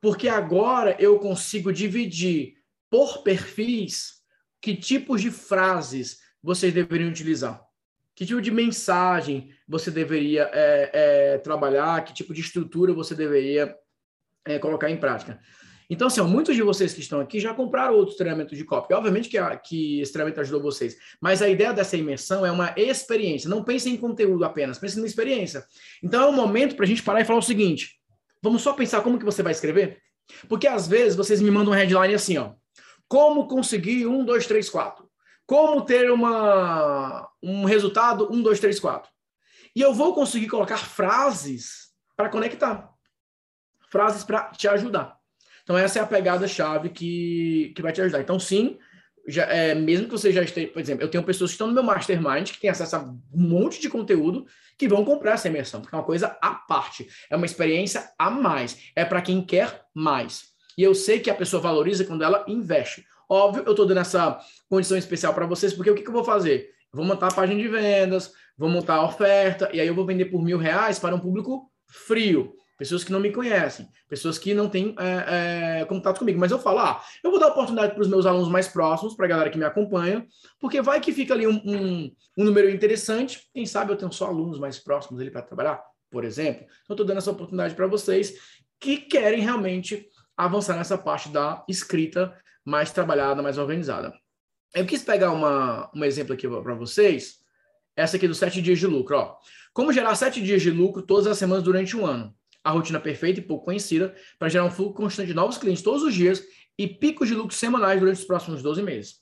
Porque agora eu consigo dividir por perfis que tipos de frases vocês deveriam utilizar. Que tipo de mensagem você deveria é, é, trabalhar, que tipo de estrutura você deveria é, colocar em prática. Então, assim, ó, muitos de vocês que estão aqui já compraram outros treinamentos de copy. Obviamente que, a, que esse treinamento ajudou vocês, mas a ideia dessa imersão é uma experiência. Não pense em conteúdo apenas, pense na experiência. Então, é um momento para a gente parar e falar o seguinte: vamos só pensar como que você vai escrever? Porque às vezes vocês me mandam um headline assim, ó. Como conseguir um, dois, três, quatro. Como ter uma, um resultado 1, 2, 3, 4. E eu vou conseguir colocar frases para conectar. Frases para te ajudar. Então, essa é a pegada-chave que, que vai te ajudar. Então, sim, já, é, mesmo que você já esteja, por exemplo, eu tenho pessoas que estão no meu mastermind que têm acesso a um monte de conteúdo que vão comprar essa imersão, porque é uma coisa à parte, é uma experiência a mais, é para quem quer mais. E eu sei que a pessoa valoriza quando ela investe. Óbvio, eu estou dando essa condição especial para vocês, porque o que, que eu vou fazer? Vou montar a página de vendas, vou montar a oferta, e aí eu vou vender por mil reais para um público frio. Pessoas que não me conhecem, pessoas que não têm é, é, contato comigo. Mas eu falo, ah, eu vou dar oportunidade para os meus alunos mais próximos, para a galera que me acompanha, porque vai que fica ali um, um, um número interessante. Quem sabe eu tenho só alunos mais próximos ali para trabalhar, por exemplo. Então, estou dando essa oportunidade para vocês que querem realmente avançar nessa parte da escrita mais trabalhada, mais organizada. Eu quis pegar uma, um exemplo aqui para vocês, essa aqui dos sete dias de lucro. Ó. Como gerar sete dias de lucro todas as semanas durante um ano? A rotina perfeita e pouco conhecida para gerar um fluxo constante de novos clientes todos os dias e picos de lucro semanais durante os próximos 12 meses.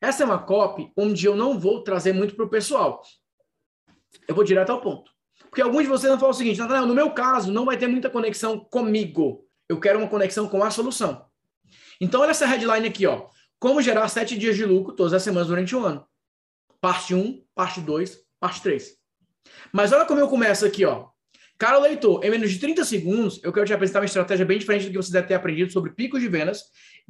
Essa é uma copy onde eu não vou trazer muito para o pessoal. Eu vou direto ao ponto. Porque alguns de vocês vão falar o seguinte, Nathanael, no meu caso, não vai ter muita conexão comigo. Eu quero uma conexão com a solução. Então, olha essa headline aqui, ó. Como gerar sete dias de lucro todas as semanas durante um ano. Parte 1, parte 2, parte 3. Mas olha como eu começo aqui, ó. Cara leitor, em menos de 30 segundos, eu quero te apresentar uma estratégia bem diferente do que você deve ter aprendido sobre picos de vendas,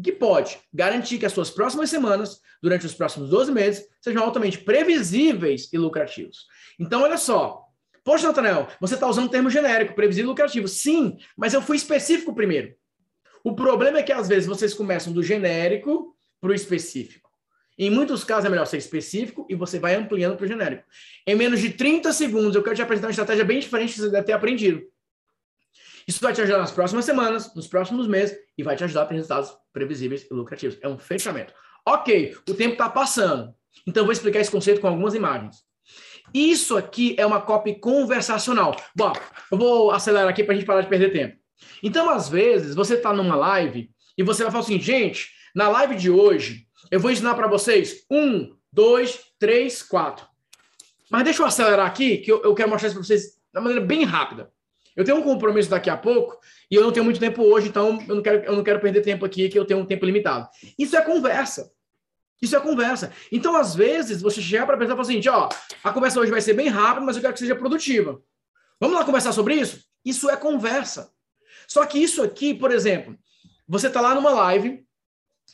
que pode garantir que as suas próximas semanas, durante os próximos 12 meses, sejam altamente previsíveis e lucrativos. Então, olha só. Poxa, Nathanael, você está usando um termo genérico, previsível e lucrativo. Sim, mas eu fui específico primeiro. O problema é que às vezes vocês começam do genérico para o específico. Em muitos casos é melhor ser específico e você vai ampliando para o genérico. Em menos de 30 segundos, eu quero te apresentar uma estratégia bem diferente que você deve ter aprendido. Isso vai te ajudar nas próximas semanas, nos próximos meses e vai te ajudar a ter resultados previsíveis e lucrativos. É um fechamento. Ok, o tempo está passando. Então, vou explicar esse conceito com algumas imagens. Isso aqui é uma copy conversacional. Bom, eu vou acelerar aqui para a gente parar de perder tempo. Então, às vezes, você está numa live e você vai falar assim, gente, na live de hoje, eu vou ensinar para vocês um, dois, três, quatro. Mas deixa eu acelerar aqui, que eu, eu quero mostrar isso para vocês de maneira bem rápida. Eu tenho um compromisso daqui a pouco e eu não tenho muito tempo hoje, então eu não quero, eu não quero perder tempo aqui, que eu tenho um tempo limitado. Isso é conversa. Isso é conversa. Então, às vezes, você chega para pessoa e fala assim, ó, a conversa hoje vai ser bem rápida, mas eu quero que seja produtiva. Vamos lá conversar sobre isso? Isso é conversa. Só que isso aqui, por exemplo, você está lá numa live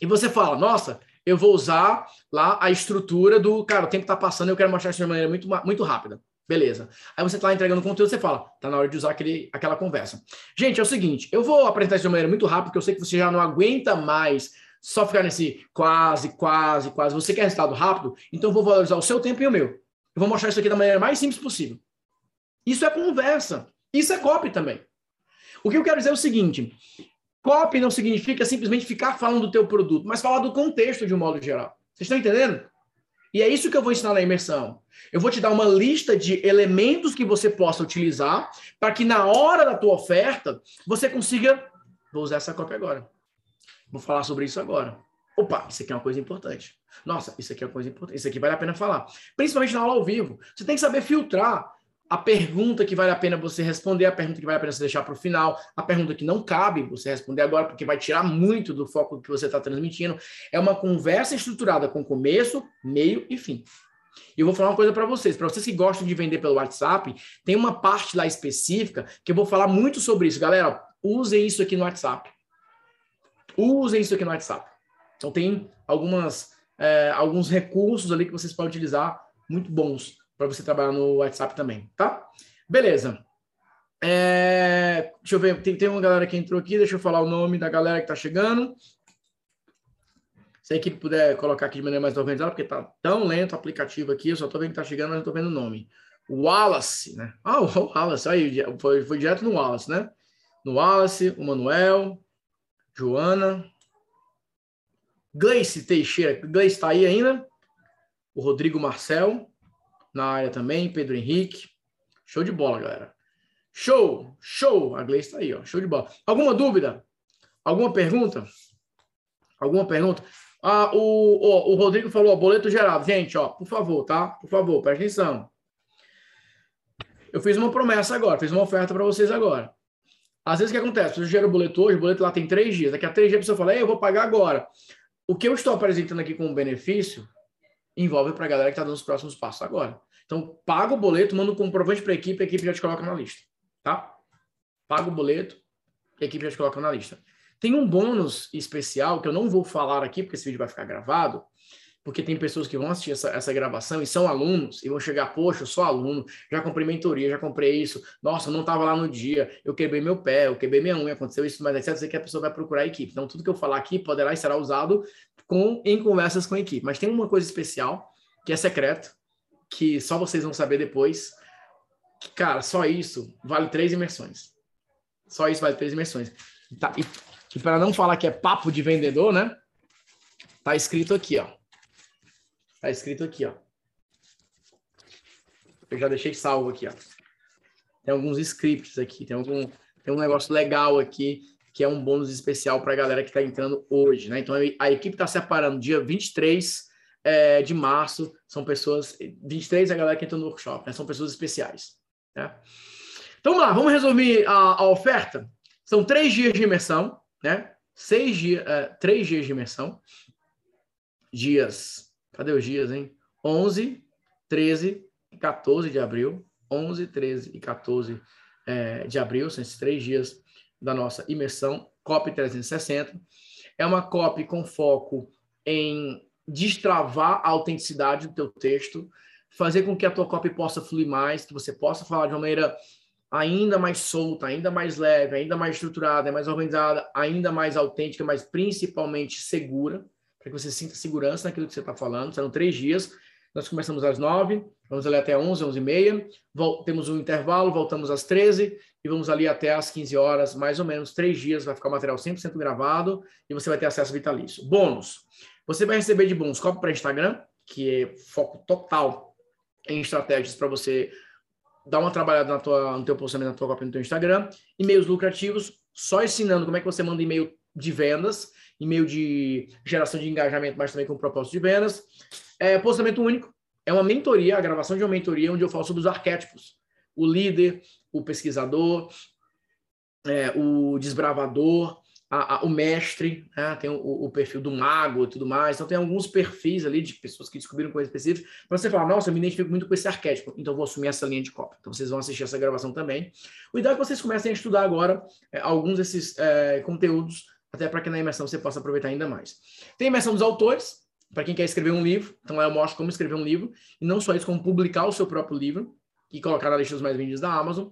e você fala, nossa, eu vou usar lá a estrutura do, cara, o tempo está passando, eu quero mostrar isso de maneira muito, muito rápida. Beleza. Aí você está entregando conteúdo, você fala, tá na hora de usar aquele, aquela conversa. Gente, é o seguinte, eu vou apresentar isso de uma maneira muito rápida, porque eu sei que você já não aguenta mais só ficar nesse quase, quase, quase. Você quer resultado rápido? Então eu vou valorizar o seu tempo e o meu. Eu vou mostrar isso aqui da maneira mais simples possível. Isso é conversa. Isso é copy também. O que eu quero dizer é o seguinte: copy não significa simplesmente ficar falando do teu produto, mas falar do contexto de um modo geral. Vocês estão entendendo? E é isso que eu vou ensinar na imersão. Eu vou te dar uma lista de elementos que você possa utilizar para que na hora da tua oferta você consiga. Vou usar essa cópia agora. Vou falar sobre isso agora. Opa, isso aqui é uma coisa importante. Nossa, isso aqui é uma coisa importante. Isso aqui vale a pena falar. Principalmente na aula ao vivo. Você tem que saber filtrar a pergunta que vale a pena você responder, a pergunta que vale a pena você deixar para o final, a pergunta que não cabe você responder agora, porque vai tirar muito do foco que você está transmitindo. É uma conversa estruturada com começo, meio e fim. E eu vou falar uma coisa para vocês, para vocês que gostam de vender pelo WhatsApp, tem uma parte lá específica que eu vou falar muito sobre isso. Galera, usem isso aqui no WhatsApp. Usem isso aqui no WhatsApp. Então tem algumas, é, alguns recursos ali que vocês podem utilizar muito bons para você trabalhar no WhatsApp também, tá? Beleza. É, deixa eu ver, tem, tem uma galera que entrou aqui, deixa eu falar o nome da galera que está chegando. Se a equipe puder colocar aqui de maneira mais organizada, porque tá tão lento o aplicativo aqui, eu só tô vendo que tá chegando, mas não tô vendo o nome. Wallace, né? Ah, o Wallace, aí, foi, foi direto no Wallace, né? No Wallace, o Manuel, Joana, Gleice Teixeira, Gleice tá aí ainda? O Rodrigo Marcel, na área também, Pedro Henrique. Show de bola, galera. Show, show. A Gleice tá aí, ó. Show de bola. Alguma dúvida? Alguma pergunta? Alguma pergunta? Ah, o, o, o Rodrigo falou, ó, boleto gerado. Gente, ó, por favor, tá? Por favor, presta atenção. Eu fiz uma promessa agora, fiz uma oferta para vocês agora. Às vezes o que acontece? Você gera o boleto hoje, o boleto lá tem três dias. Daqui a três dias a pessoa fala, eu vou pagar agora. O que eu estou apresentando aqui como benefício envolve para a galera que está dando os próximos passos agora. Então, paga o boleto, manda um comprovante para a equipe, a equipe já te coloca na lista. Tá? Paga o boleto, a equipe já te coloca na lista. Tem um bônus especial que eu não vou falar aqui, porque esse vídeo vai ficar gravado, porque tem pessoas que vão assistir essa, essa gravação e são alunos e vão chegar, poxa, eu sou aluno, já comprei mentoria, já comprei isso, nossa, eu não estava lá no dia, eu quebrei meu pé, eu quebrei minha unha, aconteceu isso, mas etc. Você que a pessoa vai procurar a equipe. Então, tudo que eu falar aqui poderá e será usado com, em conversas com a equipe. Mas tem uma coisa especial, que é secreto, que só vocês vão saber depois. Que, cara, só isso vale três imersões. Só isso vale três imersões. Tá, e, e para não falar que é papo de vendedor, né? Tá escrito aqui, ó. Tá escrito aqui, ó. Eu já deixei salvo aqui, ó. Tem alguns scripts aqui, tem algum tem um negócio legal aqui que é um bônus especial para a galera que está entrando hoje, né? Então a equipe está separando dia 23 é, de março, são pessoas 23 é a galera que entrou no workshop, né? São pessoas especiais, né? Então vamos lá, vamos resumir a, a oferta. São três dias de imersão, né? Seis dias, é, três dias de imersão, dias Cadê os dias, hein? 11, 13 e 14 de abril. 11, 13 e 14 é, de abril, são esses três dias da nossa imersão, COP 360. É uma COP com foco em destravar a autenticidade do teu texto, fazer com que a tua copy possa fluir mais, que você possa falar de uma maneira ainda mais solta, ainda mais leve, ainda mais estruturada, mais organizada, ainda mais autêntica, mas principalmente segura para que você sinta segurança naquilo que você está falando. Serão três dias. Nós começamos às nove, vamos ali até onze, onze e meia. Temos um intervalo, voltamos às treze e vamos ali até às quinze horas, mais ou menos, três dias. Vai ficar o material 100% gravado e você vai ter acesso vitalício. Bônus. Você vai receber de bônus copy para Instagram, que é foco total em estratégias para você dar uma trabalhada na tua, no teu posicionamento, na tua copy no teu Instagram. E-mails lucrativos, só ensinando como é que você manda e-mail de vendas e-mail de geração de engajamento, mas também com propósito de vendas. É, posicionamento único é uma mentoria, a gravação de uma mentoria onde eu falo sobre os arquétipos. O líder, o pesquisador, é, o desbravador, a, a, o mestre, né? tem o, o, perfil do mago e tudo mais. Então, tem alguns perfis ali de pessoas que descobriram coisas específicas, para você falar, nossa, eu me identifico muito com esse arquétipo, então vou assumir essa linha de copa. Então, vocês vão assistir essa gravação também. O ideal é que vocês comecem a estudar agora é, alguns desses é, conteúdos até para que na imersão você possa aproveitar ainda mais. Tem a imersão dos autores, para quem quer escrever um livro, então lá eu mostro como escrever um livro, e não só isso, como publicar o seu próprio livro. e colocar na lista dos mais vendidos da Amazon.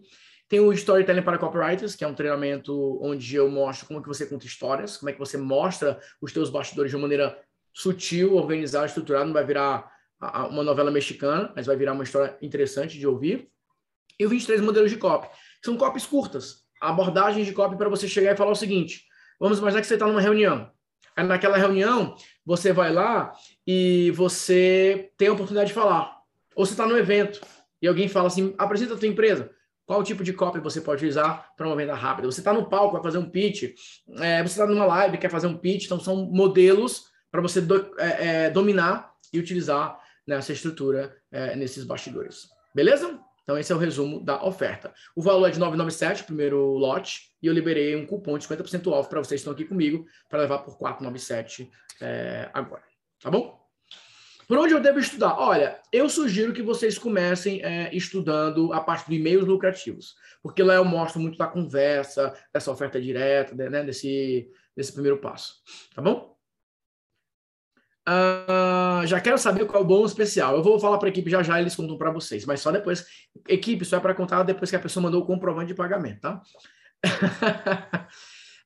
Tem o Storytelling para Copywriters, que é um treinamento onde eu mostro como que você conta histórias, como é que você mostra os teus bastidores de uma maneira sutil, organizada, estruturada, não vai virar uma novela mexicana, mas vai virar uma história interessante de ouvir. E o 23 modelos de copy. São copies curtas, abordagens de copy para você chegar e falar o seguinte, vamos imaginar que você está numa reunião. Aí naquela reunião, você vai lá e você tem a oportunidade de falar. Ou você está no evento e alguém fala assim, apresenta a tua empresa. Qual tipo de copy você pode usar para uma venda rápida? Você está no palco, vai fazer um pitch, é, você está numa live, quer fazer um pitch, então são modelos para você do, é, é, dominar e utilizar nessa estrutura é, nesses bastidores. Beleza? Então, esse é o resumo da oferta. O valor é de 997, o primeiro lote, e eu liberei um cupom de 50% off para vocês que estão aqui comigo, para levar por 497 é, agora. Tá bom? Por onde eu devo estudar? Olha, eu sugiro que vocês comecem é, estudando a parte de e-mails lucrativos, porque lá eu mostro muito da conversa, dessa oferta direta, né, desse, desse primeiro passo. Tá bom? Uh, já quero saber qual é o bom especial. Eu vou falar para a equipe já já, eles contam para vocês, mas só depois. Equipe, só é para contar depois que a pessoa mandou o comprovante de pagamento, tá?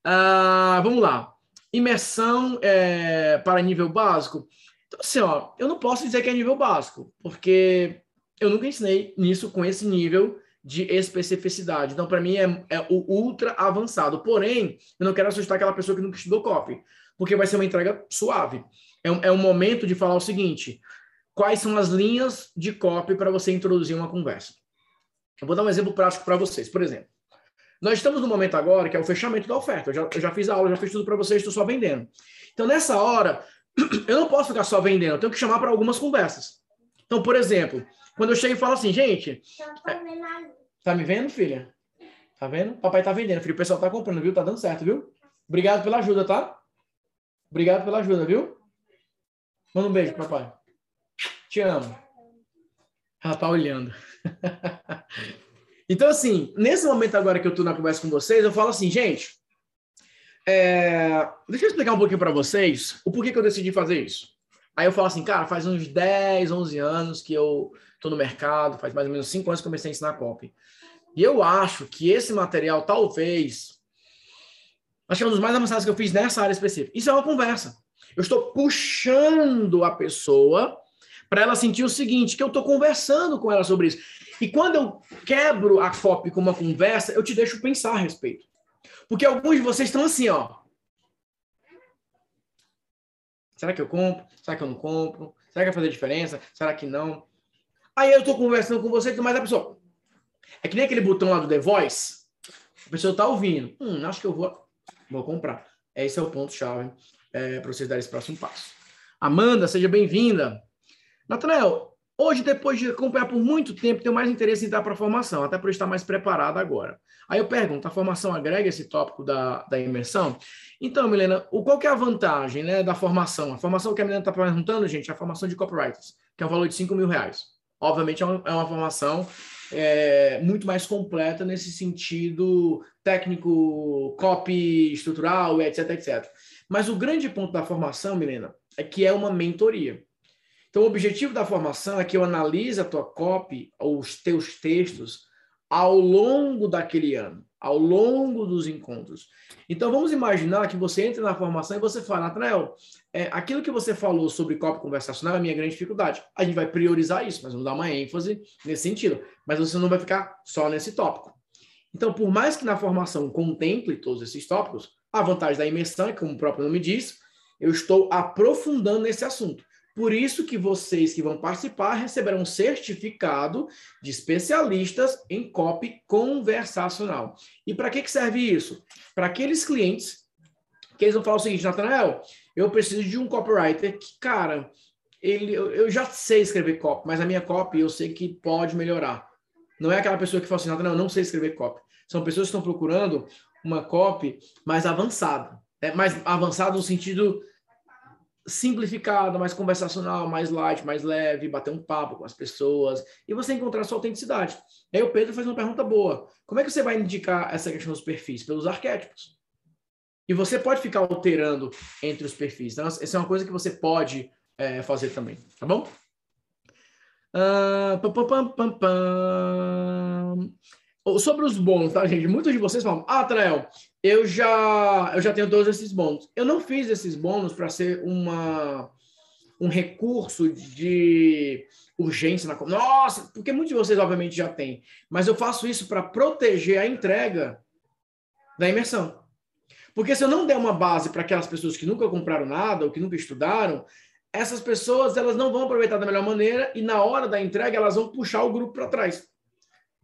uh, (laughs) vamos lá. Imersão é, para nível básico. Então, assim, ó, eu não posso dizer que é nível básico, porque eu nunca ensinei nisso com esse nível de especificidade. Então, para mim, é, é, o ultra avançado. Porém, eu não quero assustar aquela pessoa que nunca estudou copy, porque vai ser uma entrega suave. É um, é um momento de falar o seguinte: quais são as linhas de copy para você introduzir uma conversa? Eu vou dar um exemplo prático para vocês. Por exemplo, nós estamos no momento agora que é o fechamento da oferta. Eu já, eu já fiz a aula, já fiz tudo para vocês, estou só vendendo. Então, nessa hora, (clears throat) eu não posso ficar só vendendo, eu tenho que chamar para algumas conversas. Então, por exemplo, quando eu chego e falo assim, gente. Tá me vendo, filha? Tá vendo? Papai tá vendendo, filho. O pessoal tá comprando, viu? Tá dando certo, viu? Obrigado pela ajuda, tá? Obrigado pela ajuda, viu? Manda um beijo, papai. Te amo. Ela tá olhando. (laughs) então, assim, nesse momento agora que eu tô na conversa com vocês, eu falo assim, gente, é... Deixa eu explicar um pouquinho para vocês o porquê que eu decidi fazer isso. Aí eu falo assim, cara, faz uns 10, 11 anos que eu tô no mercado, faz mais ou menos 5 anos que eu comecei a ensinar copy. E eu acho que esse material, talvez, acho que é um dos mais avançados que eu fiz nessa área específica. Isso é uma conversa. Eu estou puxando a pessoa para ela sentir o seguinte, que eu estou conversando com ela sobre isso. E quando eu quebro a copy com uma conversa, eu te deixo pensar a respeito. Porque alguns de vocês estão assim, ó. Será que eu compro? Será que eu não compro? Será que vai fazer diferença? Será que não? Aí eu estou conversando com você, mas a pessoa. É que nem aquele botão lá do The Voice. A pessoa está ouvindo. Hum, acho que eu vou, vou comprar. Esse é o ponto-chave é, para vocês darem esse próximo passo. Amanda, seja bem-vinda. Natanael, Hoje, depois de acompanhar por muito tempo, tenho mais interesse em entrar para a formação, até por estar mais preparado agora. Aí eu pergunto, a formação agrega esse tópico da, da imersão? Então, Milena, o, qual que é a vantagem né, da formação? A formação que a Milena está perguntando, gente, é a formação de copywriters, que é um valor de 5 mil reais. Obviamente, é uma, é uma formação é, muito mais completa nesse sentido técnico, copy, estrutural, etc, etc. Mas o grande ponto da formação, Milena, é que é uma mentoria. Então, o objetivo da formação é que eu analise a tua copy, ou os teus textos, ao longo daquele ano, ao longo dos encontros. Então, vamos imaginar que você entra na formação e você fala, Nathanael, é, aquilo que você falou sobre copy conversacional é a minha grande dificuldade. A gente vai priorizar isso, mas vamos dar uma ênfase nesse sentido. Mas você não vai ficar só nesse tópico. Então, por mais que na formação contemple todos esses tópicos, a vantagem da imersão é, como o próprio nome diz, eu estou aprofundando nesse assunto. Por isso que vocês que vão participar receberão um certificado de especialistas em copy conversacional. E para que, que serve isso? Para aqueles clientes que eles vão falar o seguinte, Nathanael, eu preciso de um copywriter que, cara, ele, eu já sei escrever copy, mas a minha copy eu sei que pode melhorar. Não é aquela pessoa que fala assim, Nathanael, eu não sei escrever copy. São pessoas que estão procurando uma copy mais avançada. É mais avançada no sentido simplificada, mais conversacional, mais light, mais leve, bater um papo com as pessoas e você encontrar sua autenticidade. Aí o Pedro faz uma pergunta boa. Como é que você vai indicar essa questão dos perfis? Pelos arquétipos. E você pode ficar alterando entre os perfis. Então, essa é uma coisa que você pode é, fazer também, tá bom? Uh, pam, pam, pam, Sobre os bônus, tá, gente? Muitos de vocês falam, ah, Trael, eu já, eu já tenho todos esses bônus. Eu não fiz esses bônus para ser uma, um recurso de urgência na Nossa, porque muitos de vocês, obviamente, já têm. Mas eu faço isso para proteger a entrega da imersão. Porque se eu não der uma base para aquelas pessoas que nunca compraram nada ou que nunca estudaram, essas pessoas elas não vão aproveitar da melhor maneira e na hora da entrega elas vão puxar o grupo para trás.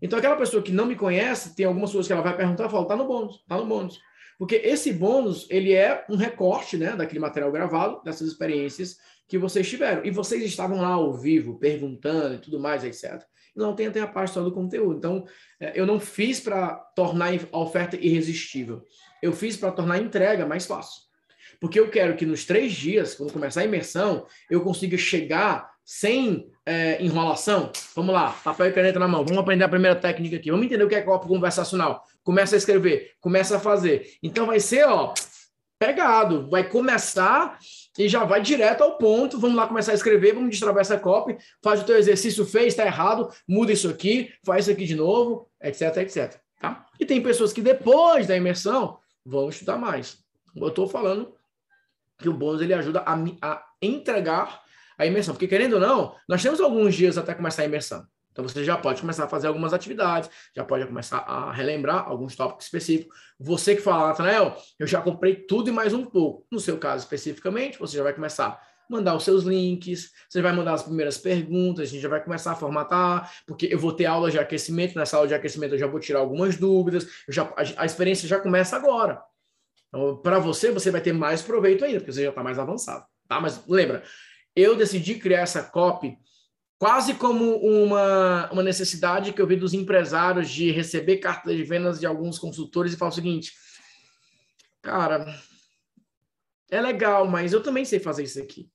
Então aquela pessoa que não me conhece, tem algumas coisas que ela vai perguntar, fala, tá no bônus, tá no bônus. Porque esse bônus, ele é um recorte, né, daquele material gravado, dessas experiências que vocês tiveram. E vocês estavam lá ao vivo, perguntando e tudo mais, etc. Não tem até a parte só do conteúdo. Então, é, eu não fiz para tornar a oferta irresistível. Eu fiz para tornar a entrega mais fácil. Porque eu quero que nos três dias, quando começar a imersão, eu consiga chegar sem é, enrolação. Vamos lá, papel e caneta na mão. Vamos aprender a primeira técnica aqui. Vamos entender o que é copo conversacional. Começa a escrever, começa a fazer. Então vai ser, ó, pegado. Vai começar e já vai direto ao ponto. Vamos lá começar a escrever, vamos destravar essa copy, faz o teu exercício, fez, está errado, muda isso aqui, faz isso aqui de novo, etc, etc. Tá? E tem pessoas que depois da imersão vão estudar mais. Eu estou falando que o bônus ele ajuda a, a entregar a imersão, porque querendo ou não, nós temos alguns dias até começar a imersão. Então você já pode começar a fazer algumas atividades, já pode começar a relembrar alguns tópicos específicos. Você que fala, Natanael, eu já comprei tudo e mais um pouco. No seu caso especificamente, você já vai começar a mandar os seus links, você vai mandar as primeiras perguntas, a gente já vai começar a formatar, porque eu vou ter aula de aquecimento, nessa aula de aquecimento eu já vou tirar algumas dúvidas, já, a, a experiência já começa agora. Então, para você, você vai ter mais proveito ainda, porque você já está mais avançado. Tá? Mas lembra, eu decidi criar essa copy quase como uma, uma necessidade que eu vi dos empresários de receber cartas de vendas de alguns consultores e falar o seguinte, cara, é legal, mas eu também sei fazer isso aqui.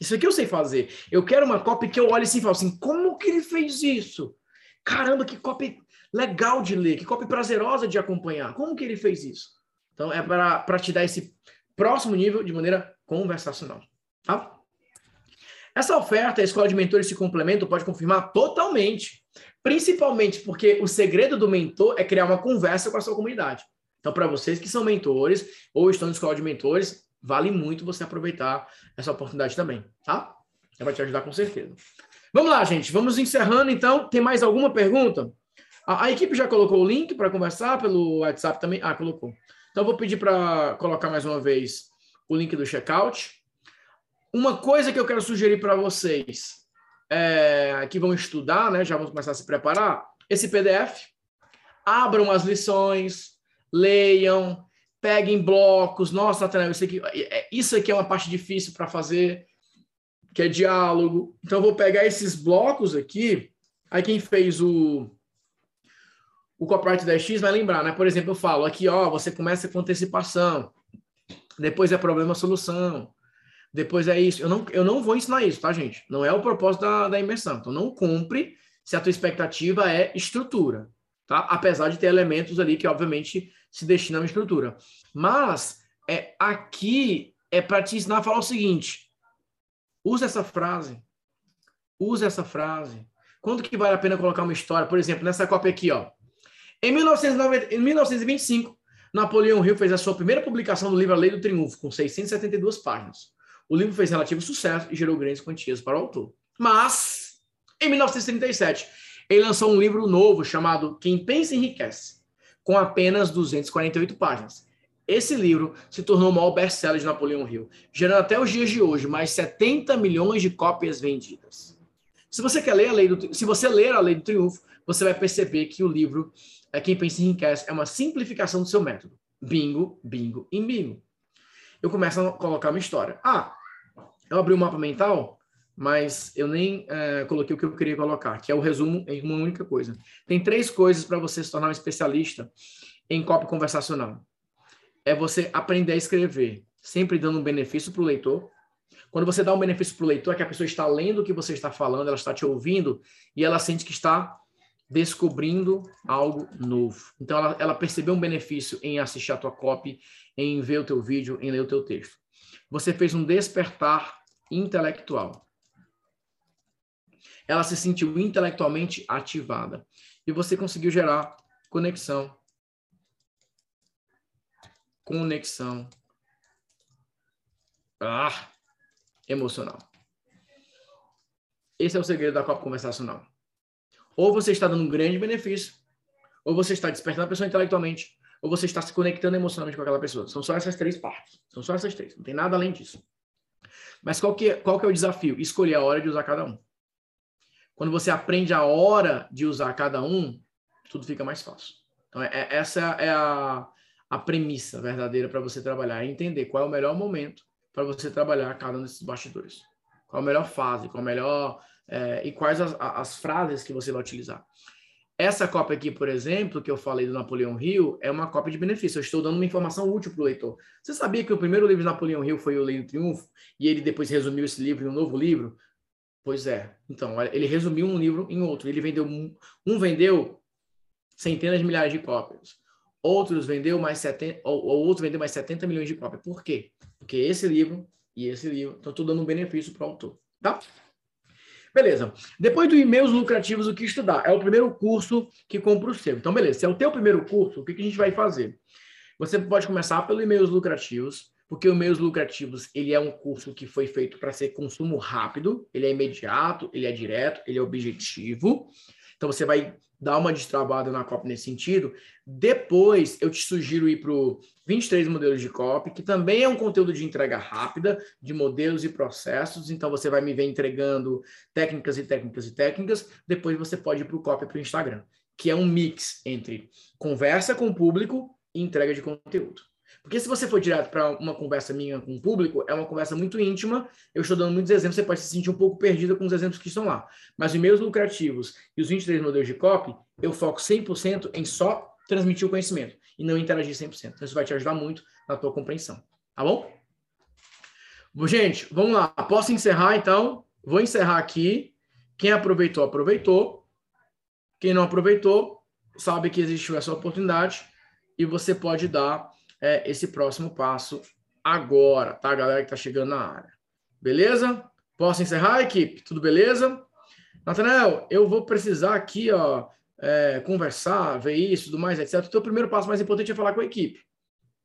Isso aqui eu sei fazer. Eu quero uma copy que eu olhe assim e falo assim, como que ele fez isso? Caramba, que copy legal de ler, que copy prazerosa de acompanhar. Como que ele fez isso? Então, é para te dar esse próximo nível de maneira conversacional. Tá? Essa oferta, a escola de mentores se complementa, pode confirmar totalmente. Principalmente porque o segredo do mentor é criar uma conversa com a sua comunidade. Então, para vocês que são mentores ou estão na escola de mentores, vale muito você aproveitar essa oportunidade também, tá? Vai te ajudar com certeza. Vamos lá, gente. Vamos encerrando, então. Tem mais alguma pergunta? A, a equipe já colocou o link para conversar pelo WhatsApp também? Ah, colocou. Então, vou pedir para colocar mais uma vez o link do checkout. Uma coisa que eu quero sugerir para vocês é, que vão estudar, né? Já vão começar a se preparar. Esse PDF, abram as lições, leiam, peguem blocos. Nossa, Nathanael, isso aqui, é, é, isso aqui é uma parte difícil para fazer, que é diálogo. Então, eu vou pegar esses blocos aqui. Aí, quem fez o, o Copyright 10X vai lembrar, né? Por exemplo, eu falo aqui, ó, você começa com antecipação, depois é problema-solução, depois é isso. Eu não, eu não vou ensinar isso, tá, gente? Não é o propósito da, da imersão. Então, não compre se a tua expectativa é estrutura, tá? Apesar de ter elementos ali que, obviamente, se destinam à estrutura. Mas, é, aqui é para te ensinar a falar o seguinte. Usa essa frase. Usa essa frase. Quando que vale a pena colocar uma história? Por exemplo, nessa cópia aqui, ó. Em, 1990, em 1925, Napoleão Hill fez a sua primeira publicação do livro A Lei do Triunfo, com 672 páginas. O livro fez relativo sucesso e gerou grandes quantias para o autor. Mas, em 1937, ele lançou um livro novo chamado Quem Pensa Enriquece, com apenas 248 páginas. Esse livro se tornou o maior best-seller de Napoleão Hill, gerando até os dias de hoje mais 70 milhões de cópias vendidas. Se você quer ler a lei do, se você ler a Lei do Triunfo, você vai perceber que o livro é Quem Pensa Enriquece é uma simplificação do seu método. Bingo, bingo e bingo. Eu começo a colocar uma história. Ah, eu abri o um mapa mental, mas eu nem é, coloquei o que eu queria colocar, que é o resumo em uma única coisa. Tem três coisas para você se tornar um especialista em copy conversacional. É você aprender a escrever, sempre dando um benefício para o leitor. Quando você dá um benefício para o leitor, é que a pessoa está lendo o que você está falando, ela está te ouvindo e ela sente que está descobrindo algo novo. Então, ela, ela percebeu um benefício em assistir a tua copy, em ver o teu vídeo, em ler o teu texto. Você fez um despertar intelectual. ela se sentiu intelectualmente ativada. E você conseguiu gerar conexão. Conexão. Ah, emocional. Esse é o segredo da Copa Conversacional. Ou você está dando um grande benefício, ou você está despertando a pessoa intelectualmente, ou você está se conectando emocionalmente com aquela pessoa. São só essas três partes. São só essas três. Não tem nada além disso. Mas qual que, é, qual que é o desafio? Escolher a hora de usar cada um. Quando você aprende a hora de usar cada um, tudo fica mais fácil. Então, é, é essa é a, a premissa verdadeira para você trabalhar. É entender qual é o melhor momento para você trabalhar cada um desses bastidores. Qual a melhor fase, qual a melhor... É, e quais as, as frases que você vai utilizar. Essa cópia aqui, por exemplo, que eu falei do Napoleão Hill, é uma cópia de benefício. Eu estou dando uma informação útil para o leitor. Você sabia que o primeiro livro de Napoleão Hill foi o Lei do Triunfo? E ele depois resumiu esse livro em um novo livro? Pois é. Então, ele resumiu um livro em outro. Ele vendeu um, um vendeu centenas de milhares de cópias. Outros vendeu mais 70, ou, ou outro vendeu mais 70 milhões de cópias. Por quê? Porque esse livro e esse livro estão dando um benefício para o autor. Tá? Beleza. Depois do e-mails lucrativos, o que estudar? É o primeiro curso que compra o seu. Então, beleza. Se é o teu primeiro curso, o que, que a gente vai fazer? Você pode começar pelo e-mails lucrativos, porque o e-mails lucrativos, ele é um curso que foi feito para ser consumo rápido, ele é imediato, ele é direto, ele é objetivo. Então, você vai dar uma destravada na copy nesse sentido. Depois, eu te sugiro ir para o 23 modelos de copy, que também é um conteúdo de entrega rápida, de modelos e processos. Então, você vai me ver entregando técnicas e técnicas e técnicas. Depois, você pode ir para o copy para o Instagram, que é um mix entre conversa com o público e entrega de conteúdo. Porque se você for direto para uma conversa minha com o público, é uma conversa muito íntima. Eu estou dando muitos exemplos, você pode se sentir um pouco perdida com os exemplos que estão lá. Mas os meus lucrativos e os 23 modelos de copy, eu foco 100% em só transmitir o conhecimento e não interagir 100%. Então, isso vai te ajudar muito na tua compreensão. Tá bom? Gente, vamos lá. Posso encerrar, então? Vou encerrar aqui. Quem aproveitou, aproveitou. Quem não aproveitou, sabe que existe essa oportunidade e você pode dar é, esse próximo passo agora, tá, galera que tá chegando na área. Beleza? Posso encerrar, equipe? Tudo beleza? Natanael, eu vou precisar aqui, ó, é, conversar, ver isso, tudo mais, etc. Então, o primeiro passo mais importante é falar com a equipe,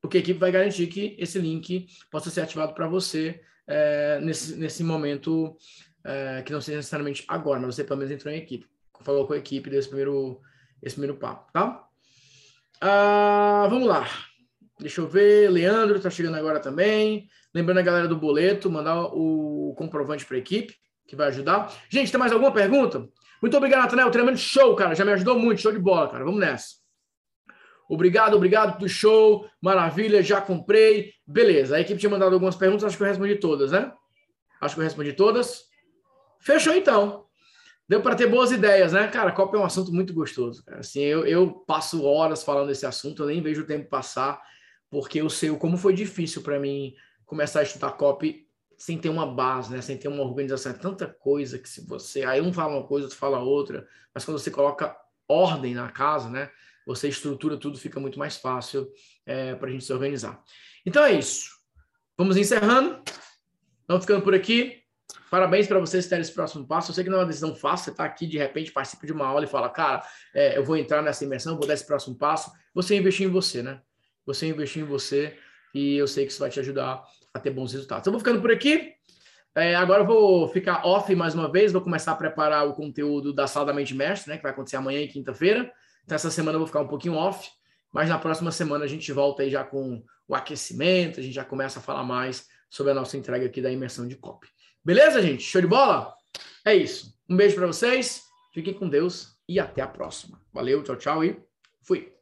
porque a equipe vai garantir que esse link possa ser ativado para você é, nesse, nesse momento, é, que não seja necessariamente agora, mas você pelo menos entrou em equipe. Falou com a equipe desse primeiro, esse primeiro papo, tá? Ah, vamos lá. Deixa eu ver. Leandro está chegando agora também. Lembrando a galera do boleto, mandar o comprovante para a equipe, que vai ajudar. Gente, tem mais alguma pergunta? Muito obrigado, Natanel. Tremendo show, cara. Já me ajudou muito. Show de bola, cara. Vamos nessa. Obrigado, obrigado do show. Maravilha, já comprei. Beleza. A equipe tinha mandado algumas perguntas, acho que eu respondi todas, né? Acho que eu respondi todas. Fechou então. Deu para ter boas ideias, né? Cara, Copa é um assunto muito gostoso. Cara. Assim, eu, eu passo horas falando desse assunto, eu nem vejo o tempo passar porque eu sei como foi difícil para mim começar a estudar copy sem ter uma base, né? Sem ter uma organização. É tanta coisa que se você... Aí um fala uma coisa, outro fala outra. Mas quando você coloca ordem na casa, né? Você estrutura tudo, fica muito mais fácil é, para a gente se organizar. Então é isso. Vamos encerrando. Vamos ficando por aqui. Parabéns para vocês terem esse próximo passo. Eu sei que não é uma decisão fácil. Você está aqui, de repente, participa de uma aula e fala, cara, é, eu vou entrar nessa imersão, vou dar esse próximo passo. Você investir em você, né? Você investir em você e eu sei que isso vai te ajudar a ter bons resultados. Então, vou ficando por aqui. É, agora eu vou ficar off mais uma vez, vou começar a preparar o conteúdo da Sala da Mente Mestre, né, que vai acontecer amanhã e quinta-feira. Então, essa semana eu vou ficar um pouquinho off, mas na próxima semana a gente volta aí já com o aquecimento, a gente já começa a falar mais sobre a nossa entrega aqui da imersão de copy. Beleza, gente? Show de bola? É isso. Um beijo para vocês, fiquem com Deus e até a próxima. Valeu, tchau, tchau e fui.